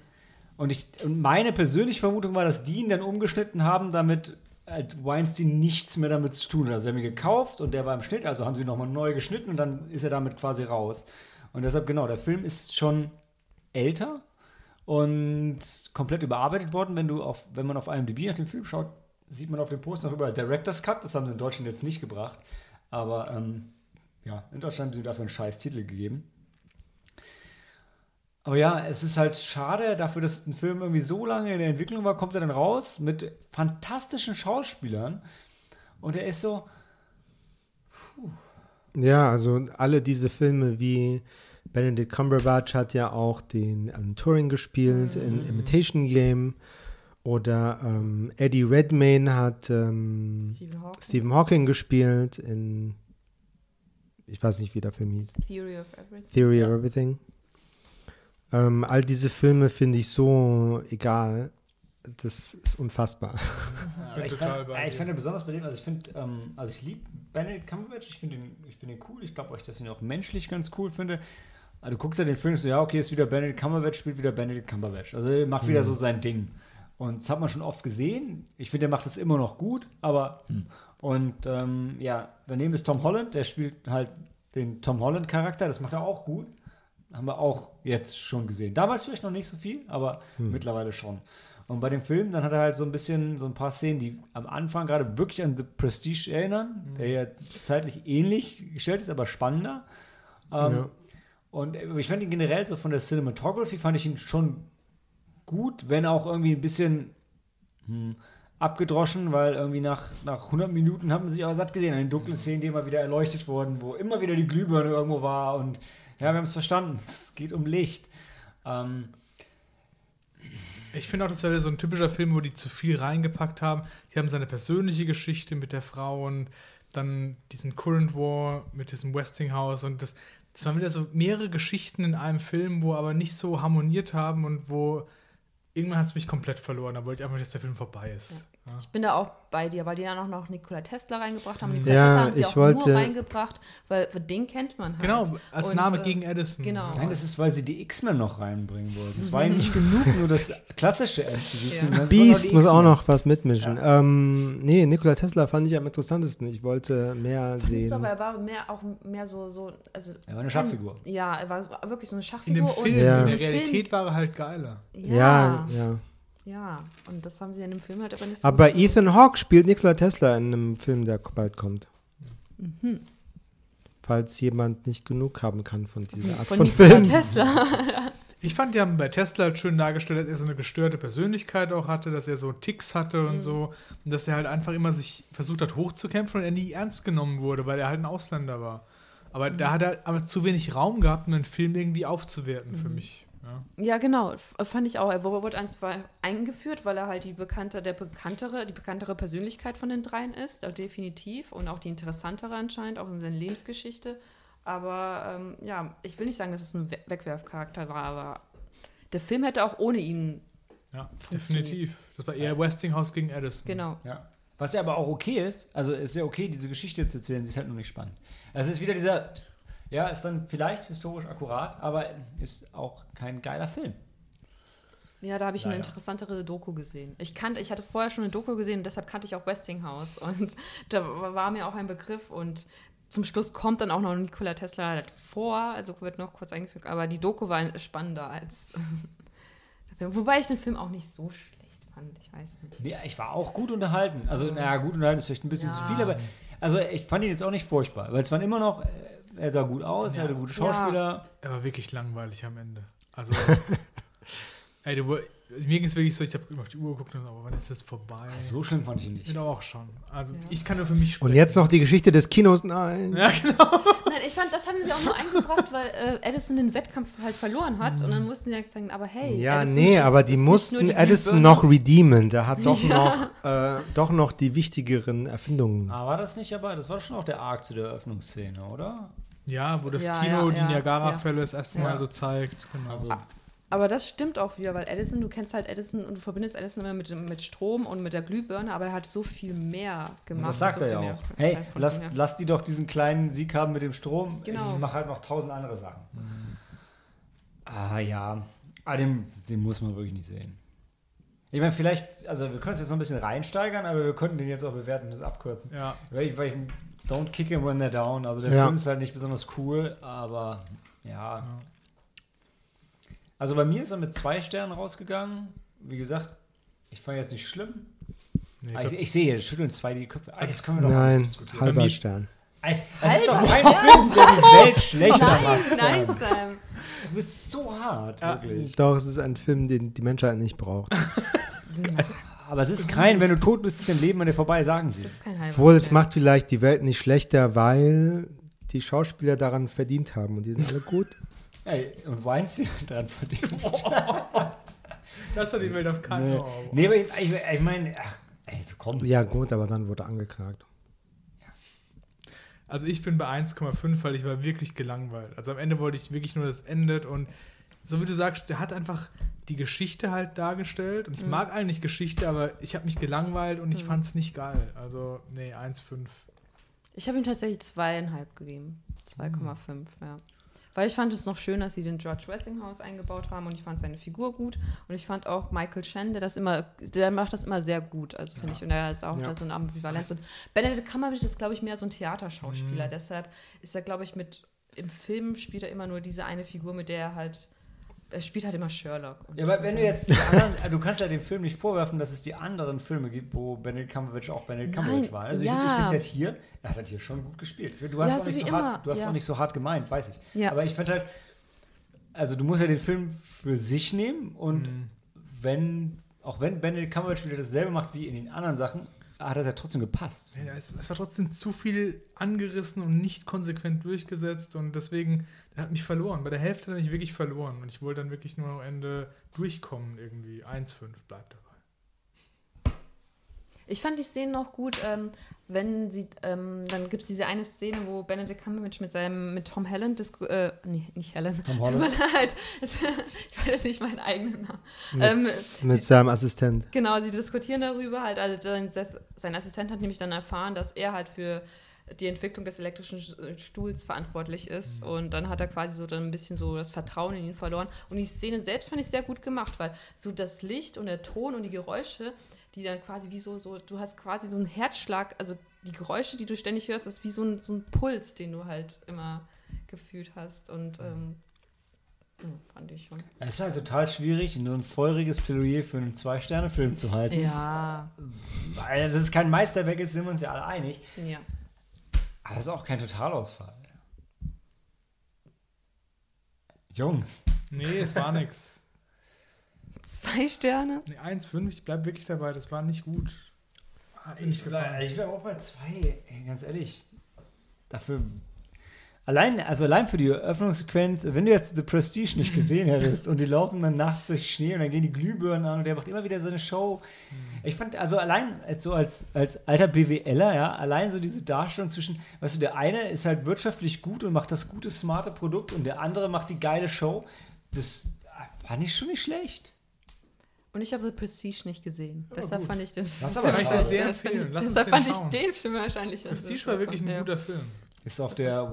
und, ich, und meine persönliche Vermutung war, dass die ihn dann umgeschnitten haben, damit halt Weinstein nichts mehr damit zu tun hat. Also, sie haben ihn gekauft und der war im Schnitt, also haben sie nochmal neu geschnitten und dann ist er damit quasi raus. Und deshalb, genau, der Film ist schon älter und komplett überarbeitet worden. Wenn, du auf, wenn man auf IMDb nach dem Film schaut, sieht man auf dem Post noch überall Director's Cut. Das haben sie in Deutschland jetzt nicht gebracht. Aber ähm, ja, in Deutschland haben sie dafür einen scheiß Titel gegeben. Aber ja, es ist halt schade, dafür, dass ein Film irgendwie so lange in der Entwicklung war, kommt er dann raus mit fantastischen Schauspielern. Und er ist so, Ja, also alle diese Filme wie Benedict Cumberbatch hat ja auch den Alan Turing gespielt in Imitation Game oder ähm, Eddie Redmayne hat ähm, Stephen Hawking. Stephen Hawking gespielt in ich weiß nicht, wie der Film hieß. Theory of Everything. Theory Ja. of Everything. Ähm, all diese Filme finde ich so egal. Das ist unfassbar. Ja, Bin ich, fand, ja, ich finde besonders bei dem, also ich finde, ähm, also ich liebe Benedict Cumberbatch, ich finde ihn, ich finde ihn cool, ich glaube euch, dass ich ihn auch menschlich ganz cool finde. Aber du guckst ja den Film und so, ja, okay, ist wieder Benedict Cumberbatch, spielt wieder Benedict Cumberbatch. Also er macht wieder so sein Ding. Und das hat man schon oft gesehen. Ich finde, er macht es immer noch gut, aber und ähm, ja, daneben ist Tom Holland, der spielt halt den Tom Holland-Charakter, das macht er auch gut. Haben wir auch jetzt schon gesehen. Damals vielleicht noch nicht so viel, aber mittlerweile schon. Und bei dem Film, dann hat er halt so ein bisschen so ein paar Szenen, die am Anfang gerade wirklich an The Prestige erinnern, der ja zeitlich ähnlich gestellt ist, aber spannender. Ähm, Ja. Und äh, ich fand ihn generell so von der Cinematography fand ich ihn schon gut, wenn auch irgendwie ein bisschen hm, abgedroschen, weil irgendwie nach, nach 100 Minuten haben sie sich aber satt gesehen an den dunklen Szenen, die immer wieder erleuchtet wurden, wo immer wieder die Glühbirne irgendwo war und ja, wir haben es verstanden, es geht um Licht. Ähm, Ich finde auch, das wäre so ein typischer Film, wo die zu viel reingepackt haben. Die haben seine persönliche Geschichte mit der Frau und dann diesen Current War mit diesem Westinghouse und das, das waren wieder so mehrere Geschichten in einem Film, wo aber nicht so harmoniert haben und wo irgendwann hat es mich komplett verloren. Da wollte ich einfach, dass der Film vorbei ist. Ja. Ich bin da auch bei dir, weil die dann auch noch Nikola Tesla reingebracht haben. Und Nikola Ja, Tesla haben sie ich auch wollte- nur reingebracht, weil den kennt man halt. Genau, als Und, Name äh, gegen Edison. genau. Nein, das ist, weil sie die X-Men noch reinbringen wollten. Es war ihnen nicht genug, nur das klassische MCU zu Ja. Beast muss auch noch was mitmischen. Ähm, nee, Nikola Tesla fand ich am interessantesten. Ich wollte mehr Findest du, sehen. aber er war mehr, auch mehr so, so also Er war eine Schachfigur. Ja, er war wirklich so eine In Schachfigur. dem Film, Ja. in der im Film- Realität war er halt geiler. ja, Ja, ja. Und das haben sie in dem Film halt aber nicht so Aber gut Ethan Hawke spielt Nikola Tesla in einem Film, der bald kommt. Mhm. Falls jemand nicht genug haben kann von dieser Art von, von, Nikola Film. Tesla. Ich fand, die haben bei Tesla halt schön dargestellt, dass er so eine gestörte Persönlichkeit auch hatte, dass er so Ticks hatte Mhm. und so. Und dass er halt einfach immer sich versucht hat, hochzukämpfen und er nie ernst genommen wurde, weil er halt ein Ausländer war. Aber Mhm. da hat er aber zu wenig Raum gehabt, um den Film irgendwie aufzuwerten für Mhm. mich. Ja. Ja, genau, f- fand ich auch. Er wurde zwar eingeführt, weil er halt die bekannte, der bekanntere, die bekanntere Persönlichkeit von den dreien ist, äh, definitiv. Und auch die interessantere anscheinend, auch in seiner Lebensgeschichte. Aber ähm, ja, ich will nicht sagen, dass es ein We Wegwerfcharakter war, aber der Film hätte auch ohne ihn, ja, definitiv. Das war eher Westinghouse gegen Edison. genau. Ja. Was ja aber auch okay ist, also ist ja okay, diese Geschichte zu erzählen, sie ist halt nur nicht spannend. Es ist wieder dieser, ja, ist dann vielleicht historisch akkurat, aber ist auch kein geiler Film. Ja, da habe ich eine Leider. interessantere Doku gesehen. Ich kannte, ich hatte vorher schon eine Doku gesehen und deshalb kannte ich auch Westinghouse. Und da war mir auch ein Begriff und zum Schluss kommt dann auch noch Nikola Tesla halt vor, also wird noch kurz eingefügt, aber die Doku war spannender als der Film. Wobei ich den Film auch nicht so schlecht fand, ich weiß nicht. Nee, ich war auch gut unterhalten. Also, naja, gut unterhalten ist vielleicht ein bisschen Ja. zu viel, aber also ich fand ihn jetzt auch nicht furchtbar, weil es waren immer noch, äh, er sah gut aus, er hatte gute Schauspieler. Er war wirklich langweilig am Ende. Also, ey, du, mir ging es wirklich so, ich habe auf die Uhr geguckt aber wann ist das vorbei? So schlimm fand ich ihn nicht. Ich auch schon. Also, Ja. ich kann nur für mich sprechen. Und jetzt noch die Geschichte des Kinos. Nein. Ja, genau. Nein, ich fand, das haben sie auch nur eingebracht, weil äh, Edison den Wettkampf halt verloren hat und dann mussten sie halt sagen, aber hey. Ja, Edison nee, ist- aber die mussten die Edison noch redeemen. Der hat doch, Ja. noch, äh, doch noch die wichtigeren Erfindungen. Ah, war das nicht aber, das war schon auch der Arc zu der Eröffnungsszene, oder? Ja, wo das Ja, Kino ja, die ja, Niagara-Fälle das erste Ja. Mal so zeigt. Genau. Also, Aber das stimmt auch wieder, weil Edison, du kennst halt Edison und du verbindest Edison immer mit, mit Strom und mit der Glühbirne, aber er hat so viel mehr gemacht. das sagt so er viel ja mehr auch. Hey, lass, lass die doch diesen kleinen Sieg haben mit dem Strom. Genau. Ich mache halt noch tausend andere Sachen. Ah ja, ah, den, den muss man wirklich nicht sehen. Ich meine, vielleicht, also wir können es jetzt noch ein bisschen reinsteigern, aber wir könnten den jetzt auch bewerten und das abkürzen. ja. Weil ich, weil ich don't kick him when they're down. Also der Ja. Film ist halt nicht besonders cool, aber ja. Also bei mir ist er mit zwei Sternen rausgegangen. Wie gesagt, ich fand jetzt nicht schlimm. Nee, Ah, ich, ich sehe, es schütteln zwei die Köpfe. Also das können wir doch Nein, diskutieren. halber Stern. Das ist doch kein Film, der die Welt schlechter Nein, macht. nein, Sam. Sam. Du bist so hart, Ja. wirklich. Doch, es ist ein Film, den die Menschheit nicht braucht. aber es ist kein, wenn du tot bist, ist dein Leben an dir vorbei, sagen sie. Das ist kein Heilwort. Obwohl, es macht vielleicht die Welt nicht schlechter, weil die Schauspieler daran verdient haben und die sind alle gut. Ey, und Weinstein hat dran verdient. Das hat die Welt auf keinen nee. Fall. nee, aber ich, ich, ich meine, ach, ey, so komm. Ja, gut, aber dann wurde angeklagt. Also ich bin bei 1,5, weil ich war wirklich gelangweilt. Also am Ende wollte ich wirklich nur, dass es endet und so wie du sagst, der hat einfach die Geschichte halt dargestellt und ich mag eigentlich Geschichte, aber ich habe mich gelangweilt und ich fand es nicht geil. Also nee, 1,5. Ich habe ihm tatsächlich zweieinhalb gegeben. 2,5, ja. Weil ich fand es noch schön, dass sie den George Westinghouse eingebaut haben und ich fand seine Figur gut. Und ich fand auch Michael Chen, der das immer, der macht das immer sehr gut. Also finde ich, und er ist auch Ja. da so eine Ambivalenz. Und Benedict Cumberbatch ist, glaube ich, mehr so ein Theaterschauspieler. Deshalb ist er, glaube ich, mit im Film spielt er immer nur diese eine Figur, mit der er halt, er spielt halt immer Sherlock. Und Ja, aber wenn du jetzt die anderen, du kannst ja dem Film nicht vorwerfen, dass es die anderen Filme gibt, wo Benedict Cumberbatch auch Benedict Cumberbatch war. Also ich, ja. ich finde halt hier, er hat halt hier schon gut gespielt. Du hast Ja, auch so nicht so immer, hart, du hast ja. auch nicht so hart gemeint, weiß ich. Ja. Aber ich finde halt, also du musst ja den Film für sich nehmen und wenn, auch wenn Benedict Cumberbatch wieder dasselbe macht wie in den anderen Sachen, hat das ja trotzdem gepasst. Ja, es, es war trotzdem zu viel angerissen und nicht konsequent durchgesetzt und deswegen, der hat mich verloren. Bei der Hälfte hat er mich wirklich verloren und ich wollte dann wirklich nur am Ende durchkommen irgendwie. 1,5 bleibt dabei. Ich fand die Szene noch gut, ähm, wenn sie, ähm, dann gibt es diese eine Szene, wo Benedict Cumberbatch mit seinem, mit Tom Holland, äh, nee, nicht Helen, Tom Holland. leid, ich weiß nicht meinen eigenen Namen. Mit, Ähm, mit seinem Assistent. Genau, sie diskutieren darüber halt, also sein, sein Assistent hat nämlich dann erfahren, dass er halt für die Entwicklung des elektrischen Stuhls verantwortlich ist und dann hat er quasi so dann ein bisschen so das Vertrauen in ihn verloren und die Szene selbst fand ich sehr gut gemacht, weil so das Licht und der Ton und die Geräusche, die dann quasi wie so, so du hast quasi so einen Herzschlag, also die Geräusche, die du ständig hörst, ist wie so ein, so ein Puls, den du halt immer gefühlt hast und ähm, ja, fand ich schon. Es ist halt total schwierig, nur ein feuriges Plädoyer für einen Zwei-Sterne-Film zu halten. Ja, Weil das ist kein Meisterwerk ist, sind wir uns ja alle einig. ja. Aber es ist auch kein Totalausfall. Jungs. Nee, es war nix. Zwei Sterne? Nee, 1,5, ich bleib wirklich dabei, das war nicht gut. Nicht Ich bleibe bleib auch bei zwei, ey, ganz ehrlich. Dafür. Allein, also allein für die Eröffnungssequenz, wenn du jetzt The Prestige nicht gesehen hättest und die laufen dann nachts durch Schnee und dann gehen die Glühbirnen an und der macht immer wieder seine Show. Ich fand, also allein so als, als alter BWLer, ja, allein so diese Darstellung zwischen, weißt du, der eine ist halt wirtschaftlich gut und macht das gute, smarte Produkt und der andere macht die geile Show. Das fand ich schon nicht schlecht. Und ich habe The Prestige nicht gesehen. Aber Deshalb gut. fand ich den Das Film aber Kann ich sehr empfehlen. Lass Deshalb fand ich den Film wahrscheinlich. Prestige war wirklich ein ja. guter Film. Ist auf der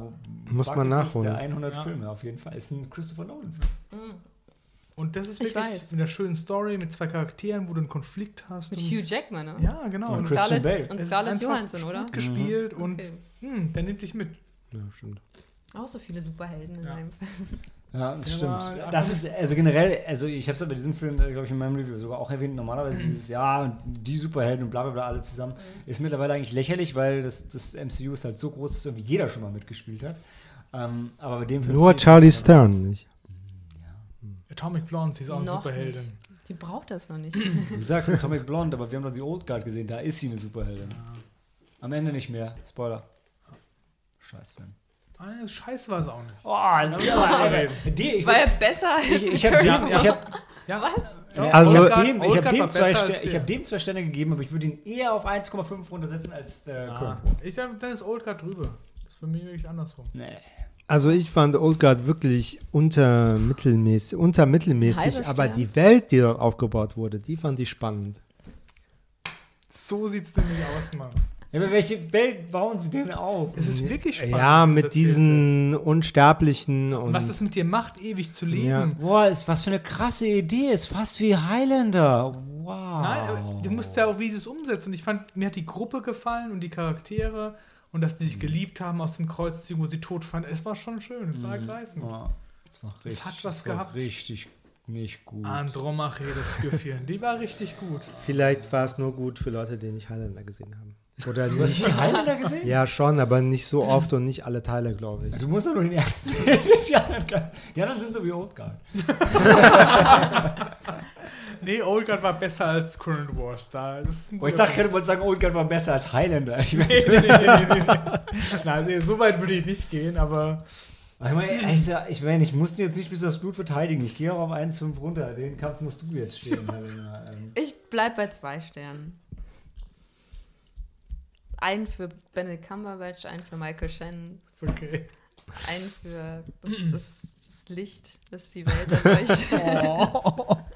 Muss man Bucketlist nachholen. Der 100 Ja. Filme auf jeden Fall. Ist ein Christopher Nolan. Und das ist Ich wirklich weiß. mit einer schönen Story, mit zwei Charakteren, wo du einen Konflikt hast. Mit Hugh Jackman, ne? Ja, genau. Und Und Christian Scarlett, Bale. und Scarlett Johansson, gut oder? gespielt und Okay. hm, der nimmt dich mit. Ja, stimmt. Auch so viele Superhelden in Ja. seinem Film. Ja, das stimmt. Das ist, also generell, also ich habe es bei diesem Film, glaube ich, in meinem Review sogar auch erwähnt, normalerweise dieses, ja, die Superhelden und bla bla bla alle zusammen, ist mittlerweile eigentlich lächerlich, weil das, das MCU ist halt so groß, dass irgendwie jeder schon mal mitgespielt hat. Ähm, aber bei dem Film Nur Charlie halt. Stern nicht. Atomic Blonde, sie ist auch eine Superheldin. Die braucht das noch nicht. Du sagst Atomic Blonde, aber wir haben doch die Old Guard gesehen, da ist sie eine Superheldin. Am Ende nicht mehr. Spoiler. Scheißfilm. Ah, nee, scheiße war es auch nicht. Oh, Alter, die, ich, War er besser als ich, ich habe dem, Ja, ich hab, Ja, Was? Ja, Also- ich habe dem, ich hab dem, zwei ich hab dem zwei Sterne gegeben, aber ich würde ihn eher auf 1,5 runtersetzen als äh, Ah, Köln. ich hab, dann ist Old Guard drüber. Das ist für mich wirklich andersrum. Nee. Also ich fand Old Guard wirklich untermittelmäßig, untermittelmäßig aber die Welt, die dort aufgebaut wurde, die fand ich spannend. So sieht es nämlich aus, Mann. Ja, aber welche Welt bauen sie denn auf? Es ist wirklich spannend. Ja, mit diesen Unsterblichen und Und was es mit dir macht, ewig zu leben. Ja. Boah, ist was für eine krasse Idee. Ist fast wie Highlander. Wow. Nein, du musst ja auch wie du es umsetzt. Und ich fand, mir hat die Gruppe gefallen und die Charaktere und dass die sich geliebt haben aus den Kreuzzügen, wo sie tot fanden. Es war schon schön, es war ergreifend. Oh, das war richtig, hat was das war gehabt. richtig nicht gut. Andromache, das Sküffchen, die war richtig gut. vielleicht war es nur gut für Leute, die nicht Highlander gesehen haben. Oder Du hast nicht. die Highlander gesehen? Ja, schon, aber nicht so oft und nicht alle Teile, glaube ich. Du musst doch nur den ersten sehen. die, anderen, die anderen sind so wie Old Guard. Nee, Old Guard war besser als Current Wars. Da, Oh, ich dachte, könnte man sagen, Old Guard war besser als Highlander. Ich meine, nee, nee, nee, nee, nee. Nein, nee, so weit würde ich nicht gehen, aber ich, meine, ich, ich, meine, ich musste jetzt nicht bis aufs Blut verteidigen. Ich gehe auch auf 1,5 runter. Den Kampf musst du jetzt stehen, Ich bleib bei zwei Sternen. Einen für Benedict Cumberbatch, einen für Michael Shannon, ist okay. einen für das, das, das Licht, das die Welt erleuchtet.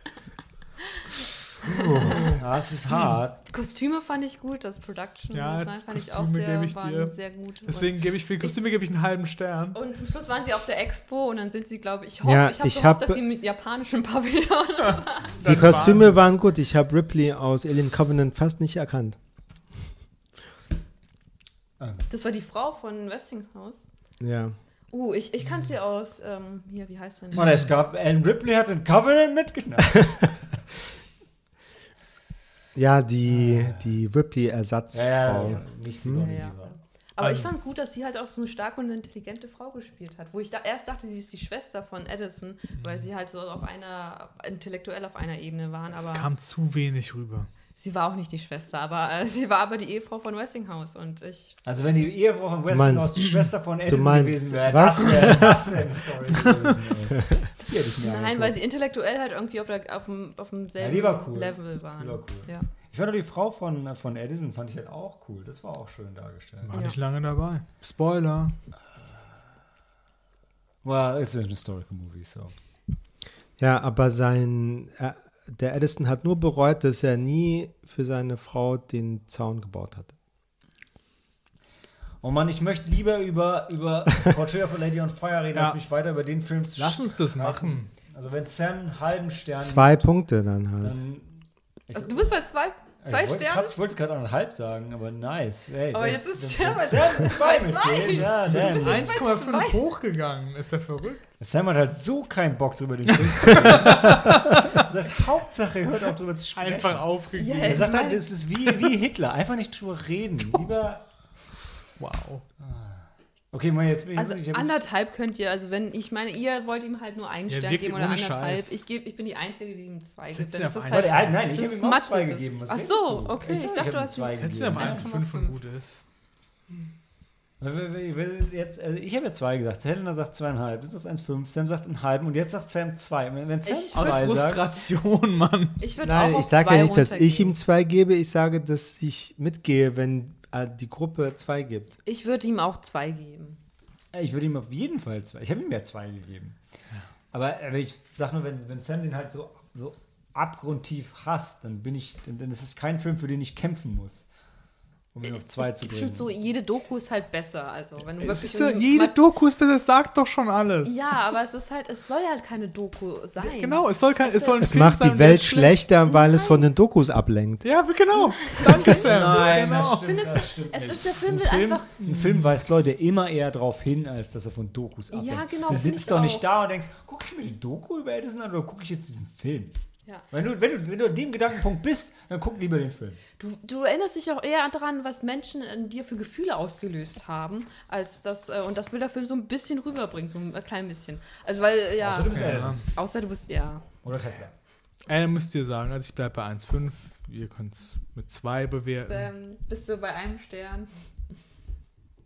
Ja, es ist hart. Kostüme fand ich gut, das Production Ja, Design fand ich auch Kostüme sehr, gebe ich waren dir. sehr gut. Deswegen gebe ich für die Kostüme gebe ich einen halben Stern. Und, zum Schluss waren sie auf der Expo und dann sind sie, glaube ich, ich hoffe, Ja, ich habe gehofft, hab- dass sie im japanischen Pavillon Die Dann Kostüme waren gut. Ich habe Ripley aus Alien Covenant fast nicht erkannt. Das war die Frau von Westinghouse. Ja. Uh, ich, ich kann sie aus, ähm, hier, wie heißt denn? Mann, es gab, Alan Ripley hat den Covenant mitgeschnappt. Ja, die, die Ripley-Ersatzfrau. nicht sie Hm? Ja, ja. lieber. Aber Ähm. ich fand gut, dass sie halt auch so eine starke und intelligente Frau gespielt hat. Wo ich da erst dachte, sie ist die Schwester von Edison, weil sie halt so auf einer, intellektuell auf einer Ebene waren. Es Aber kam zu wenig rüber. Sie war auch nicht die Schwester, aber äh, sie war aber die Ehefrau von Westinghouse. Und ich, Also wenn die Ehefrau von meinst- Westinghouse die Schwester von Edison meinst- gewesen wäre, was? das wäre das wär eine Story gewesen. ey. Die hätte ich mir nein, angeguckt. weil sie intellektuell halt irgendwie auf, der, auf, dem, auf demselben war cool. Level waren. War cool. Ja. Ich fand auch die Frau von, von Edison fand ich halt auch cool. Das war auch schön dargestellt. War Ja. nicht lange dabei. Spoiler. Well, it's an historical movie, so. Ja, aber sein, äh, der Edison hat nur bereut, dass er nie für seine Frau den Zaun gebaut hat. Oh Mann, ich möchte lieber über, über Portrait of a Lady on Fire reden, Ja. als mich weiter über den Film zu Lass uns das machen. Also wenn Sam einen halben Stern Zwei Punkte dann halt. dann ich, du bist bei zwei, zwei ich wollte Sternen? krass, ich wollte es gerade anderthalb sagen, aber nice. Ey, Aber jetzt ist Sam bei wenn Sam zwei zwei. mitgeht, ja, damn. bist jetzt 1,5 hochgegangen. Ist ja verrückt. Sam hat halt so keinen Bock drüber den Film zu reden. er sagt, Hauptsache, er hört auch drüber zu sprechen. Einfach aufgegeben. Ja, er sagt halt, das ist wie, wie Hitler, einfach nicht drüber reden. Lieber. Wow. Okay, mal jetzt bin ich. Also ich jetzt- anderthalb könnt ihr, also wenn, ich meine, ihr wollt ihm halt nur einen Ja, Stern geben oder anderthalb. Scheiß. Ich, geb, ich bin die Einzige, die ihm zwei Setz gibt. ihn denn auf das ist eins. Oh, halt, der- nein, ich das habe ist ihm auch zwei gegeben. Was Ach so, du? okay, ich sag, dachte, du hast zwei Setz ihn auf gegeben. 1,5 wenn gut ist. Jetzt, also ich habe ja zwei gesagt. Helena sagt zweieinhalb, du sagst 1,5, Sam sagt einen halben und jetzt sagt Sam zwei. Wenn Sam Ich- Aus zwei sagt, Frustration, Mann. Ich würde Nein, auch ich sage ja nicht, dass ich ihm zwei gebe. Ich sage, dass ich mitgehe, wenn die Gruppe zwei gibt. Ich würde ihm auch zwei geben. ich würde ihm auf jeden Fall zwei. Ich habe ihm ja zwei gegeben. Aber, aber ich sag nur, wenn, wenn Sam den halt so, so abgrundtief hasst, dann bin ich, dann, dann ist es kein Film, für den ich kämpfen muss. Um ihn auf zwei ich, zu ich bringen. finde so, jede Doku ist halt besser. Also, wenn du Es wirklich ja, jede Doku ist besser, das sagt doch schon alles. Ja, aber es ist halt, es soll ja halt keine Doku sein. Genau, es soll, kein, es soll ein Es Film macht sein, die Welt schlechter, weil es von den Dokus ablenkt. Ja, genau. Danke, Sam. Nein, genau. das stimmt, Findest das stimmt es nicht. ist der Film Ein will Film, einfach. ein Film weist Leute immer eher darauf hin, als dass er von Dokus ablenkt. Ja, genau, Du sitzt doch nicht auch. da und denkst, gucke ich mir die Doku über Edison an oder gucke ich jetzt diesen Film? Ja. Wenn du, wenn, du, wenn du an dem Gedankenpunkt bist, dann guck lieber den Film. Du, du erinnerst dich auch eher daran, was Menschen in dir für Gefühle ausgelöst haben, als das, äh, und das will der Film so ein bisschen rüberbringen, so ein klein bisschen. Also, weil, äh, ja, Außer du bist Edison. außer du bist, ja. Oder Tesla. Äh, müsst ihr sagen, also ich bleibe bei 1,5. Ihr könnt es mit 2 bewerten. Ähm, bist du bei einem Stern?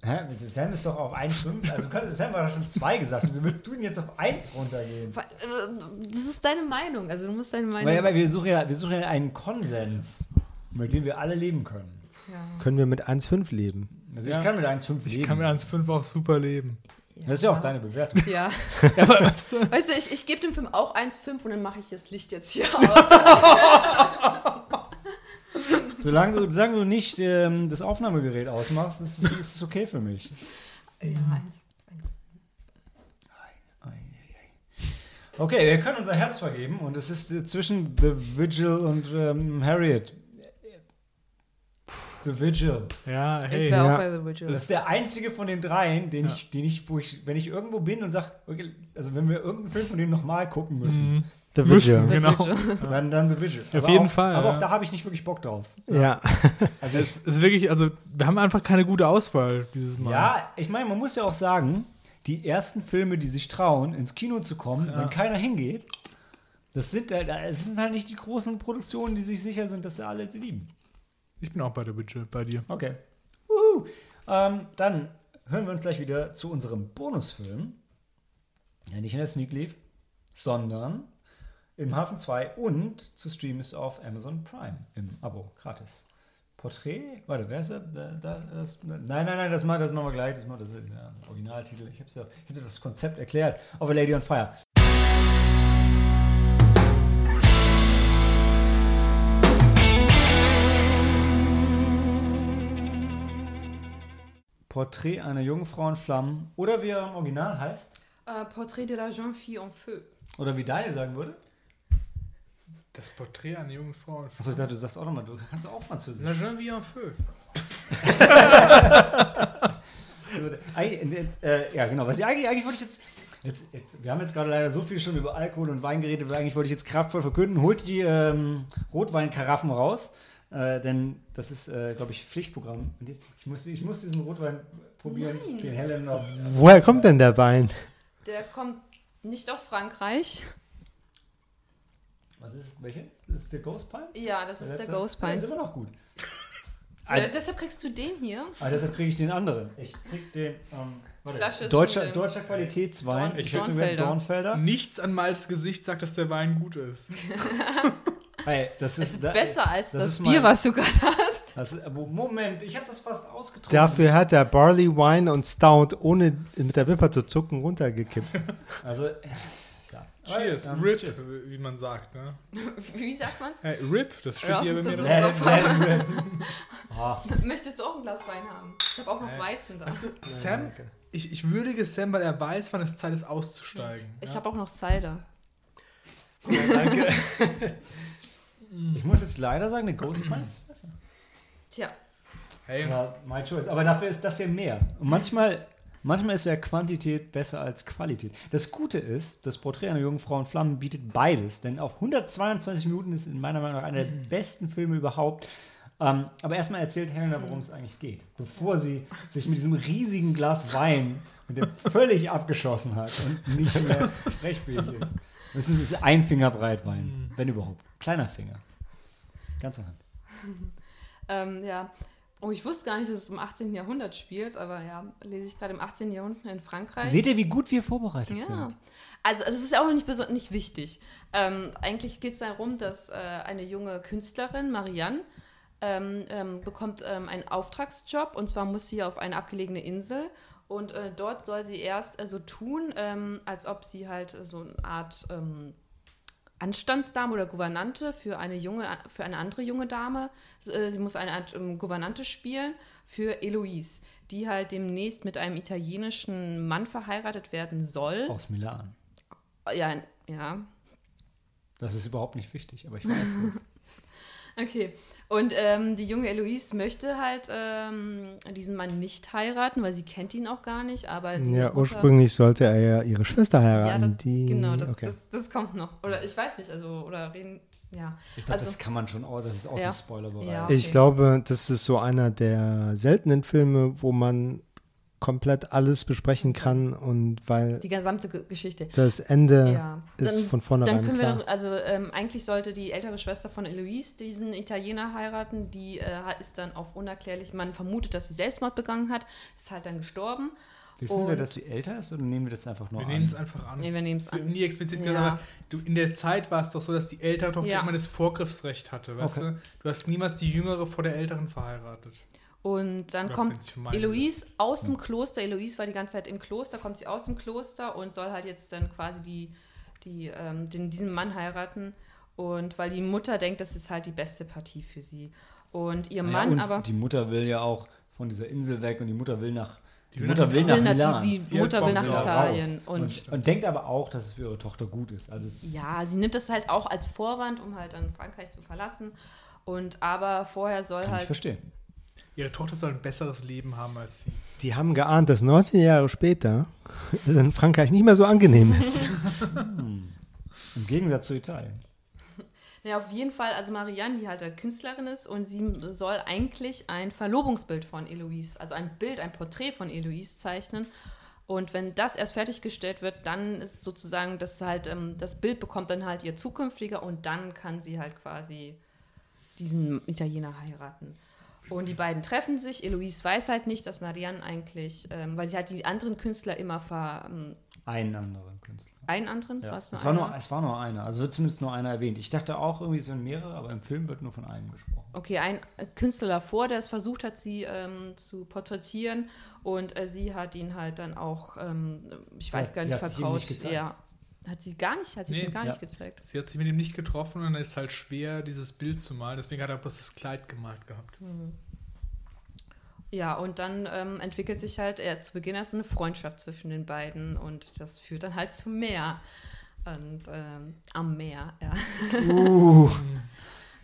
Hä? Sam ist doch auf 1,5. Also kannst, Sam war doch schon 2 gesagt. Wieso willst du denn jetzt auf 1 runtergehen? Weil, äh, Das ist deine Meinung, also du musst deine Meinung. Weil, aber wir suchen, ja, wir suchen ja einen Konsens, mit dem wir alle leben können. ja. Können wir mit 1,5 leben? Also Ja. ich kann mit 1,5 leben. Ich kann mit 1,5 auch super leben. das ist ja auch deine Bewertung. Ja. Ja, aber weißt du, Weißt du, ich, ich gebe dem Film auch 1,5 und dann mache ich das Licht jetzt hier aus. Solange du, solange du nicht ähm, das Aufnahmegerät ausmachst, ist, es- ist es okay für mich. ja, eins. Okay, wir können unser Herz vergeben und es ist äh, zwischen The Vigil und ähm, Harriet. The Vigil. ja, Ich hey. wäre Ja. auch bei The Vigil. Das ist der einzige von den dreien, den Ja. ich, den ich, wo ich, wenn ich irgendwo bin und sage, okay, also wenn wir irgendeinen Film von denen nochmal gucken müssen, Mhm. The Müssen, Vigil. genau. dann, dann The Vigil. Auf Aber jeden auch, Fall, Aber ja. auch da habe ich nicht wirklich Bock drauf. Ja. Also Es ist wirklich, also wir haben einfach keine gute Auswahl dieses Mal. Ja, ich meine, man muss ja auch sagen, die ersten Filme, die sich trauen, ins Kino zu kommen, wenn keiner hingeht, Das sind, halt- es sind halt nicht die großen Produktionen, die sich sicher sind, dass sie alle sie lieben. Ich bin auch bei der Budget, bei dir. Okay. Uhu. Ähm, dann hören wir uns gleich wieder zu unserem Bonusfilm, der nicht in der Sneak lief, sondern im Hafen 2 und zu streamen ist auf Amazon Prime im Abo, gratis. Porträt, warte, wer ist das? Da, da, das nein, nein, nein, das machen, das machen wir gleich. Das, machen, das ist ja, Originaltitel. Ich habe ja, ich hab das Konzept erklärt. Of a Lady on Fire. Porträt einer jungen Frau in Flammen. Oder wie er im Original heißt. Äh, Portrait de la jeune fille en feu. Oder wie Daniel sagen würde. Das Porträt einer jungen Frau. Achso, ich dachte, du sagst auch nochmal, du kannst auch Französisch. La jeune vie en feu. Eig- äh, ja, genau. Was ich eigentlich, eigentlich wollte ich jetzt, jetzt, jetzt. Wir haben jetzt gerade leider so viel schon über Alkohol und Wein geredet, weil eigentlich wollte ich jetzt kraftvoll verkünden. Holt die ähm, Rotweinkaraffen raus. Äh, denn das ist, äh, glaube ich, Pflichtprogramm. Ich muss, ich muss diesen Rotwein probieren, Nein. den Helen noch. Woher kommt denn der Wein? Der kommt nicht aus Frankreich. Was ist, welche? Das ist der Ghost Pine? Ja, das ist der letzte? Ghost Ja, ist Pines. immer noch gut. Ja, deshalb kriegst du den hier. Aber deshalb kriege ich den anderen. Ich krieg den ähm, warte, Flasche ist deutscher, deutscher Qualitätswein. Dorn- Ich weiß nicht, wer- Dornfelder. Dornfelder. Nichts an Miles Gesicht sagt, dass der Wein gut ist. Hey, das Es ist, ist da- besser als das das, ist Bier, mein- was du gerade hast. Das ist, Moment, ich habe das fast ausgetrunken. Dafür hat er Barley Wine und Stout ohne mit der Wimper zu zucken runtergekippt. Also. Cheers. Ähm, Rip, cheers. wie man sagt. Ne? Wie sagt man's? Hey, Rip, das steht Ja, hier bei mir drauf. Ah, Möchtest du auch ein Glas Wein haben? Ich habe auch noch Äh, weißen da. Du, Sam, ich, ich würdige Sam, weil er weiß, wann es Zeit ist, auszusteigen. Ich ja? habe auch noch Cider. Danke. ich muss jetzt leider sagen, der Ghost Pine ist besser. Tja, Hey, Ja, my choice. Aber dafür ist das hier mehr. Und manchmal, manchmal ist ja Quantität besser als Qualität. Das Gute ist, das Porträt einer jungen Frau in Flammen bietet beides. Denn auf 122 Minuten ist in meiner Meinung nach einer der besten Filme überhaupt. Ähm, aber erstmal erzählt Helena, worum es eigentlich geht. Bevor sie sich mit diesem riesigen Glas Wein, mit dem völlig abgeschossen hat und nicht mehr sprechfähig ist. Das ist ein Finger breit Wein, wenn überhaupt. Kleiner Finger. Ganze Hand. ähm, ja. Oh, ich wusste gar nicht, dass es im 18. Jahrhundert spielt, aber ja, lese ich gerade im 18. Jahrhundert in Frankreich. Seht ihr, wie gut wir vorbereitet Ja, sind? also, also es ist ja auch nicht, nicht wichtig. Ähm, eigentlich geht es darum, dass äh, eine junge Künstlerin, Marianne, ähm, ähm, bekommt ähm, einen Auftragsjob und zwar muss sie auf eine abgelegene Insel und äh, dort soll sie erst äh, so tun, ähm, als ob sie halt so eine Art ähm, Anstandsdame oder Gouvernante für eine junge, für eine andere junge Dame. Äh, Sie muss eine Art ähm, Gouvernante spielen für Eloise, die halt demnächst mit einem italienischen Mann verheiratet werden soll. Aus Milan. Ja, ja. Das ist überhaupt nicht wichtig, aber ich weiß das. Okay. Und ähm, die junge Eloise möchte halt ähm, diesen Mann nicht heiraten, weil sie kennt ihn auch gar nicht. Aber Ja, Mutter- ursprünglich sollte er ja ihre Schwester Ja, heiraten. das, die, genau, das, okay. das, das kommt noch. Oder ich weiß nicht, also, oder reden, ja. Ich glaube, Also- das kann man schon, oh, das ist aus Ja. dem Spoilerbereich. Ja. Ich okay. glaube, das ist so einer der seltenen Filme, wo man komplett alles besprechen kann und weil Die gesamte Ge- Geschichte. das Ende Ja. ist Dann- von vornherein Dann können klar. wir, also ähm, eigentlich sollte die ältere Schwester von Eloise diesen Italiener heiraten. Die äh, ist dann auf unerklärlich, man vermutet, dass sie Selbstmord begangen hat, ist halt dann gestorben. Wissen wir, Und- dass sie älter ist oder nehmen wir das einfach nur wir an? nehmen es einfach an. Nee, wir nehmen es an. nie explizit Ja. gesagt, aber du, in der Zeit war es doch so, dass die ältere Tochter Ja. immer das Vorgriffsrecht hatte, weißt Okay. du? Du hast niemals die jüngere vor der älteren verheiratet. Und dann Oder kommt Eloise aus dem Kloster. Eloise war die ganze Zeit im Kloster, kommt sie aus dem Kloster und soll halt jetzt dann quasi die, die, ähm, den, diesen Mann heiraten. Und weil die Mutter denkt, das ist halt die beste Partie für sie. Und ihr Naja, Mann und aber. die Mutter will ja auch von dieser Insel weg und die Mutter will nach, die will Mutter nach will nach will na- Milan. die, die Die Mutter will nach Italien. Und, Und, und denkt aber auch, dass es für ihre Tochter gut ist. Also ja, sie nimmt das halt auch als Vorwand, um halt dann Frankreich zu verlassen. Und aber vorher soll kann ich halt. verstehen. Ihre Tochter soll ein besseres Leben haben als sie. Die haben geahnt, dass 19 Jahre später in Frankreich nicht mehr so angenehm ist. Im Gegensatz zu Italien. Ja, auf jeden Fall, also Marianne, die halt eine Künstlerin ist und sie soll eigentlich ein Verlobungsbild von Eloise, also ein Bild, ein Porträt von Eloise zeichnen. Und wenn das erst fertiggestellt wird, dann ist sozusagen das halt, ähm, das Bild bekommt dann halt ihr zukünftiger und dann kann sie halt quasi diesen Italiener heiraten. Und die beiden treffen sich. Eloise weiß halt nicht, dass Marianne eigentlich, ähm, weil sie hat die anderen Künstler immer ver. Ähm, Einen anderen Künstler. einen anderen? Ja. Es, war nur, es war nur einer. Also wird zumindest nur einer erwähnt. Ich dachte auch irgendwie, es wären mehrere, aber im Film wird nur von einem gesprochen. Okay, ein Künstler davor, der es versucht hat, sie ähm, zu porträtieren und äh, sie hat ihn halt dann auch, ähm, ich Sie weiß hat- gar nicht, gezeigt. ja. Hat sie gar nicht, hat sie Nee, ihm gar ja. nicht gezeigt. Sie hat sich mit ihm nicht getroffen und dann ist es halt schwer, dieses Bild zu malen. Deswegen hat er bloß das Kleid gemalt gehabt. Ja, und dann ähm, entwickelt sich halt äh, zu Beginn erst eine Freundschaft zwischen den beiden und das führt dann halt zum Meer. Und ähm, am Meer, ja. Uh.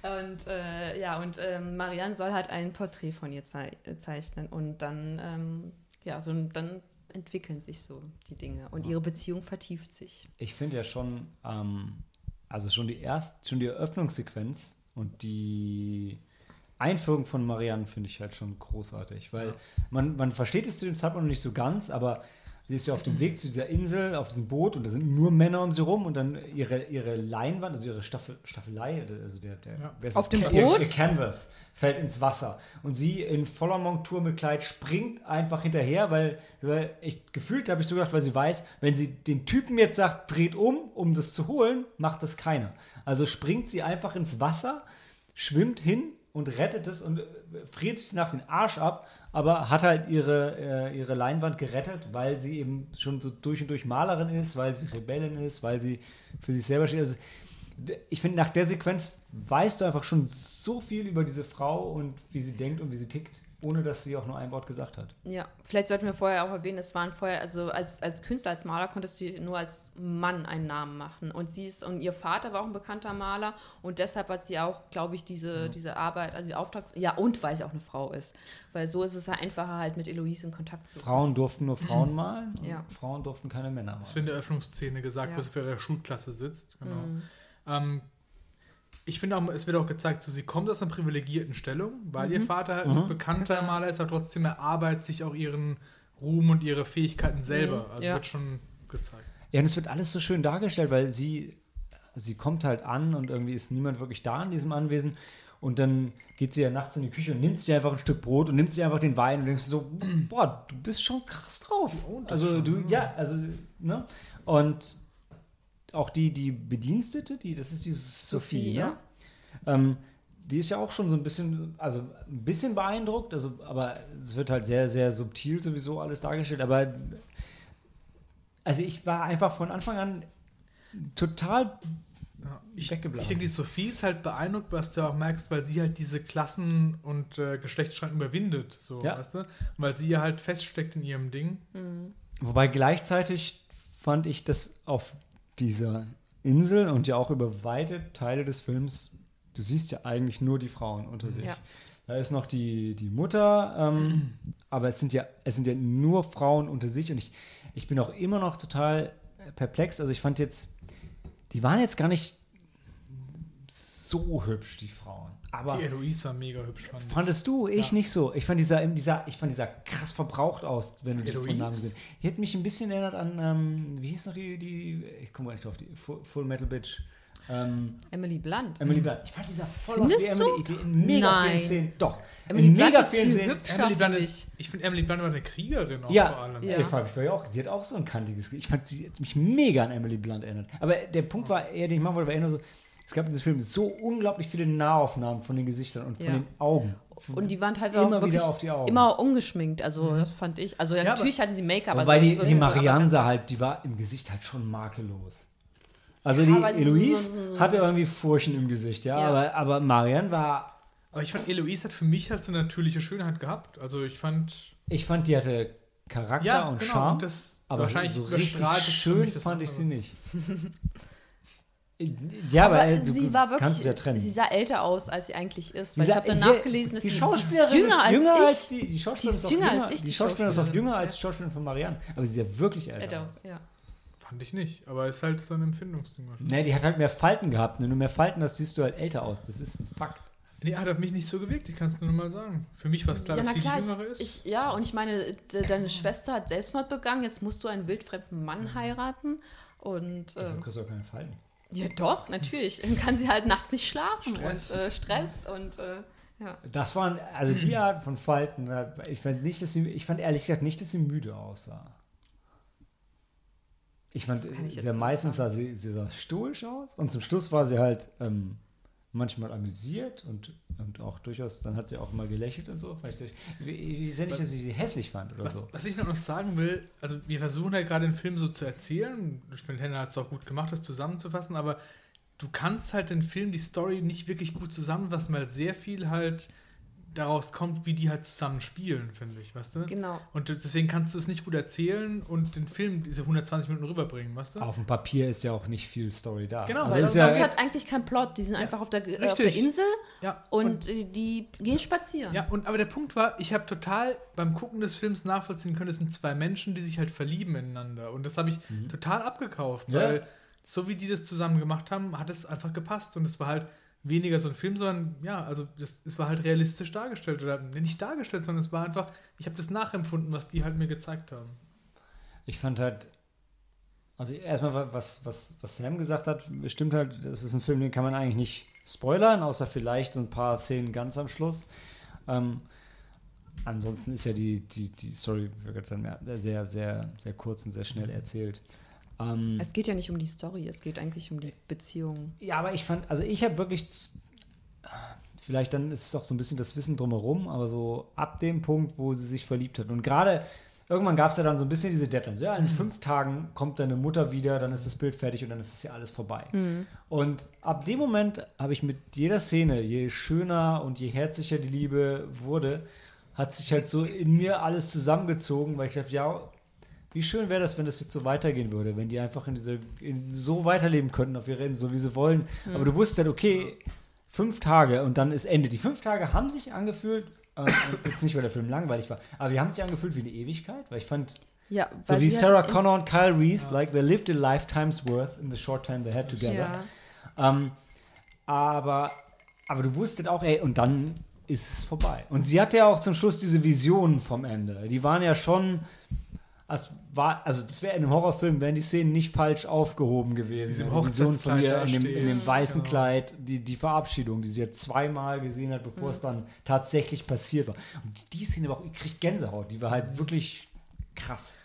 Und äh, ja, und ähm, Marianne soll halt ein Porträt von ihr zei zeichnen und dann, ähm, ja, so dann entwickeln sich so die Dinge und ihre Beziehung vertieft sich. Ich finde ja schon, ähm, also schon die erst, schon die Eröffnungssequenz und die Einführung von Marianne finde ich halt schon großartig, weil man, man versteht es zu dem Zeitpunkt noch nicht so ganz, aber sie ist ja auf dem Weg zu dieser Insel, auf diesem Boot und da sind nur Männer um sie rum und dann ihre, ihre Leinwand, also ihre Staffel, Staffelei, also der, der Ja. wer ist Auf dem Ca- ihr- Boot? ihr Canvas fällt ins Wasser und sie in voller Montur mit Kleid springt einfach hinterher, weil, weil ich gefühlt habe ich so gedacht, weil sie weiß, wenn sie den Typen jetzt sagt, dreht um, um das zu holen, macht das keiner. Also springt sie einfach ins Wasser, schwimmt hin und rettet es und äh, friert sich nach den Arsch ab, aber hat halt ihre, äh, ihre Leinwand gerettet, weil sie eben schon so durch und durch Malerin ist, weil sie Rebellin ist, weil sie für sich selber steht. Also, ich finde, nach der Sequenz weißt du einfach schon so viel über diese Frau und wie sie denkt und wie sie tickt, ohne dass sie auch nur ein Wort gesagt hat. Ja, vielleicht sollten wir vorher auch erwähnen, es waren vorher, also als, als Künstler, als Maler konntest du nur als Mann einen Namen machen. Und sie ist, und ihr Vater war auch ein bekannter Maler und deshalb hat sie auch, glaube ich, diese, diese Arbeit, also die Auftrags. Ja, und weil sie auch eine Frau ist. Weil so ist es ja einfacher, halt mit Eloise in Kontakt zu kommen. Frauen durften nur Frauen malen und Ja. Frauen durften keine Männer Das wird malen. in der Öffnungsszene gesagt, Ja. wo sie für ihre Schulklasse sitzt. Genau. Mhm. Ähm, ich finde auch, es wird auch gezeigt, so, sie kommt aus einer privilegierten Stellung, weil Mhm. ihr Vater halt ein bekannter Maler ist, aber trotzdem erarbeitet sich auch ihren Ruhm und ihre Fähigkeiten selber. Also Ja. wird schon gezeigt. Ja, und es wird alles so schön dargestellt, weil sie, sie kommt halt an und irgendwie ist niemand wirklich da in diesem Anwesen. Und dann geht sie ja nachts in die Küche und nimmt sich einfach ein Stück Brot und nimmt sich einfach den Wein und denkst so, boah, du bist schon krass drauf. Also du, ja, also, ne? Und auch die, die Bedienstete, die, das ist die Sophie, Sophie, ne? ja. Ähm, die ist ja auch schon so ein bisschen, also ein bisschen beeindruckt, also, aber es wird halt sehr, sehr subtil sowieso alles dargestellt, aber also ich war einfach von Anfang an total Ja. Ich, Weggeblasen. ich denke, die Sophie ist halt beeindruckt, was du auch merkst, weil sie halt diese Klassen- und äh, Geschlechtsschranken überwindet, so, Ja. weißt du? Weil sie ja halt feststeckt in ihrem Ding. Wobei gleichzeitig fand ich, dass auf dieser Insel und ja auch über weite Teile des Films, du siehst ja eigentlich nur die Frauen unter sich. Ja. Da ist noch die, die Mutter, ähm, aber es sind, ja, es sind ja nur Frauen unter sich und ich, ich bin auch immer noch total perplex. Also ich fand jetzt, die waren jetzt gar nicht so hübsch, die Frauen. Aber Die Eloise war mega hübsch, fand ich. Fandest du? Ich Ja. nicht so. Ich fand dieser, dieser, ich fand dieser krass verbraucht aus, wenn du die von Namen gesehen Die hat mich ein bisschen erinnert an, ähm, wie hieß noch die, die, ich komme gar nicht drauf, die Full, Full Metal Bitch. Ähm, Emily Blunt. Emily Blunt. Ich fand dieser voll Findest aus wie Emily, die in mega Nein. vielen Szenen. Doch. Emily in Blunt mega ist vielen viel Szenen. Emily Blunt ist, ich finde, Emily Blunt war eine Kriegerin auch Ja, vor allem. ja. ich frage mich bei ihr auch. Sie hat auch so ein kantiges. Ich fand, sie hat mich mega an Emily Blunt erinnert. Aber der Punkt war eher, den ich machen wollte, war eher nur so, es gab in diesem Film so unglaublich viele Nahaufnahmen von den Gesichtern und von Ja. den Augen. Und die waren teilweise Immer auch wirklich wieder auf die Augen. immer ungeschminkt. Also das fand ich. Also ja, Ja, natürlich hatten sie Make-up. Wobei also die, die Marianne sah halt, die war im Gesicht halt schon makellos. Also Ja, die sie so- Eloise so- so- hatte irgendwie Furchen im Gesicht, ja, Ja. Aber, aber Marianne war, Aber ich fand, Eloise hat für mich halt so natürliche Schönheit gehabt. Also ich fand. ich fand, die hatte Charakter Ja, und genau. Charme, und das aber wahrscheinlich so richtig schön fand ich sie nicht. ja, aber, Aber du sie war wirklich, kannst es ja trennen. sie sah älter aus, als sie eigentlich ist. Sie Weil ich sah- habe dann sie- nachgelesen, dass die sie die ist Schauspielerin jünger ist als jünger ich. als die, die Schauspielerin Die ist jünger als ich, Die die Schauspielerin ist auch jünger als die Schauspielerin von Marianne. Aber sie ist ja wirklich älter. älter aus. aus, ja. Fand ich nicht. Aber ist halt so ein Empfindungsding. Nee, die hat halt mehr Falten gehabt. Wenn du mehr Falten hast, siehst du halt älter aus. Das ist ein Fakt. Nee, hat auf mich nicht so gewirkt, ich kann es nur mal sagen. Für mich war es klar, ja, dass sie klar, die Jüngere ich, ist. ich, ja, und ich meine, de, deine Schwester hat Selbstmord begangen, jetzt musst du einen wildfremden Mhm. Mann heiraten. Und Deshalb ähm, kriegst du auch keine Falten. Ja, doch, natürlich. Dann kann sie halt nachts nicht schlafen Stress. und äh, Stress und äh, ja. Das waren, also die Art von Falten, ich fand nicht, dass sie, ich fand ehrlich gesagt nicht, dass sie müde aussah. Ich fand, ich sie meistens sagen. sah sie, sie sah stoisch aus und zum Schluss war sie halt ähm, manchmal amüsiert und, und auch durchaus, dann hat sie auch mal gelächelt und so. Vielleicht, ich, ich sehe nicht, dass ich sie hässlich fand oder Was, so. was ich noch sagen will, also wir versuchen ja gerade den Film so zu erzählen. Ich finde, Henna hat es auch gut gemacht, das zusammenzufassen, aber du kannst halt den Film, die Story nicht wirklich gut zusammenfassen, weil sehr viel halt daraus kommt, wie die halt zusammen spielen, finde ich, weißt du? Genau. Und deswegen kannst du es nicht gut erzählen und den Film diese 120 Minuten rüberbringen, weißt du? Auf dem Papier ist ja auch nicht viel Story da. Genau, also weil ist das Das ja, hat eigentlich keinen Plot. Die sind einfach auf der, äh, auf der. Insel Ja, und, äh, die gehen spazieren. Ja, und aber der Punkt war, ich habe total beim Gucken des Films nachvollziehen können, es sind zwei Menschen, die sich halt verlieben ineinander. Und das habe ich total abgekauft, Ja. weil so wie die das zusammen gemacht haben, hat es einfach gepasst. Und es war halt weniger so ein Film, sondern ja, also das, es war halt realistisch dargestellt. Oder nee, nicht dargestellt, sondern es war einfach, ich habe das nachempfunden, was die halt mir gezeigt haben. Ich fand halt, also erstmal, was, was, was Sam gesagt hat, stimmt halt, das ist ein Film, den kann man eigentlich nicht spoilern, außer vielleicht so ein paar Szenen ganz am Schluss. Ähm, ansonsten ist ja die, die, die Story sehr, sehr, sehr kurz und sehr schnell erzählt. Ähm, Es geht ja nicht um die Story, es geht eigentlich um die Beziehung. ja, aber ich fand, also ich habe wirklich, vielleicht dann ist es auch so ein bisschen das Wissen drumherum, aber so ab dem Punkt, wo sie sich verliebt hat. Und gerade irgendwann gab es ja dann so ein bisschen diese Deadline. So, ja, in fünf Tagen kommt deine Mutter wieder, dann ist das Bild fertig und dann ist es ja alles vorbei. Und ab dem Moment habe ich mit jeder Szene, je schöner und je herzlicher die Liebe wurde, hat sich halt so in mir alles zusammengezogen, weil ich dachte, ja, wie schön wäre das, wenn das jetzt so weitergehen würde, wenn die einfach in diese, in, so weiterleben könnten auf ihre Insel, so wie sie wollen. Aber du wusstest okay, fünf Tage und dann ist Ende. Die fünf Tage haben sich angefühlt, äh, jetzt nicht, weil der Film langweilig war, aber die haben sich angefühlt wie eine Ewigkeit, weil ich fand, Ja, so wie Sarah Connor und Kyle Reese, like they lived a lifetime's worth in the short time they had together. Ja. Ähm, aber, aber du wusstest auch, ey, und dann ist es vorbei. Und sie hatte ja auch zum Schluss diese Visionen vom Ende. Die waren ja schon. Es war, also das wäre in einem Horrorfilm, wären die Szenen nicht falsch aufgehoben gewesen. Diese Vision von ihr in dem, in dem weißen Genau. Kleid, die, die Verabschiedung, die sie ja zweimal gesehen hat, bevor es dann tatsächlich passiert war. Und die Szene war auch, ich krieg Gänsehaut, die war halt wirklich krass.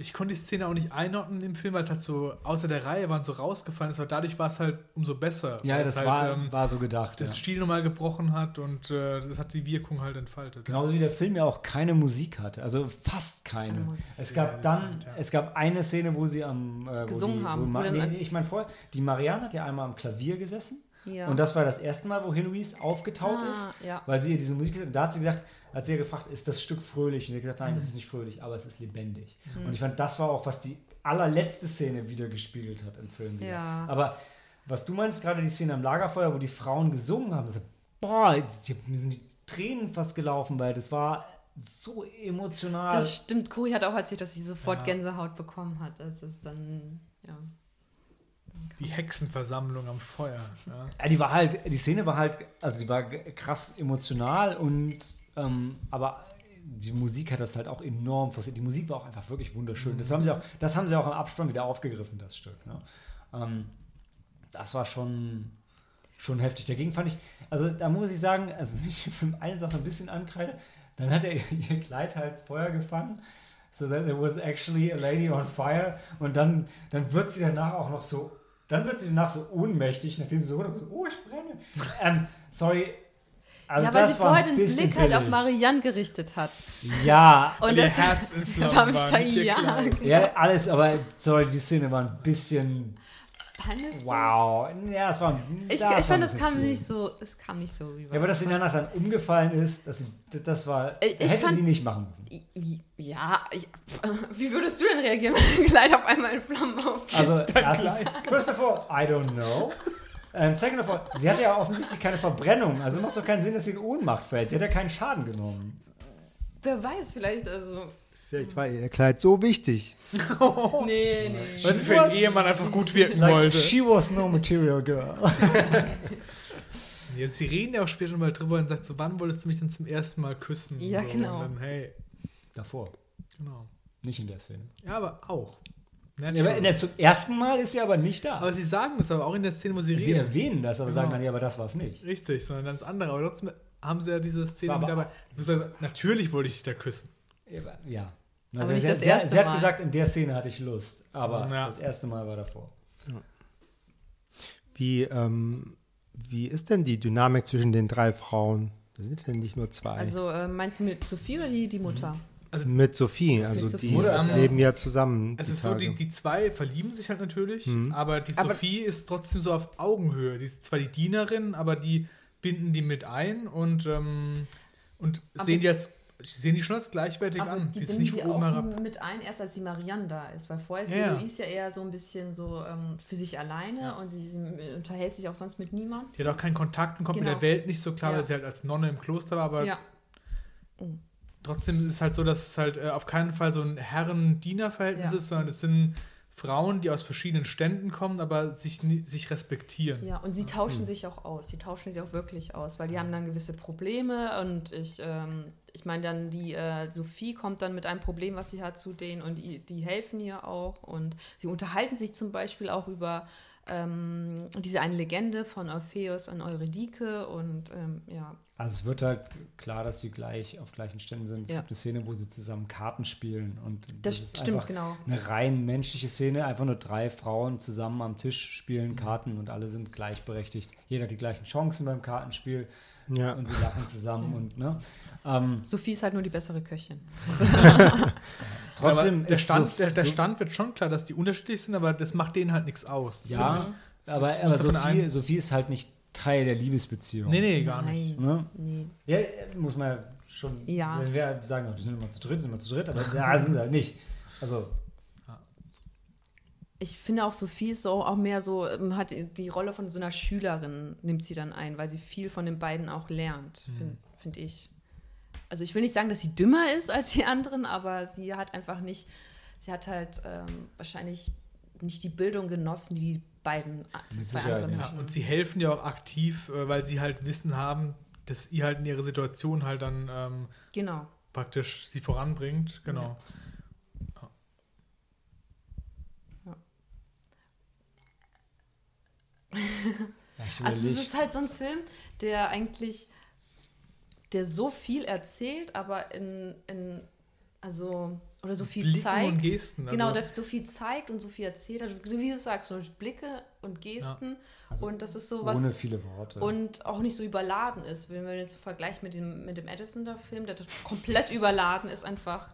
Ich konnte die Szene auch nicht einordnen im Film, weil es halt so außer der Reihe waren so rausgefallen ist, aber dadurch war es halt umso besser. Ja, weil das es war, halt, ähm, war so gedacht. das ja. Stil nochmal gebrochen hat und äh, das hat die Wirkung halt entfaltet. Genauso wie der Film ja auch keine Musik hatte, also fast keine. Keine Musik. Es gab dann, dezent, ja. es gab eine Szene, wo sie am äh, wo Gesungen die, haben, Wo wo Ma dann nee, nee, ich meine vorher, die Marianne hat ja einmal am Klavier gesessen Ja. und das war das erste Mal, wo Heloise aufgetaut Ah, ist, ja. weil sie ihr diese Musik und da hat sie gesagt, hat sie ja gefragt, ist das Stück fröhlich? Und sie hat gesagt, nein, das ist nicht fröhlich, aber es ist lebendig. Mhm. Und ich fand, das war auch, was die allerletzte Szene wieder gespiegelt hat im Film. wieder. Ja. Aber was du meinst, gerade die Szene am Lagerfeuer, wo die Frauen gesungen haben, das, boah, mir sind die Tränen fast gelaufen, weil das war so emotional. Das stimmt. Cori hat auch erzählt, dass sie sofort Ja. Gänsehaut bekommen hat. Das ist dann, ja. Die Hexenversammlung am Feuer. Ja. Ja, die war halt, die Szene war halt, also die war krass emotional und ähm, aber die Musik hat das halt auch enorm forciert. Die Musik war auch einfach wirklich wunderschön. Das haben sie auch, das haben sie auch im Abspann wieder aufgegriffen, das Stück. Ne? Ähm, das war schon, schon heftig. Dagegen fand ich, also da muss ich sagen, also wenn ich für eine Sache ein bisschen ankreide, dann hat er ihr Kleid halt Feuer gefangen. So that there was actually a lady on fire. Und dann, dann wird sie danach auch noch so, dann wird sie danach so ohnmächtig, nachdem sie so oh, ich brenne. ähm, sorry. Also ja, weil das sie vorher den Blick halt auf. Marianne gerichtet hat. Ja, Und Ihr das Herz in Flammen war ja, ja, alles, aber sorry, die Szene war ein bisschen, Dann ist wow. Ja, es war, Ich, da ich fand, es kam viel. nicht so, es kam nicht so rüber. Ja, aber dass sie danach dann umgefallen ist, das, das war, Ich- ich hätte fand- sie nicht machen müssen. Wie- Ja, ich, wie würdest du denn reagieren, wenn dein Kleid auf einmal in Flammen aufgeht? Also, erstens, first of all, I don't know. And second of all, sie hatte ja offensichtlich keine Verbrennung, also macht es doch keinen Sinn, dass sie in Ohnmacht fällt. Sie hat ja keinen Schaden genommen. Wer weiß, vielleicht, also. Vielleicht war ihr Kleid so wichtig. Nee, nee. Weil sie für ihren Ehemann einfach gut wirken Like, wollte. she was no material girl. Ja, sie reden ja auch später mal drüber und sagt so, wann wolltest du mich denn zum ersten Mal küssen? Ja, so, genau. Und dann, hey, Davor. genau. Nicht in der Szene. Ja, aber auch. Ja, Ja, aber der, zum ersten Mal ist sie aber nicht da. aber sie sagen das aber auch in der Szene, wo sie sie reden. erwähnen das, aber Genau. sagen dann, ja, aber das war es nicht. Richtig, sondern ganz andere. Aber trotzdem haben sie ja diese Szene mit aber dabei. Sagst, natürlich wollte ich dich da küssen. Ja. Aber Also nicht sie, das sie, erste sie hat Mal. gesagt, in der Szene hatte ich Lust, aber Ja. das erste Mal war davor. Wie, ähm, wie ist denn die Dynamik zwischen den drei Frauen? Das sind ja nicht nur zwei. Also äh, meinst du mit Sophie oder die, die Mutter? Mit Sophie, also Sophie. die ähm, leben ja zusammen. Es die ist so, die, Tage. die zwei verlieben sich halt natürlich, Mhm. aber die Aber- Sophie ist trotzdem so auf Augenhöhe. Die ist zwar die Dienerin, aber die binden die mit ein und, ähm, und Aber- sehen die als sehen die schon als gleichwertig Aber an. die Die ist binden nicht sie von oben auch herab. mit ein, erst als die Marianne da ist. Weil vorher ist Ja, ja. Louise ja eher so ein bisschen so ähm, für sich alleine und sie, sie unterhält sich auch sonst mit niemandem. Die hat auch keinen Kontakt und kommt mit Genau. der Welt nicht so klar, Ja. weil sie halt als Nonne im Kloster war, aber Ja. Trotzdem ist es halt so, dass es halt äh, auf keinen Fall so ein Herren-Diener-Verhältnis Ja. ist, sondern es sind Frauen, die aus verschiedenen Ständen kommen, aber sich, sich respektieren. Ja, und sie tauschen sich auch aus. Sie tauschen sich auch wirklich aus, weil die haben dann gewisse Probleme und ich, ähm, ich meine dann, die äh, Sophie kommt dann mit einem Problem, was sie hat, zu denen und die, die helfen ihr auch und sie unterhalten sich zum Beispiel auch über ähm, diese eine Legende von Orpheus und Eurydike und ähm, ja, Also es wird halt klar, dass sie gleich auf gleichen Ständen sind. Es Ja. gibt eine Szene, wo sie zusammen Karten spielen und das, ist stimmt, einfach genau. eine rein menschliche Szene. Einfach nur drei Frauen zusammen am Tisch spielen Karten und alle sind gleichberechtigt. Jeder hat die gleichen Chancen beim Kartenspiel ja. und sie lachen zusammen und ne. Ähm, Sophie ist halt nur die bessere Köchin. trotzdem der Stand, so- der, der Stand wird schon klar, dass die unterschiedlich sind, aber das macht denen halt nichts aus. Ja, aber, aber Sophie, Sophie ist halt nicht Teil der Liebesbeziehung. Nee, nee, gar nicht. Ne? nee. Ja, muss man ja schon. Ja. Wir sagen, die sind immer zu dritt, sind immer zu dritt, aber ja, sind sie halt nicht. Also, Ich finde auch, Sophie ist so auch mehr so, ähm, hat die Rolle von so einer Schülerin, nimmt sie dann ein, weil sie viel von den beiden auch lernt, finde find ich. Also ich will nicht sagen, dass sie dümmer ist als die anderen, aber sie hat einfach nicht, sie hat halt ähm, wahrscheinlich nicht die Bildung genossen, die die beiden die Mit zwei anderen. Ja, hatten. und sie helfen ja auch aktiv, äh, weil sie halt Wissen haben, dass ihr halt in ihre Situation halt dann ähm, Genau. praktisch sie voranbringt. Genau. ja, Also es ist halt so ein Film, der eigentlich, der so viel erzählt, aber in, in also, oder so viel Blicken zeigt. und Gesten, also- genau, der so viel zeigt und so viel erzählt. Also, wie du sagst, so Blicke und Gesten. Also und das ist so was. ohne viele Worte. Und auch nicht so überladen ist. Wenn wir jetzt so vergleichen mit dem, mit dem Edison da Film, der komplett überladen ist, einfach.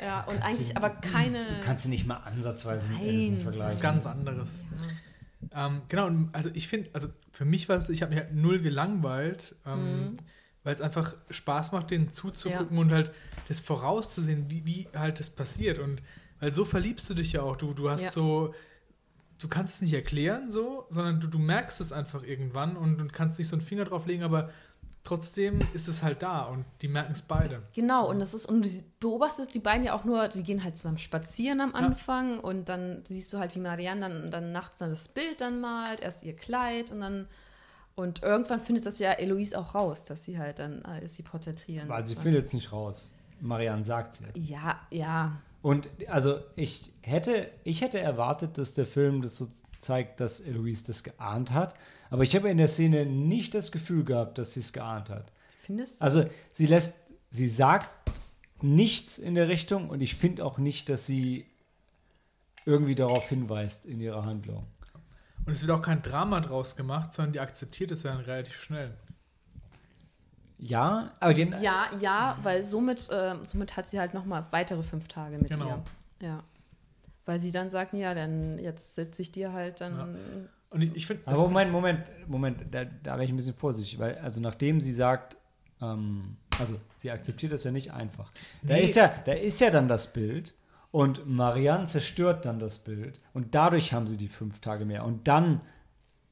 Ja, und kannst eigentlich du- aber keine. du kannst sie nicht mal ansatzweise mit Nein, Edison vergleichen. Das ist ganz anderes. Ähm, genau, und also ich finde, also für mich war es, ich habe mich halt null gelangweilt, ähm, weil es einfach Spaß macht, denen zuzugucken und halt das vorauszusehen, wie, wie halt das passiert. Und weil so verliebst du dich ja auch. Du, du hast Ja. so, du kannst es nicht erklären so, sondern du, du merkst es einfach irgendwann und, und kannst nicht so einen Finger drauf legen, aber trotzdem ist es halt da und die merken es beide. Genau, und das ist, und du beobachtest die beiden ja auch nur, die gehen halt zusammen spazieren am Anfang und dann siehst du halt, wie Marianne dann, dann nachts dann das Bild dann malt, erst ihr Kleid und dann und irgendwann findet das ja Eloise auch raus, dass sie halt dann äh, sie porträtieren. Also sie findet es nicht raus. Marianne sagt sie. Ja, ja. Und also ich hätte, ich hätte erwartet, dass der Film das so zeigt, dass Eloise das geahnt hat. Aber ich habe in der Szene nicht das Gefühl gehabt, dass sie es geahnt hat. Findest du? Also sie lässt, sie sagt nichts in der Richtung und ich finde auch nicht, dass sie irgendwie darauf hinweist in ihrer Handlung. Und es wird auch kein Drama draus gemacht, sondern die akzeptiert es dann relativ schnell. Ja, aber gen Ja, ja, weil somit, äh, somit hat sie halt noch mal weitere fünf Tage mit Genau. ihr. Ja. Weil sie dann sagt, ja, dann jetzt sitze ich dir halt dann. Und ich, ich finde, Aber Moment, Moment, Moment, da, da wäre ich ein bisschen vorsichtig, weil also nachdem sie sagt, ähm, also sie akzeptiert das ja nicht einfach. Da Nee. ist ja, da ist ja dann das Bild und Marianne zerstört dann das Bild und dadurch haben sie die fünf Tage mehr und dann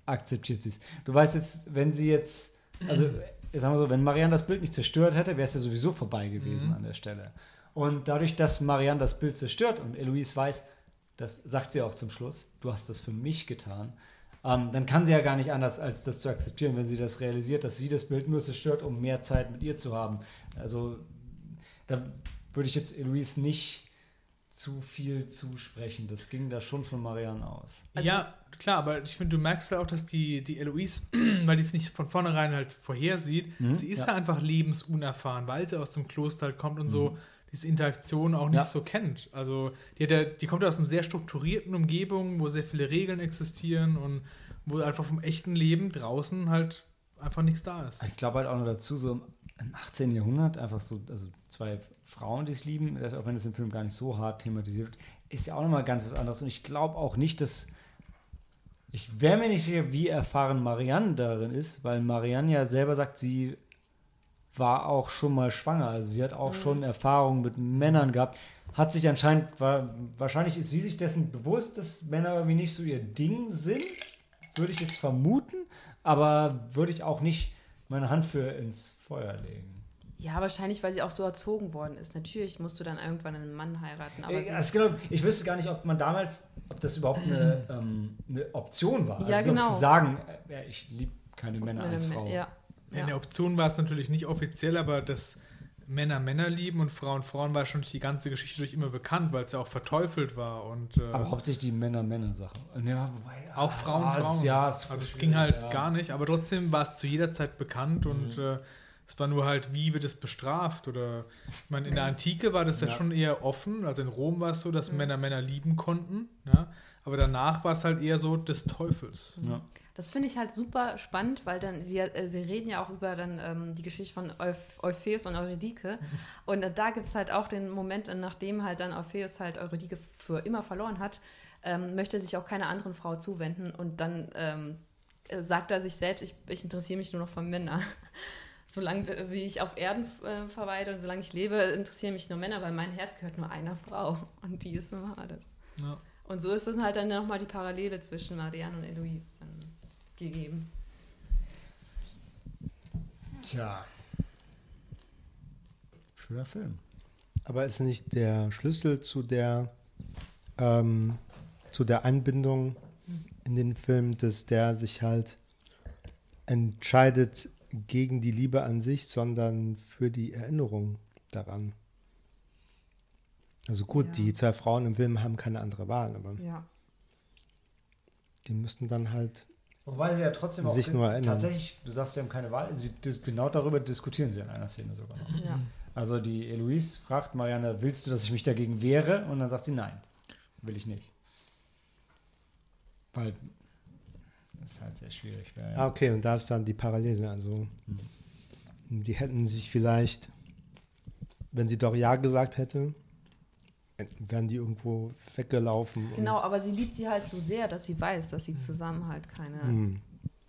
akzeptiert sie es. Du weißt jetzt, wenn sie jetzt, also sagen wir so, wenn Marianne das Bild nicht zerstört hätte, wäre es ja sowieso vorbei gewesen an der Stelle. Und dadurch, dass Marianne das Bild zerstört und Eloise weiß, das sagt sie auch zum Schluss, du hast das für mich getan, ähm, dann kann sie ja gar nicht anders, als das zu akzeptieren, wenn sie das realisiert, dass sie das Bild nur zerstört, um mehr Zeit mit ihr zu haben. Also da würde ich jetzt Eloise nicht zu viel zusprechen. Das ging da schon von Marianne aus. Also- ja, klar, aber ich finde, du merkst ja auch, dass die, die Eloise, weil die es nicht von vornherein halt vorhersieht, Mhm, sie ist ja. ja. einfach lebensunerfahren, weil sie aus dem Kloster halt kommt und so diese Interaktion auch nicht Ja. so kennt. Also die, hat ja, die kommt ja aus einer sehr strukturierten Umgebung, wo sehr viele Regeln existieren und wo einfach vom echten Leben draußen halt einfach nichts da ist. Ich glaube halt auch noch dazu, so im 18. Jahrhundert, einfach so, also zwei Frauen, die es lieben, das- auch wenn es im Film gar nicht so hart thematisiert wird, ist ja auch nochmal ganz was anderes. Und ich glaube auch nicht, dass. Ich wäre mir nicht sicher, wie erfahren Marianne darin ist, weil Marianne ja selber sagt, sie war auch schon mal schwanger. Also sie hat auch schon Erfahrungen mit Männern gehabt. Hat sich anscheinend, war, wahrscheinlich ist sie sich dessen bewusst, dass Männer irgendwie nicht so ihr Ding sind, würde ich jetzt vermuten, aber würde ich auch nicht meine Hand für ins Feuer legen. Ja, wahrscheinlich, weil sie auch so erzogen worden ist. Natürlich musst du dann irgendwann einen Mann heiraten, aber sie Also ist, genau, ich wüsste gar nicht, ob man damals, ob das überhaupt eine, ähm, eine Option war. Ja, also genau. So zu sagen, äh, ich liebe keine Männer als Frau. Ja, In ja. der Option war es natürlich nicht offiziell, aber dass Männer Männer lieben und Frauen Frauen war schon die ganze Geschichte durch immer bekannt, weil es ja auch verteufelt war und äh, Aber hauptsächlich die Männer-Männer-Sache. Ja, wobei, auch Frauen ah, Frauen. Ja, ist also es ging halt ja. Mhm. gar nicht, aber trotzdem war es zu jeder Zeit bekannt und äh, es war nur halt, wie wird es bestraft oder ich meine, in der Antike war das ja, Ja. schon eher offen, also in Rom war es so, dass Männer Männer lieben konnten, ja, aber danach war es halt eher so des Teufels. Ja. Das finde ich halt super spannend, weil dann sie, äh, sie reden ja auch über dann ähm, die Geschichte von Euph Eupheus und Eurydike. Und äh, da gibt es halt auch den Moment, nachdem halt dann Eupheus halt Eurydike für immer verloren hat, ähm, möchte sich auch keiner anderen Frau zuwenden und dann ähm, äh, sagt er sich selbst, ich, ich interessiere mich nur noch für Männer. Solange äh, wie ich auf Erden äh, verweile und solange ich lebe, interessieren mich nur Männer, weil mein Herz gehört nur einer Frau und die ist immer alles. Ja. Und so ist es halt dann nochmal die Parallele zwischen Marianne und Eloise dann gegeben. Tja. Schöner Film. Aber ist nicht der Schlüssel zu der, ähm, zu der Einbindung in den Film, dass der sich halt entscheidet gegen die Liebe an sich, sondern für die Erinnerung daran. Also gut, Ja. die zwei Frauen im Film haben keine andere Wahl, aber Ja. die müssen dann halt Wobei sie ja trotzdem auch Sich nur erinnern. tatsächlich, du sagst, sie haben keine Wahl, sie, genau darüber diskutieren sie in einer Szene sogar noch. ja. Also die Eloise fragt Marianne, willst du, dass ich mich dagegen wehre? Und dann sagt sie, nein, will ich nicht. Weil das ist halt sehr schwierig. Weil, Ah, okay, und da ist dann die Parallele. Also, die hätten sich vielleicht, wenn sie doch Ja gesagt hätte, wären die irgendwo weggelaufen. Genau, aber sie liebt sie halt so sehr, dass sie weiß, dass sie zusammen halt keine, Und,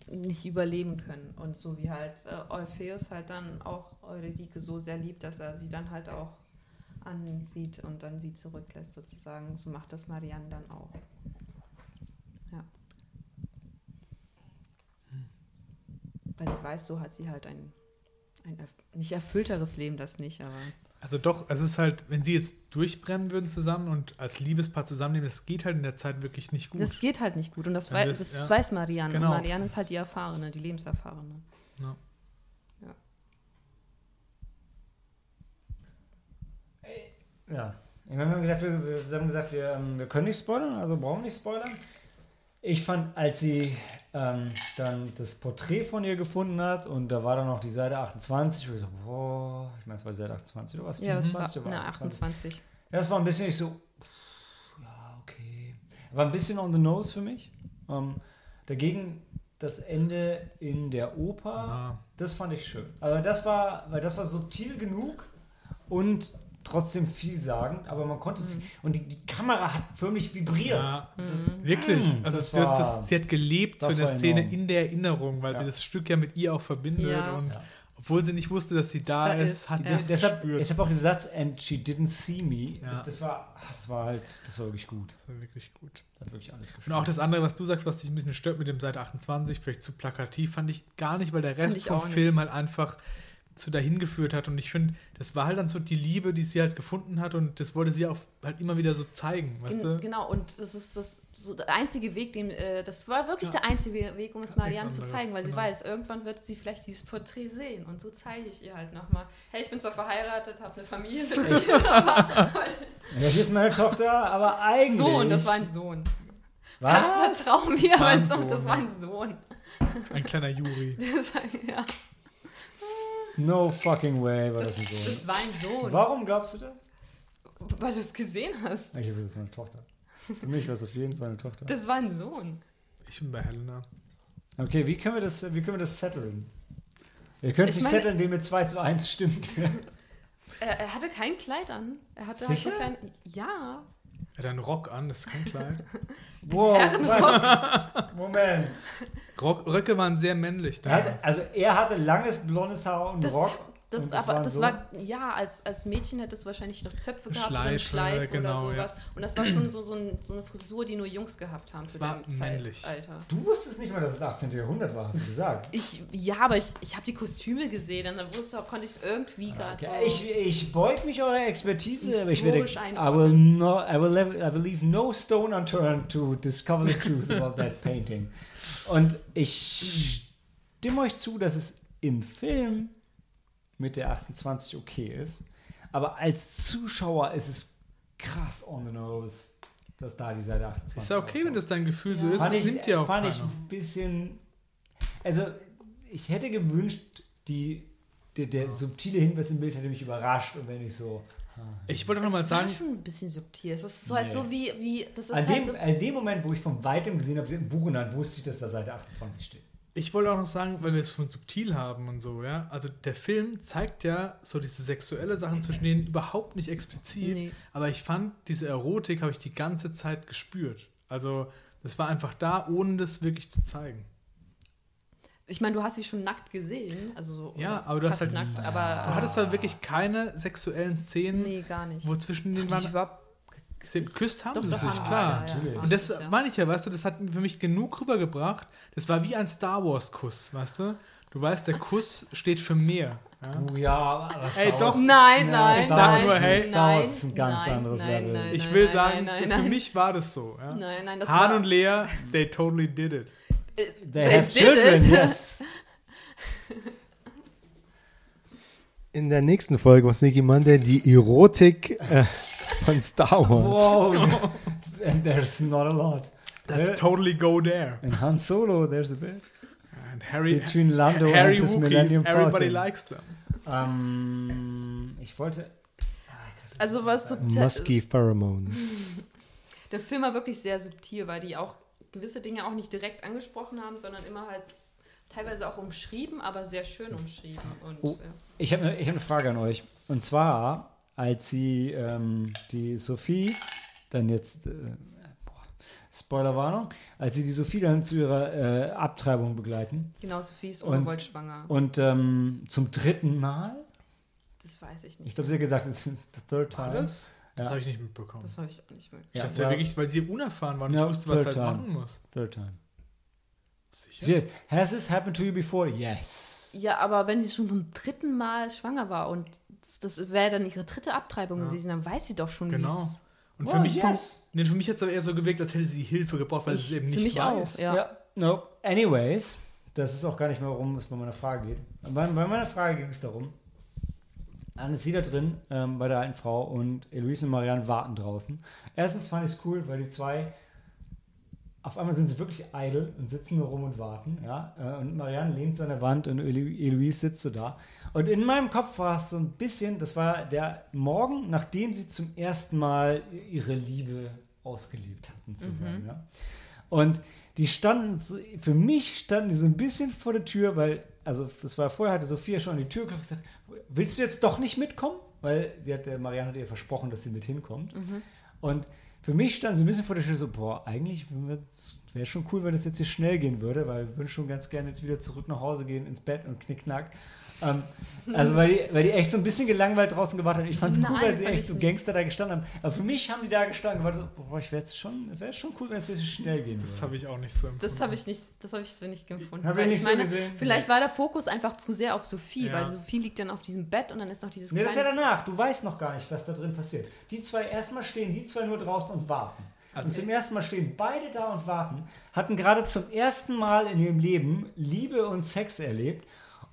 hm, nicht überleben können. Und so wie halt äh, Eupheus halt dann auch Eurydike so sehr liebt, dass er sie dann halt auch ansieht und dann sie zurücklässt sozusagen. So macht das Marianne dann auch. Ja. Weil sie weiß, so hat sie halt ein, ein erf nicht erfüllteres Leben, das nicht, aber Also doch, es ist halt, wenn sie jetzt durchbrennen würden zusammen und als Liebespaar zusammenleben, das geht halt in der Zeit wirklich nicht gut. das geht halt nicht gut. Und das, wei das- das ja. weiß Marianne. Genau. Und Marianne ist halt die Erfahrene, die Lebenserfahrene. Ja. Ja. Ich meine, wir haben gesagt, wir, wir haben gesagt, wir, ähm, wir können nicht spoilern, also brauchen nicht spoilern. Ich fand, als sie ähm, dann das Porträt von ihr gefunden hat und da war dann noch die Seite 28, wo ich so, boah, ich meine, es war Seite 28 oder was? Ja, das war 25 oder na, 28. Ja, das war ein bisschen ich so, pff, ja, okay. War ein bisschen on the nose für mich. Ähm, dagegen das Ende in der Oper, Ah. das fand ich schön. Also das war, weil das war subtil genug und trotzdem vielsagend, aber man konnte es, und die, die Kamera hat förmlich vibriert. Ja, Mhm. wirklich. Mm, Also das das das, war- das, sie hat gelebt so das in der Szene enorm. in der Erinnerung, weil Ja. sie das Stück ja mit ihr auch verbindet Ja. und Ja. obwohl sie nicht wusste, dass sie da, Da ist, hat sie es Deshalb, gespürt. deshalb auch dieser Satz, and she didn't see me. Ja. Das war, das war halt, das war wirklich gut. Das war wirklich gut. Das hat wirklich alles Und gespürt. auch das andere, was du sagst, was dich ein bisschen stört mit dem Seite 28, vielleicht zu plakativ, fand ich gar nicht, weil der Rest vom. Film halt einfach zu dahin geführt hat. Und ich finde, das war halt dann so die Liebe, die sie halt gefunden hat und das wollte sie auch halt immer wieder so zeigen, weißt Gen du? genau, und das ist das, so der einzige Weg, den, äh, das war wirklich Ja. der einzige Weg, um es Ja, Marianne zu zeigen, weil sie genau. weiß, irgendwann wird sie vielleicht dieses Porträt sehen. Und so zeige ich ihr halt nochmal. Hey, ich bin zwar verheiratet, habe eine Familie, Ja, hier ist meine Tochter, aber eigentlich. Sohn, das war ein Sohn. Was? Vertrau mir, Das war ein Sohn, das war ein Sohn. Ein kleiner Juri. Das war, ja, No fucking way war das ein Sohn. das war ein Sohn. Warum glaubst du das? Weil du es gesehen hast. Ich habe das ist meine Tochter. Für mich war es auf jeden Fall eine Tochter. Das war ein Sohn. Ich bin bei Helena. Okay, wie können wir das, wie können wir das setteln? Wir können es Ich nicht setteln, indem wir 2 zu 1 stimmt. Er, er hatte kein Kleid an. Er hatte Sicher? Halt so klein, ja. Er hat einen Rock an, das ist kein Kleid. wow. Moment. Rock, Röcke waren sehr männlich. Er damals. hatte, also er hatte langes blondes Haar und Das, Rock. Das, das aber war das so? war, ja, als, als Mädchen hätte es wahrscheinlich noch Zöpfe gehabt oder eine Schleife, Schleife genau, oder ja. sowas. Und das war schon so, so, ein, so eine Frisur, die nur Jungs gehabt haben zu war männlich. Zeitalter. Du wusstest nicht mal, dass es das 18. Jahrhundert war, hast du gesagt. Ich, ja, aber ich, ich habe die Kostüme gesehen und dann wusste, konnte ich es irgendwie gerade Okay. so. Ich, ich beug mich eurer Expertise, aber ich werde, I will, not, I, will leave, I will leave no stone unturned to discover the truth about that painting. Und ich stimme euch zu, dass es im Film mit der 28 okay ist, aber als Zuschauer ist es krass on the nose, dass da die Seite 28 Ist ja okay, wenn das dein Gefühl so Ja. ist. fand Das ich, nimmt dir auch fand keiner. ich ein bisschen. Also, ich hätte gewünscht, die, der, der subtile Hinweis im Bild hätte mich überrascht und wenn ich so. Ich wollte noch es mal war sagen, schon ein bisschen subtil. Es ist so halt Nee. so wie, wie das ist An halt dem, so, an dem Moment, wo ich von weitem gesehen habe, sie hat ein Buch in der Hand, wusste ich, dass da Seite 28 steht. Ich wollte auch noch sagen, weil wir es von subtil haben und so, ja. Also der Film zeigt ja so diese sexuelle Sachen zwischen denen überhaupt nicht explizit. Nee. Aber ich fand, diese Erotik habe ich die ganze Zeit gespürt. Also das war einfach da, ohne das wirklich zu zeigen. Ich meine, du hast sie schon nackt gesehen, also so Ja, aber du hast halt- nackt, aber Du hattest da wirklich keine sexuellen Szenen, nee, gar nicht. wo zwischen den waren. überhaupt Geküsst haben Doch, sie doch, haben klar. ja, ja, Und das meine ich ja, weißt du, das hat für mich genug rübergebracht. Das war wie ein Star Wars-Kuss, weißt du? Du weißt, der Kuss steht für mehr. Ja? Oh ja, aber Ey, doch. Nein, nein, Ich sag nein, nur, hey, Star Wars nein, ist ein ganz nein, anderes nein, Level. nein, Ich will nein, sagen, nein, für nein. mich war das so. Ja? Nein, nein, das Han war und Lea, they totally did it. They, They have children, it. yes. In der nächsten Folge was Nicky Monday die Erotik äh, von Star Wars. Wow. And there's not a lot. Let's totally go there. In Han Solo, there's a bit. And Harry, Between Lando Harry and his Wookiees, Millennium everybody Falcon. likes them. Ähm, ich wollte. also was so Musky Pheromone. der Film war wirklich sehr subtil, weil die auch gewisse Dinge auch nicht direkt angesprochen haben, sondern immer halt teilweise auch umschrieben, aber sehr schön umschrieben. Und Oh. ja. Ich habe ich hab eine Frage an euch. Und zwar, als sie ähm, die Sophie dann jetzt. Äh, boah, Spoilerwarnung, als sie die Sophie dann zu ihrer äh, Abtreibung begleiten genau, Sophie ist ungewollt schwanger. und ähm, zum dritten Mal, das weiß ich nicht. ich glaube, sie hat gesagt, it's the third War time. das? Das Ja. habe ich nicht mitbekommen. Das habe ich auch nicht ich Ja, dachte, ja, wirklich, weil sie unerfahren war und No, nicht wusste, was halt time. machen muss. Third time. Sicher? Sie hat, has this happened to you before? Yes. Ja, aber wenn sie schon zum dritten Mal schwanger war und das, das wäre dann ihre dritte Abtreibung Ja. gewesen, dann weiß sie doch schon, Genau. wie's- Und für Oh, mich, yes. nee, für mich hat es aber eher so gewirkt, als hätte sie Hilfe gebraucht, weil Ich- sie es eben für nicht mich weiß. auch, ja. no. Anyways, das ist auch gar nicht mehr, worum es bei meiner Frage geht. Bei, bei meiner Frage ging es darum, dann ist sie da drin ähm, bei der alten Frau und Eloise und Marianne warten draußen. Erstens fand ich es cool, weil die zwei auf einmal sind sie wirklich idle und sitzen nur rum und warten. Ja? Äh, Und Marianne lehnt so an der Wand und Elo- Eloise sitzt so da. Und in meinem Kopf war es so ein bisschen, das war der Morgen, nachdem sie zum ersten Mal ihre Liebe ausgelebt hatten zusammen. Ja? Und die standen, für mich standen die so ein bisschen vor der Tür, weil, also es war vorher, hatte Sophia schon an die Tür geklopft und gesagt, willst du jetzt doch nicht mitkommen? Weil sie hatte, Marianne hat ihr versprochen, dass sie mit hinkommt. Und für mich stand so ein bisschen vor der Tür so, boah, eigentlich wäre schon cool, wenn das jetzt hier schnell gehen würde, weil wir würden schon ganz gerne jetzt wieder zurück nach Hause gehen, ins Bett und knickknack. Ähm, also weil die, weil die echt so ein bisschen gelangweilt draußen gewartet haben. Ich fand es cool, weil sie echt ich so nicht. Gangster da gestanden haben. Aber für mich haben die da gestanden und gewartet, boah, ich wäre jetzt schon, es wäre schon cool, wenn es ein bisschen schnell gehen Das würde. habe ich auch nicht so empfunden. Das habe ich nicht, das habe ich so nicht gefunden. Hab ich weil nicht ich so meine, gesehen. vielleicht war der Fokus einfach zu sehr auf Sophie, Ja. weil Sophie liegt dann auf diesem Bett und dann ist noch dieses Nee, das ist ja danach. Du weißt noch gar nicht, was da drin passiert. Die zwei, erstmal stehen die zwei nur draußen und warten. Also- und zum ersten Mal stehen beide da und warten, hatten gerade zum ersten Mal in ihrem Leben Liebe und Sex erlebt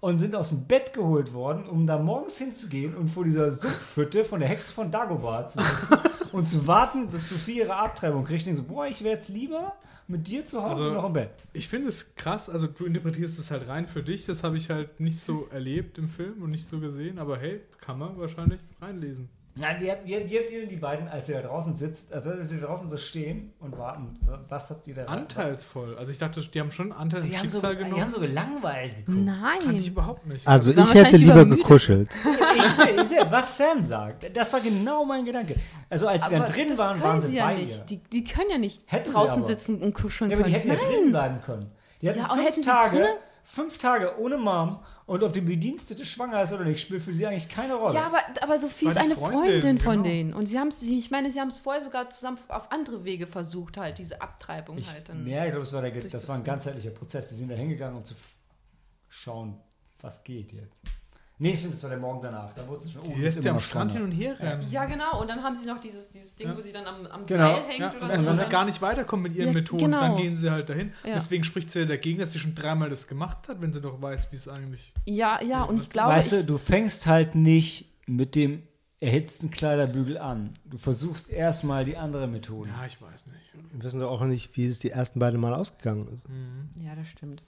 und sind aus dem Bett geholt worden, um da morgens hinzugehen und vor dieser Sumpfhütte von der Hexe von Dagobah zu sitzen und zu warten, dass Sophie ihre Abtreibung kriegt. Und so, boah, ich wäre jetzt lieber mit dir zu Hause Also- noch im Bett. Ich finde es krass, also du interpretierst es halt rein für dich, das habe ich halt nicht so erlebt im Film und nicht so gesehen, aber hey, kann man wahrscheinlich reinlesen. Nein, wie, habt- wie, wie habt ihr denn die beiden, als ihr da draußen sitzt, also als ihr da draußen so stehen und warten, was habt ihr da Anteilsvoll. Also ich dachte, die haben schon Anteil am Die haben, so, Schicksal die genommen. haben so gelangweilt geguckt. Fand ich Nein. überhaupt nicht. Also Die ich hätte lieber übermüdet. gekuschelt. Ich, ich, sehe, was Sam sagt, das war genau mein Gedanke. Also als sie Aber dann drin waren, können waren sie sie ja bei nicht. ihr. Die, die können ja nicht Hätten draußen sitzen und kuscheln Ja, aber die können. hätten ja drin bleiben können. Die hatten Ja, fünf hätten sie Tage, drinnen? fünf Tage ohne Mom und ob die Bedienstete schwanger ist oder nicht, spielt für sie eigentlich keine Rolle. Ja, aber, aber Sophie ist eine Freundin, Freundin, von genau. denen. Und sie haben es, ich meine, sie haben es vorher sogar zusammen auf andere Wege versucht, halt, diese Abtreibung ich, halt. Dann. ja, ich glaube, das war, der, das war ein ganzheitlicher Prozess. Die sind da hingegangen, um zu schauen, was geht jetzt. Nee, stimmt, das war der Morgen danach. Da wussten sie schon, oh, bist lässt immer ja am Strand hin und her rennen. Ja, genau. Und dann haben sie noch dieses, dieses Ding, Ja. wo sie dann am, am Genau. Seil hängt Ja, oder und erst, so. wenn sie Dann- gar nicht weiterkommen mit ihren Ja, Methoden, genau. dann gehen sie halt dahin. Ja. Deswegen spricht sie ja dagegen, dass sie schon dreimal das gemacht hat, wenn sie doch weiß, wie es eigentlich. Ja, ja, und ich glaube, weißt du, du fängst halt nicht mit dem erhitzten Kleiderbügel an. Du versuchst erstmal die andere Methode. Ja, ich weiß nicht. Wir wissen doch auch nicht, wie es die ersten beiden Mal ausgegangen ist. ja, das stimmt.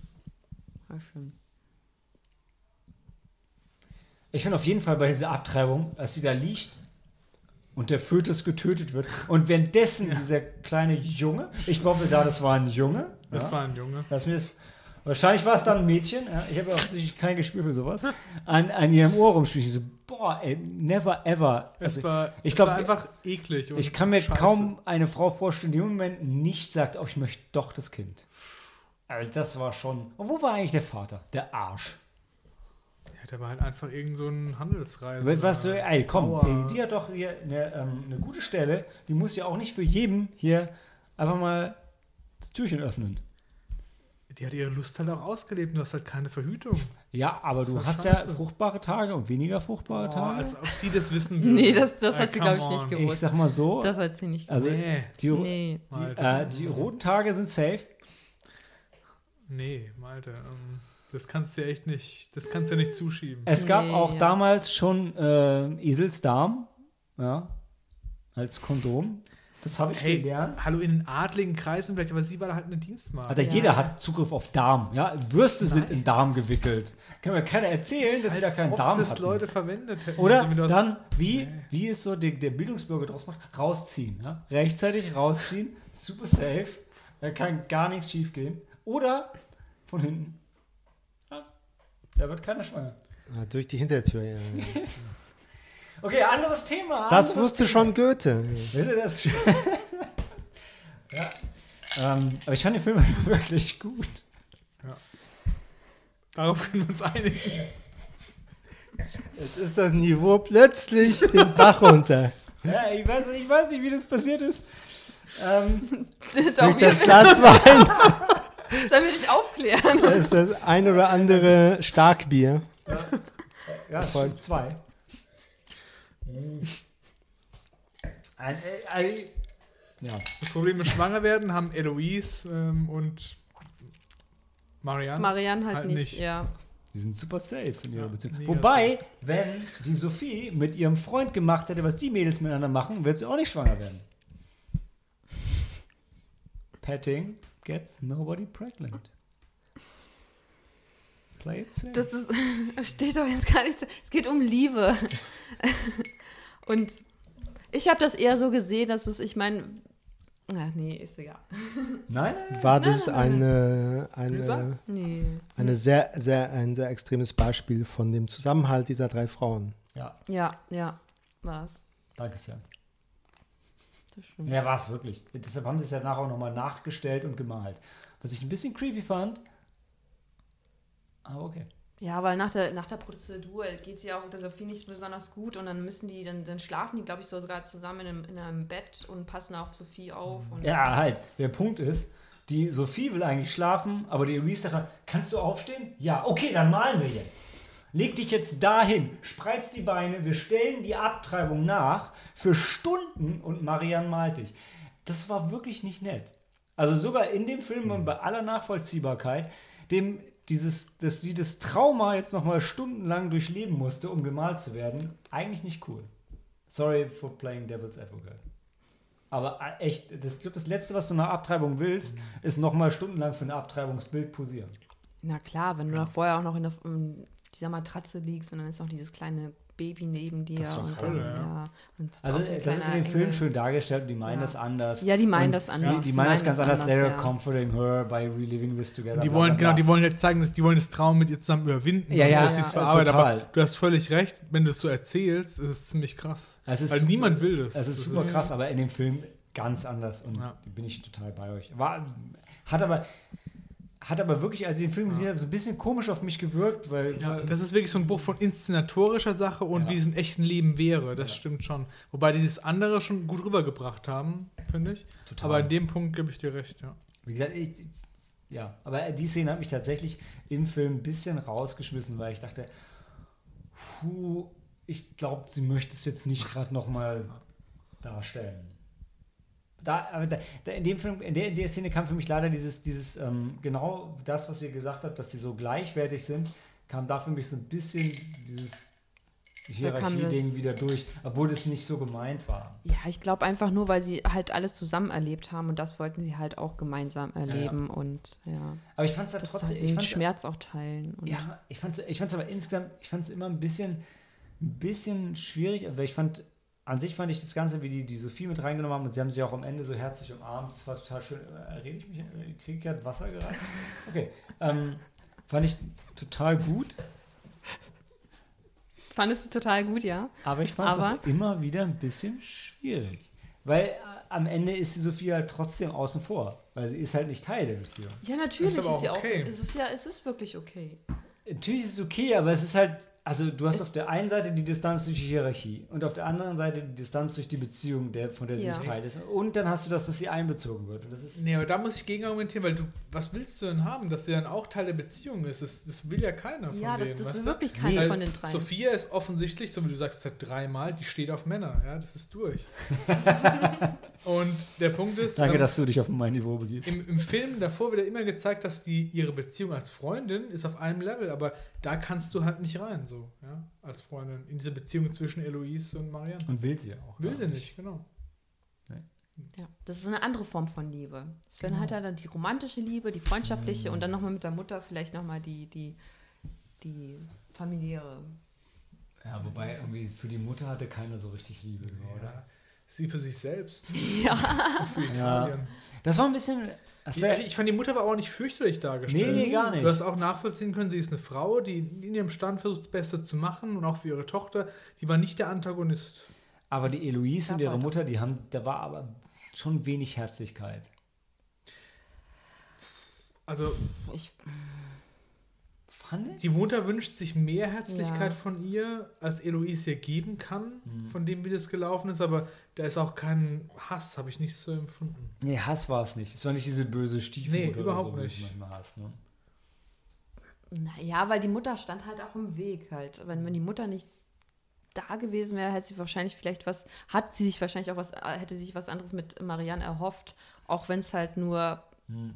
Das stimmt. Ich finde auf jeden Fall bei dieser Abtreibung, als sie da liegt und der Fötus getötet wird und währenddessen dieser kleine Junge, ich glaube da, das war ein Junge. Das ja, war ein Junge. das mir ist, wahrscheinlich war es dann ein Mädchen, ja, ich habe ja offensichtlich kein Gespür für sowas, an, an ihrem Ohr rumschlichen. So, boah, ey, never ever. Es Also, war, ich es glaub, war einfach eklig. Ich kann mir scheiße. kaum eine Frau vorstellen, die im Moment nicht sagt, oh, ich möchte doch das Kind. Also das war schon. Und wo war eigentlich der Vater? Der Arsch. Ja, der war halt einfach irgend so ein Handelsreisender. Was du, ey, komm, ey, die hat doch hier eine, ähm, eine gute Stelle. Die muss ja auch nicht für jeden hier einfach mal das Türchen öffnen. Die hat ihre Lust halt auch ausgelebt und du hast halt keine Verhütung. Ja, aber du hast ja scheiße. fruchtbare Tage und weniger fruchtbare Boah, Tage. als ob sie das wissen würde. Nee, das, das Äh, hat sie, glaube ich, nicht gewusst. ich sag mal so, Das hat sie nicht also Nee, die, Nee. die, äh, die roten Tage sind safe. nee, Malte. Ähm, das kannst du ja echt nicht, das kannst du ja nicht zuschieben. Es gab Nee, auch ja. damals schon äh, Eselsdarm, ja, als Kondom. Das habe ich Hey, gelernt. hallo in den adligen Kreisen vielleicht, aber sie war halt eine Dienstmarke. Alter, Ja. jeder hat Zugriff auf Darm. Ja, Würste sind in Darm gewickelt. Kann mir keiner erzählen, dass sie da keinen ob Darm das hatten. Leute verwendet hätten. Oder Also, dann, wie, Nee. wie ist so der, der Bildungsbürger draus macht? Rausziehen. Ja? Rechtzeitig rausziehen, super safe, da kann gar nichts schief gehen. Oder von hinten. Ja, da wird keiner schwanger. Ah, durch die Hintertür, ja. Okay, anderes Thema. Das anderes wusste Thema. schon Goethe. Wisst ihr das? ja. Ähm, aber ich fand den Film wirklich gut. Darauf können wir uns einigen. Jetzt ist das Niveau plötzlich den Bach runter. Ja, ich weiß, ich weiß nicht, wie das passiert ist. Ähm, Doch, Durch das Glas Wein sollen wir dich aufklären? da ist das ein oder andere Starkbier. ja, Folge 2. Ein, äh, ein, ja. Das Problem mit Schwangerwerden haben Eloise ähm, und Marianne. Marianne halt, Halt nicht, nicht. ja. Die sind super safe in ihrer Ja, Beziehung. mega Wobei, wenn die Sophie mit ihrem Freund gemacht hätte, was die Mädels miteinander machen, wird sie auch nicht schwanger werden. Petting gets nobody pregnant. Play it safe. Das ist, steht doch jetzt gar nicht. Es geht um Liebe. Und ich habe das eher so gesehen, dass es, ich meine, na, nee, ist egal. nein, nein, War das eine, Lisa? eine, Nee. eine sehr, sehr, ein sehr extremes Beispiel von dem Zusammenhalt dieser drei Frauen? ja, Ja, ja, war's. danke sehr. Das stimmt. Ja, war es wirklich. Deshalb haben sie es ja nachher auch nochmal nachgestellt und gemalt. Was ich ein bisschen creepy fand. Aber okay. Ja, weil nach der, nach der Prozedur geht es ja auch der Sophie nicht besonders gut und dann müssen die, dann, dann schlafen die, glaube ich, so sogar zusammen in einem, in einem Bett und passen auf Sophie auf. Und Ja, halt. Der Punkt ist, die Sophie will eigentlich schlafen, aber die Elise sagt, kannst du aufstehen? Ja, okay, dann malen wir jetzt. Leg dich jetzt dahin, spreiz die Beine, wir stellen die Abtreibung nach für Stunden und Marianne malt dich. Das war wirklich nicht nett. Also sogar in dem Film und bei aller Nachvollziehbarkeit, dem dieses, dass sie das Trauma jetzt nochmal stundenlang durchleben musste, um gemalt zu werden, eigentlich nicht cool. Sorry for playing Devil's Advocate. Aber äh, echt, das, ich glaube, das Letzte, was du nach Abtreibung willst, ist nochmal stundenlang für ein Abtreibungsbild posieren. Na klar, wenn du da vorher auch noch in der, in dieser Matratze liegst und dann ist noch dieses kleine Baby neben dir. Das ist und toll, dann, ja. ja. Und Also, so das ist in dem Film Engel. schön dargestellt und die meinen Ja. das anders. Ja, die meinen Und das anders. Die, die Die meinen das ganz anders. anders, They're ja. comforting her by reliving this together. Die wollen, genau, die wollen jetzt zeigen, dass die wollen das Trauma mit ihr zusammen überwinden. Ja, und ja, dass sie es ja, verarbeitet. total. Aber du hast völlig recht, wenn du es so erzählst, ist es ziemlich krass. Es ist Weil super- niemand will das. Es ist Das super krass, aber in dem Film ganz anders und Ja. bin ich total bei euch. War, hat aber hat aber wirklich, als ich den Film gesehen habe, so ein bisschen komisch auf mich gewirkt, weil Ja, das ist wirklich so ein Buch von inszenatorischer Sache und Ja. wie es im echten Leben wäre. Das Ja. stimmt schon. Wobei die dieses andere schon gut rübergebracht haben, finde ich. Total. Aber in dem Punkt gebe ich dir recht, ja. Wie gesagt, ich, ich- ja, aber die Szene hat mich tatsächlich im Film ein bisschen rausgeschmissen, weil ich dachte, puh, ich glaube, sie möchte es jetzt nicht gerade nochmal darstellen. Da, aber da, da in dem Film, in der, in der Szene kam für mich leider dieses, dieses ähm, genau das, was ihr gesagt habt, dass sie so gleichwertig sind, kam da für mich so ein bisschen dieses Hierarchie-Ding wieder durch, obwohl das nicht so gemeint war. Ja, ich glaube einfach nur, weil sie halt alles zusammen erlebt haben und das wollten sie halt auch gemeinsam erleben und ja, Aber ich fand es ja das trotzdem, halt ich den Schmerz auch teilen. Ja, ich fand's, ich fand's aber insgesamt, ich fand's immer ein bisschen, ein bisschen schwierig, weil ich fand, an sich fand ich das Ganze, wie die, die Sophie mit reingenommen haben und sie haben sich auch am Ende so herzlich umarmt, das war total schön. Äh, Rede ich mich, äh, kriege ich gerade Wasser gereicht? Okay. Ähm, fand ich total gut, Fandest du total gut, ja? aber ich fand es auch immer wieder ein bisschen schwierig. Weil äh, am Ende ist die Sophie halt trotzdem außen vor, weil sie ist halt nicht Teil der Beziehung. Ja, natürlich Ist ist, aber auch ja okay. auch. Es ist ja, es ist wirklich okay. Natürlich ist es okay, aber es ist halt, also du hast auf der einen Seite die Distanz durch die Hierarchie und auf der anderen Seite die Distanz durch die Beziehung, der, von der sie Ja. nicht Teil ist. Und dann hast du das, dass sie einbezogen wird. Und das ist, Nee, aber da muss ich gegenargumentieren, weil du, was willst du denn haben, dass sie dann auch Teil der Beziehung ist? Das, das will ja keiner von Ja, das- denen. das weißt will du? wirklich keiner Weil von den dreien. Sophia ist offensichtlich, so wie du sagst, seit dreimal, die steht auf Männer. Ja, das ist durch. Und der Punkt ist, danke, ähm, dass du dich auf mein Niveau begibst. im, im Film davor wird ja immer gezeigt, dass die ihre Beziehung als Freundin ist auf einem Level, aber da kannst du halt nicht rein, so, ja, als Freundin, in diese Beziehung zwischen Eloise und Marianne. Und will sie auch. Will sie ich. nicht, genau. Ja, das ist eine andere Form von Liebe. Es werden Genau. halt dann die romantische Liebe, die freundschaftliche und dann nochmal mit der Mutter vielleicht nochmal die, die, die familiäre. Ja, wobei irgendwie für die Mutter hatte keiner so richtig Liebe, oder? Ja. Sie für sich selbst Ja. und für Italien. Das war ein bisschen. Das Ich, wär, ich fand die Mutter aber auch nicht fürchterlich dargestellt. nee, nee, gar nicht. Du hast auch nachvollziehen können, sie ist eine Frau, die in ihrem Stand versucht, das Beste zu machen und auch für ihre Tochter. Die war nicht der Antagonist. Aber die Eloise und ihre. Mutter, die haben, da war aber schon wenig Herzlichkeit. Also, Ich, Fand die Mutter wünscht sich mehr Herzlichkeit Ja. von ihr, als Eloise ihr geben kann, Mhm. von dem, wie das gelaufen ist. Aber da ist auch kein Hass, habe ich nicht so empfunden. Nee, Hass war es nicht. Es war nicht diese böse Stiefmutter Nee, oder überhaupt so, du es nicht. manchmal hast. Ne? naja, weil die Mutter stand halt auch im Weg halt. Wenn, wenn die Mutter nicht da gewesen wäre, hätte sie wahrscheinlich vielleicht was, hat sie sich wahrscheinlich auch was, hätte sich was anderes mit Marianne erhofft, auch wenn es halt nur Hm.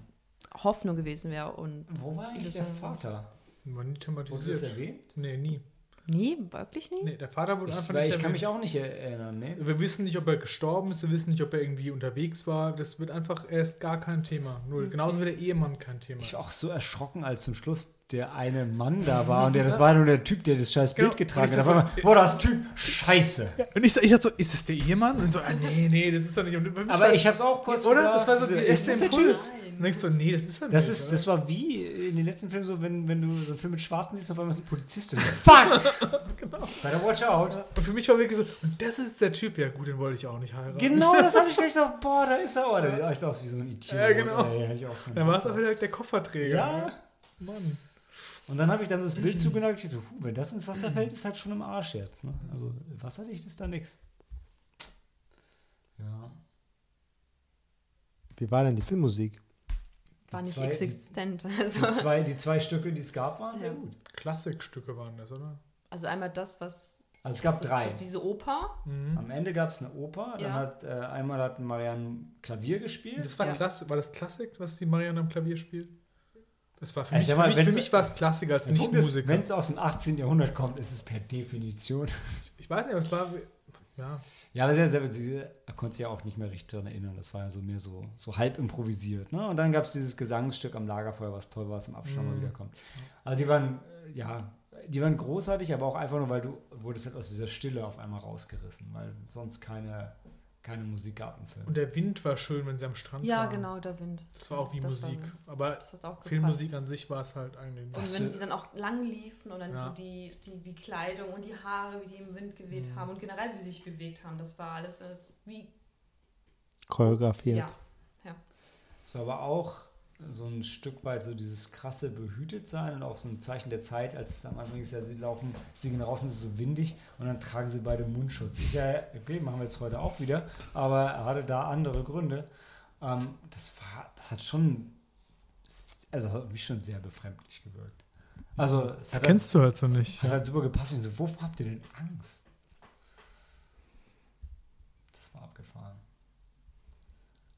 Hoffnung gewesen wäre und Wo war eigentlich der. Vater? War nie Wurde das thematisiert. erwähnt? Nee, nie. nee, wirklich nie. Nee, der Vater wurde Ich, einfach nicht ich kann mich erwähnt. auch nicht erinnern, ne? Wir wissen nicht, ob er gestorben ist, wir wissen nicht, ob er irgendwie unterwegs war. Das wird einfach, er ist gar kein Thema. Null. Genauso wie der Ehemann kein Thema. Ich war auch so erschrocken, als zum Schluss der eine Mann da war und der, das war nur der Typ, der das scheiß Genau. Bild getragen Und ich hat. so, mal, boah, das Typ, scheiße. Und ich, ich dachte so, ist das der Ehemann? Und so, ah, nee, nee, das ist doch nicht. Aber war- ich hab's auch kurz Oder? gedacht, Das war so so, ist erste Impuls. Und denkst du, nee, das ist er Das, nicht. ist, oder? das war wie in den letzten Filmen so, wenn, wenn du so einen Film mit Schwarzen siehst, auf einmal ist ein Polizist und so, fuck! Better watch out. Und für mich war wirklich so, und das ist der Typ, ja gut, den wollte ich auch nicht heiraten. Genau, das habe ich gleich so, boah, da ist er. Oh, der sieht aus wie so ein Idiot. Ja, genau. Auch keinen Dann war es auch wieder der Kofferträger. Ja. Mann. Und dann habe ich dann das Bild zugeneigt und ich dachte, puh, wenn das ins Wasser fällt, ist halt schon im Arsch jetzt. Ne? Also wasserdicht ist da nix. Ja. Wie war denn die Filmmusik? War nicht zwei- existent. Die Also, zwei, die zwei Stücke, die es gab, waren sehr Ja. gut. Klassikstücke waren das, oder? also einmal das, was. Also es gab das ist, drei. Das ist diese Oper. Mhm. Am Ende gab es eine Oper, dann Ja. hat äh, einmal hat Marianne Klavier gespielt. Das war, Ja. Klassik, war das Klassik, was die Marianne am Klavier spielt? Das war für Also mich, mal, für mich, für mich war es Klassik als Nicht-Musiker. wenn es aus dem 18. Jahrhundert kommt, ist es per Definition. Ich weiß nicht, aber es war. Ja, Ja, aber sehr, sehr, sie konnte sich ja auch nicht mehr richtig daran erinnern. Das war ja so mehr so, so halb improvisiert. Ne? Und dann gab es dieses Gesangsstück am Lagerfeuer, was toll war, was im Abstand mal Mhm. wiederkommt. Also die waren, ja, die waren großartig, aber auch einfach nur, weil du wurdest halt aus dieser Stille auf einmal rausgerissen, weil sonst keine, keine Musik gab im Film. und der Wind war schön, wenn sie am Strand Ja, waren. genau, der Wind. Das war auch wie Das war- Musik. aber Das hat auch gepasst. Filmmusik an sich war es halt eigentlich. Was Und wenn für- sie dann auch lang liefen und dann Ja. die, die, die, die Kleidung und die Haare, wie die im Wind geweht Mhm. haben und generell, wie sie sich bewegt haben, das war alles so wie. Choreografiert. Ja. Es war aber auch so ein Stück weit so dieses krasse Behütetsein und auch so ein Zeichen der Zeit, als es am Anfang ist ja, sie laufen, sie gehen raus und es ist so windig und dann tragen sie beide Mundschutz. Ist ja, okay, machen wir jetzt heute auch wieder, aber er hatte da andere Gründe. Ähm, das war, das hat schon, also hat mich schon sehr befremdlich gewirkt. Also, es Das hat, kennst du halt so nicht. halt, hat halt super gepasst. Und so, wovor habt ihr denn Angst? Das war abgefahren.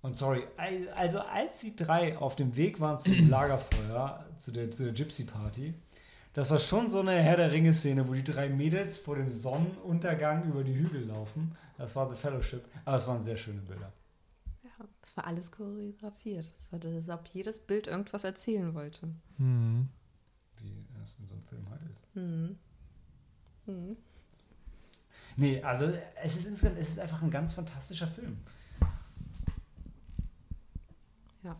Und sorry, al- also als die drei auf dem Weg waren zum Lagerfeuer, zu der, zu der Gypsy Party, das war schon so eine Herr der Ringe-Szene, wo die drei Mädels vor dem Sonnenuntergang über die Hügel laufen. Das war The Fellowship. Aber es waren sehr schöne Bilder. ja, das war alles choreografiert. Das hatte, als ob jedes Bild irgendwas erzählen wollte. Mhm. Wie es in so einem Film halt ist. Mhm. Mhm. Nee, also es ist insgesamt, es ist einfach ein ganz fantastischer Film. Ja.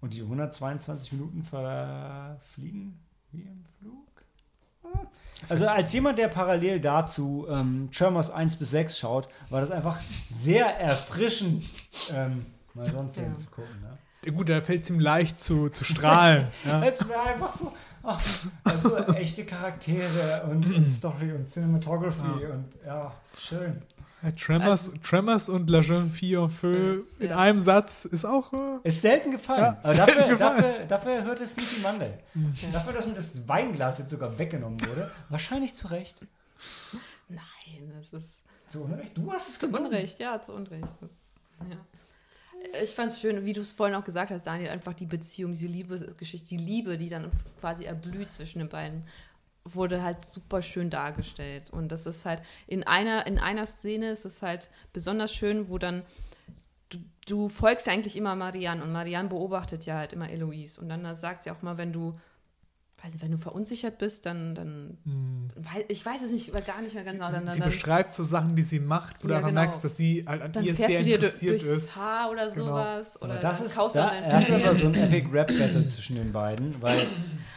Und die 122 Minuten verfliegen wie im Flug. Also als jemand, der parallel dazu ähm, Tremors 1 bis 6 schaut, war das einfach sehr erfrischend, ähm, mal so einen Film Ja. zu gucken. Ne? Ja, Gut, da fällt es ihm leicht zu, zu strahlen. ja. Es war einfach so, ach, also echte Charaktere und, und Story und Cinematography und ja, schön. Ja, Tremors, Tremors und La Jeune Fille en Feu Ja. in einem Satz ist auch. Äh, Ist selten gefallen. Ja, selten dafür, gefallen. Dafür, dafür hört es Sneaky Monday. Ja. Dafür, dass mir das Weinglas jetzt sogar weggenommen wurde. Wahrscheinlich zu Recht. Nein, das ist Zu Unrecht? Du hast es zu genommen. Unrecht, ja, zu Unrecht. Ja. Ich fand es schön, wie du es vorhin auch gesagt hast, Daniel, einfach die Beziehung, diese Liebesgeschichte, die Liebe, die dann quasi erblüht zwischen den beiden, wurde halt super schön dargestellt. Und das ist halt, in einer, in einer Szene ist es halt besonders schön, wo dann du, du folgst ja eigentlich immer Marianne und Marianne beobachtet ja halt immer Eloise. Und dann sagt sie auch mal, wenn du, weiß nicht, wenn du verunsichert bist, dann, dann weil, ich weiß es nicht, gar nicht mehr genau. Dann, sie, dann, sie beschreibt so Sachen, die sie macht, wo du Ja, einfach genau. merkst, dass sie halt an dann ihr sehr du dir du- interessiert durchs ist. Haar oder Genau. sowas. Oder Aber das ist, kaust du da, das ist aber so ein Epic Rap Battle zwischen den beiden, weil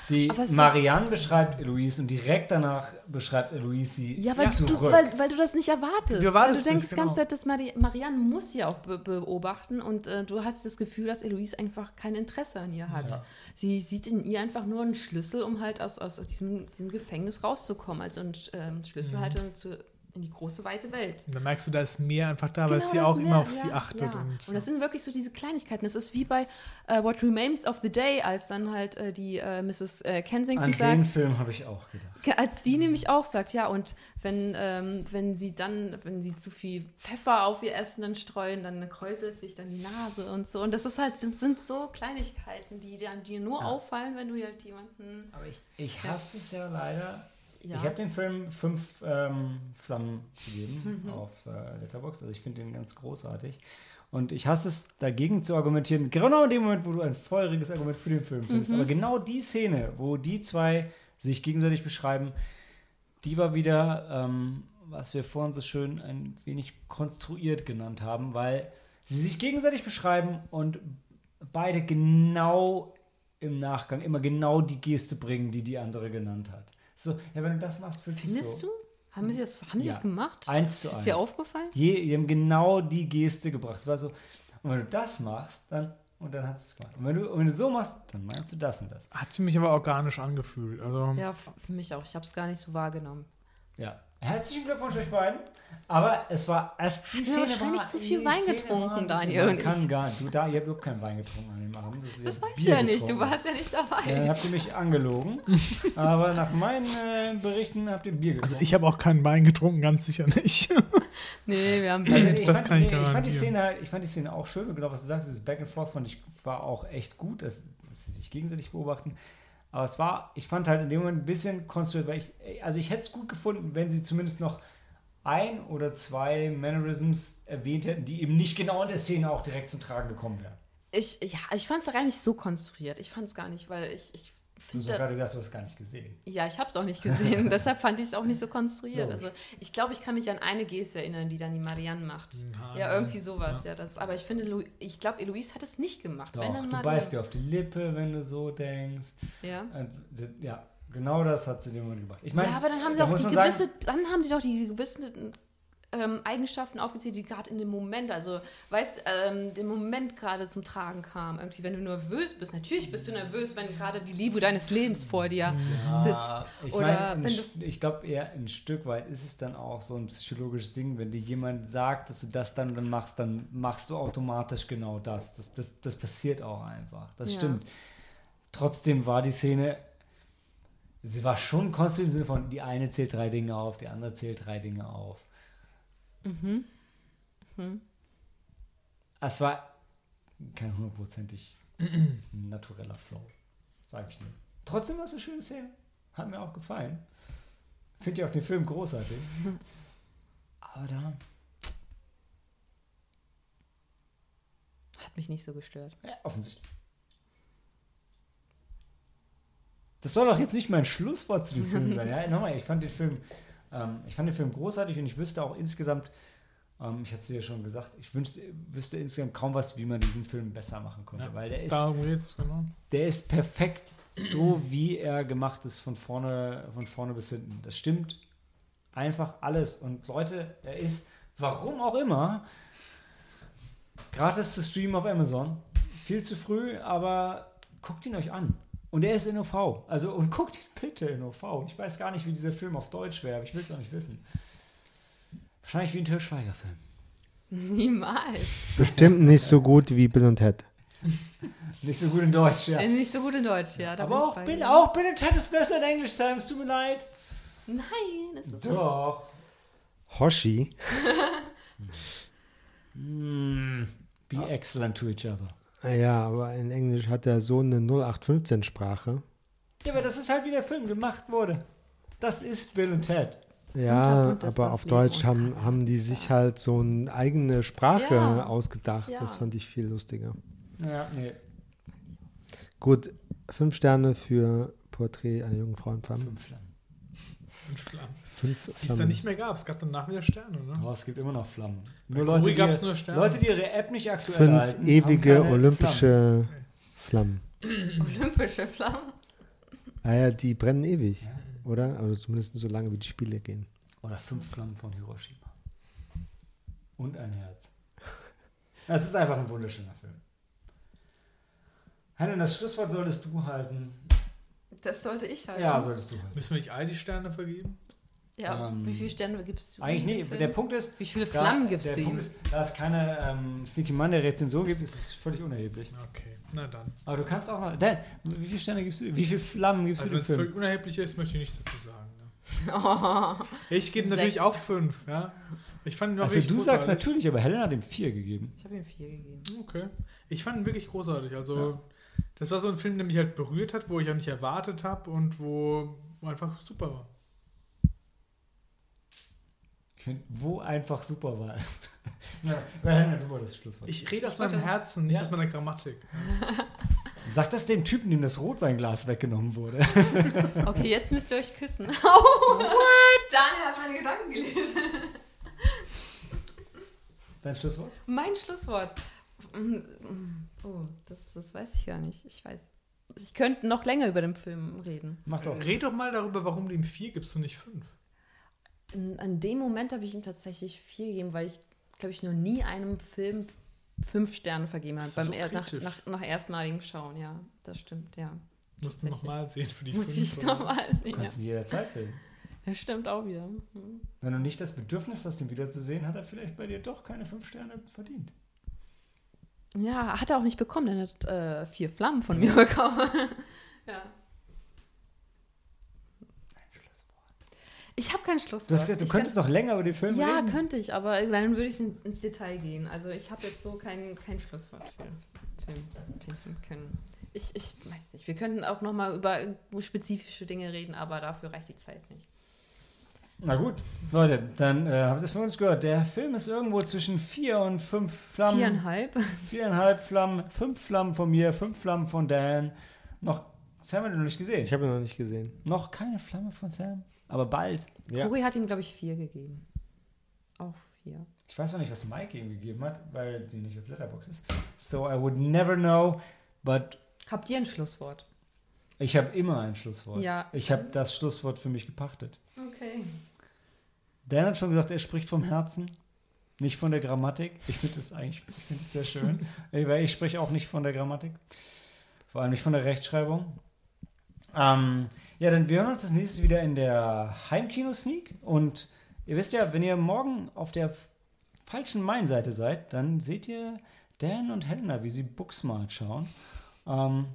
die Marianne beschreibt Eloise und direkt danach beschreibt Eloise sie Ja, weil, zurück. du, weil, weil du das nicht erwartest. Du weil du denkst die genau. ganze Zeit, dass Mari Marianne muss ja auch be beobachten und äh, du hast das Gefühl, dass Eloise einfach kein Interesse an ihr hat. Ja. Sie sieht in ihr einfach nur einen Schlüssel, um halt aus, aus, diesem, diesem Gefängnis rauszukommen. Also einen ähm, Schlüssel Mhm. halt in, zu, in die große, weite Welt. Und dann merkst du, da ist mehr einfach da, weil Genau, sie das auch mehr- immer auf ja, sie achtet. Ja. Und, Und, das sind wirklich so diese Kleinigkeiten. Das ist wie bei äh, What Remains of the Day, als dann halt äh, die äh, Mrs. Kensington An sagt, den Film habe ich auch gedacht. als die nämlich auch sagt, ja, und wenn, ähm, wenn sie dann, wenn sie zu viel Pfeffer auf ihr Essen dann streuen, dann kräuselt sich dann die Nase und so. Und das ist halt, sind, sind so Kleinigkeiten, die dir, dir nur Ja. auffallen, wenn du halt jemanden. Aber ich, ich hasse es ja leider. Ja. Ich habe dem Film fünf ähm, Flammen gegeben Mhm. auf äh, Letterboxd. Also ich finde den ganz großartig. Und ich hasse es, dagegen zu argumentieren, genau in dem Moment, wo du ein feuriges Argument für den Film findest. Mhm. Aber genau die Szene, wo die zwei sich gegenseitig beschreiben, die war wieder, ähm, was wir vorhin so schön ein wenig konstruiert genannt haben, weil sie sich gegenseitig beschreiben und beide genau im Nachgang immer genau die Geste bringen, die die andere genannt hat. So, ja, wenn du das machst, fühlst du Findest so. du? Haben sie das, haben sie Ja. das gemacht? Eins zu Ist es dir eins. aufgefallen? Je, die haben genau die Geste gebracht. Es war so, und wenn du das machst, dann, und dann hast du es gemacht. Und wenn du, wenn du so machst, dann meinst du das und das. Hat sie mich aber organisch angefühlt. Also, Ja, für mich auch. Ich habe es gar nicht so wahrgenommen. Ja. Herzlichen Glückwunsch euch beiden. Aber es war erst die Hat Szene wahrscheinlich war, zu viel Wein Szene getrunken, Daniel Man und kann ich. gar nicht. Du, da, ihr habt überhaupt keinen Wein getrunken an dem Abend. Das ihr weißt du ja nicht. Du warst ja nicht dabei. Dann habt ihr mich angelogen. Aber nach meinen äh, Berichten habt ihr Bier getrunken. also ich habe auch keinen Wein getrunken, ganz sicher nicht. Nee, wir haben Also Bier. ich Das fand, kann ich nee, ich fand die. Szene halt- ich fand die Szene auch schön und genau was du sagst, dieses Back and Forth fand ich war auch echt gut, dass, dass sie sich gegenseitig beobachten. Aber es war, ich fand halt in dem Moment ein bisschen konstruiert, weil ich, also ich hätte es gut gefunden, wenn sie zumindest noch ein oder zwei Mannerisms erwähnt hätten, die eben nicht genau in der Szene auch direkt zum Tragen gekommen wären. Ich, ja, ich fand es gar nicht so konstruiert. Ich fand es gar nicht, weil ich, ich Du hast gerade gesagt, du hast es gar nicht gesehen. Ja, ich habe es auch nicht gesehen. Deshalb fand ich es auch nicht so konstruiert. Also ich glaube, ich kann mich an eine Geste erinnern, die dann die Marianne macht. Ja, Ja, irgendwie ja. sowas. Ja. das, aber ich finde, Lu- ich glaube, Eloise hat es nicht gemacht. Doch, Wenn dann du Marianne. beißt dir auf die Lippe, wenn du so denkst. Ja. Und, ja, genau das hat sie dem Moment gemacht. Ich meine, ja, aber dann haben sie da auch die man sagen- gewisse, dann haben die doch die gewissen ähm, Eigenschaften aufgezählt, die gerade in dem Moment, also weißt, ähm, den Moment gerade zum Tragen kam. Irgendwie, wenn du nervös bist, natürlich bist du nervös, wenn gerade die Liebe deines Lebens vor dir Ja, sitzt. ich Oder ich glaube eher ein Stück weit ist es dann auch so ein psychologisches Ding, wenn dir jemand sagt, dass du das dann, dann machst, dann machst du automatisch genau das. Das, das, das passiert auch einfach. Das Ja. stimmt. Trotzdem war die Szene, sie war schon konstant im Sinne von, die eine zählt drei Dinge auf, die andere zählt drei Dinge auf. Mhm. Mhm. Es war kein hundertprozentig natureller Flow, sage ich nur. Trotzdem war es eine schöne Szene. Hat mir auch gefallen. Finde ich auch den Film großartig. Aber da, Hat mich nicht so gestört. ja, offensichtlich. Das soll doch jetzt nicht mein Schlusswort zu dem Film sein. Ja, nochmal, ich fand den Film, ähm, ich fand den Film großartig und ich wüsste auch insgesamt, ähm, ich hatte es dir ja schon gesagt, ich wünschte, wüsste insgesamt kaum was, wie man diesen Film besser machen könnte, Ja, weil der ist geht's, genau. der ist perfekt so, wie er gemacht ist, von vorne, von vorne bis hinten. Das stimmt einfach alles. Und Leute, er ist, warum auch immer, gratis zu streamen auf Amazon. Viel zu früh, aber guckt ihn euch an. Und er ist in OV. Also, und guckt ihn bitte in OV. Ich weiß gar nicht, wie dieser Film auf Deutsch wäre, aber ich will es auch nicht wissen. Wahrscheinlich wie ein Til Schweiger-Film. Niemals. Bestimmt nicht so gut wie Bill und Ted. Nicht so gut in Deutsch, ja. Äh, Nicht so gut in Deutsch, ja. Aber ich auch Bill, auch Bill und Ted ist besser in Englisch, Sam. Es tut mir leid. Nein, das ist Doch. Hoshi. Mm, be excellent to each other. Ja, aber in Englisch hat er so eine 0815-Sprache. Ja, aber das ist halt, wie der Film gemacht wurde. Das ist Bill und Ted. Ja, und aber auf Deutsch haben, haben die sich halt so eine eigene Sprache Ja. ausgedacht. Ja. Das fand ich viel lustiger. Ja, nee. Gut, fünf Sterne für Porträt einer jungen Frau in Flammen. Fünf Flammen. Und Flammen. Fünf Die es dann Flammen. nicht mehr gab. Es gab danach wieder Sterne, ne? Oh, es gibt immer noch Flammen. Bei Nur Leute, die, nur Sterne. Leute, die ihre App nicht aktuell Fünf halten, ewige keine olympische Flammen. olympische Flammen. Ah ja, die brennen ewig, oder? Also zumindest so lange, wie die Spiele gehen. Flammen. Oder fünf Flammen von Hiroshima. Und ein Herz. Das ist einfach ein wunderschöner Film. Hannah, das Schlusswort solltest du halten. Das sollte ich halt. Ja, solltest du halten. Müssen wir nicht all die Sterne vergeben? Ja, Ähm, wie viele Sterne gibst du? Eigentlich nicht. Film? Der Punkt ist, Wie viele da- Flammen gibst der du Punkt ihm? Ist, da es keine ähm, Sneaky Monday Rezension gibt, ist es völlig unerheblich. Okay, na dann. Aber du kannst auch noch. Dan, wie viele Sterne gibst du? Wie viele Flammen gibst Also du wenn dem es völlig unerheblich ist, möchte ich nichts dazu sagen. Ne? Oh, Ich gebe natürlich auch fünf, ja. Ich fand ihn auch Also du sagst großartig. natürlich, aber Helen hat ihm vier gegeben. ich habe ihm vier gegeben. Okay. Ich fand ihn wirklich großartig. Also, das war so ein Film, der mich halt berührt hat, wo ich auch nicht erwartet habe und wo einfach super war. Ich finde, wo einfach super war. ja, Helen, du wolltest das Schlusswort. Ich rede aus meinem Herzen, nicht Ja. aus meiner Grammatik. Sag das dem Typen, dem das Rotweinglas weggenommen wurde. Okay, jetzt müsst ihr euch küssen. What? Daniel hat meine Gedanken gelesen. Dein Schlusswort? Mein Schlusswort. Oh, das, das weiß ich gar nicht. Ich weiß. Ich könnte noch länger über den Film reden. Mach doch. Red doch mal darüber, warum du ihm vier gibst und nicht fünf. In, an dem Moment habe ich ihm tatsächlich vier gegeben, weil ich, glaube ich, noch nie einem Film fünf Sterne vergeben habe. Beim so er, nach, nach, nach erstmaligem Schauen, ja. Das stimmt, ja. Musst du nochmal sehen für die Muss fünf. ich nochmal sehen. Ja. Kannst du jederzeit sehen. Das stimmt auch wieder. Hm. Wenn du nicht das Bedürfnis hast, ihn wiederzusehen, hat er vielleicht bei dir doch keine fünf Sterne verdient. Ja, hat er auch nicht bekommen. Er hat äh, vier Flammen von mir bekommen. ja. Ich habe kein Schlusswort. Du, hast gesagt, du Ich könntest noch länger über den Film Ja, reden. könnte ich, aber dann würde ich in, ins Detail gehen. Also ich habe jetzt so kein, kein Schlusswort für Film finden können. Ich, ich weiß nicht, wir könnten auch noch mal über spezifische Dinge reden, aber dafür reicht die Zeit nicht. Na gut, Leute, dann äh, habt ihr es von uns gehört. Der Film ist irgendwo zwischen vier und fünf Flammen. Viereinhalb. Viereinhalb Flammen, fünf Flammen von mir, fünf Flammen von Dan. Noch, Sam hat er noch nicht gesehen. Ich habe ihn noch nicht gesehen. noch keine Flamme von Sam, aber bald. Ja. Cory hat ihm, glaube ich, vier gegeben. Auch vier. Ich weiß noch nicht, was Mike ihm gegeben hat, weil sie nicht auf Letterbox ist. So I would never know, but Habt ihr ein Schlusswort? ich habe immer ein Schlusswort. Ja. Ich habe das Schlusswort für mich gepachtet. Okay. Dan hat schon gesagt, er spricht vom Herzen, nicht von der Grammatik. Ich finde das eigentlich ich finde das sehr schön. Weil ich spreche auch nicht von der Grammatik. Vor allem nicht von der Rechtschreibung. Ähm, ja, dann wir hören uns das nächste wieder in der Heimkino-Sneak. Und ihr wisst ja, wenn ihr morgen auf der falschen Main-Seite seid, dann seht ihr Dan und Helena, wie sie Booksmart schauen. Ähm,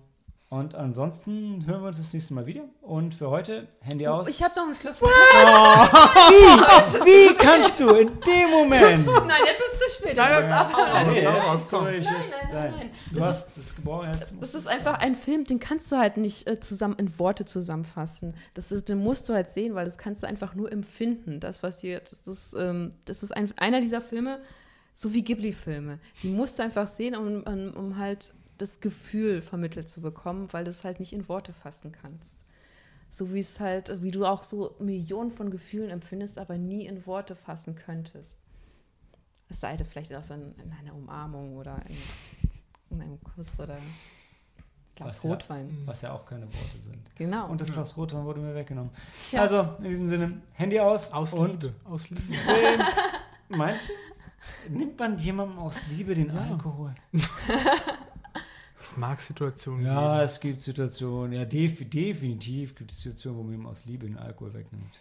und ansonsten hören wir uns das nächste Mal wieder. Und für heute Handy aus. Ich habe doch ein Schlusswort. Wie kannst du in dem Moment? Nein, jetzt ist es zu spät. Nein. Nee, jetzt raus, ist durch, Nein, jetzt- nein, nein, nein. Du Das hast das. Jetzt Das ist einfach ein Film, den kannst du halt nicht äh, zusammen in Worte zusammenfassen. Das ist, den musst du halt sehen, weil das kannst du einfach nur empfinden. Das, was hier, das ist, ähm, das ist ein, einer dieser Filme, so wie Ghibli-Filme. Die musst du einfach sehen, um, um, um halt das Gefühl vermittelt zu bekommen, weil du es halt nicht in Worte fassen kannst. So wie es halt, wie du auch so Millionen von Gefühlen empfindest, aber nie in Worte fassen könntest. Es sei denn, vielleicht auch so in, in einer Umarmung oder in, in einem Kuss oder Glas Was ja- Rotwein. Was ja auch keine Worte sind. Genau. Und das Glas Rotwein wurde mir weggenommen. Tja, Also, in diesem Sinne, Handy aus. Aus und Liebe. Aus Liebe. Film. Meinst du? Nimmt man jemandem aus Liebe den Ja. Alkohol? Es mag Situationen Ja, geben. es gibt Situationen, ja, def definitiv gibt es Situationen, wo man ihm aus Liebe den Alkohol wegnimmt.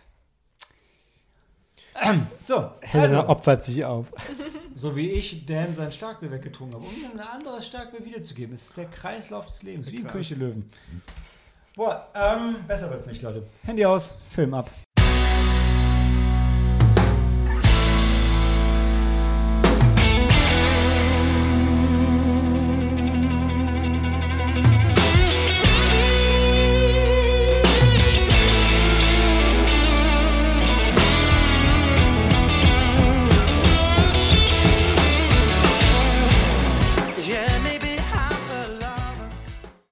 Ähm, So, Helena also, opfert sich auf. so wie ich Dan sein Starkbier weggetrunken habe, um ihm ein anderes Starkbier wiederzugeben. Es ist der Kreislauf des Lebens, Der wie im Kreis. König der Löwen. Boah, ähm, besser wird's nicht, Leute. Handy aus, Film ab.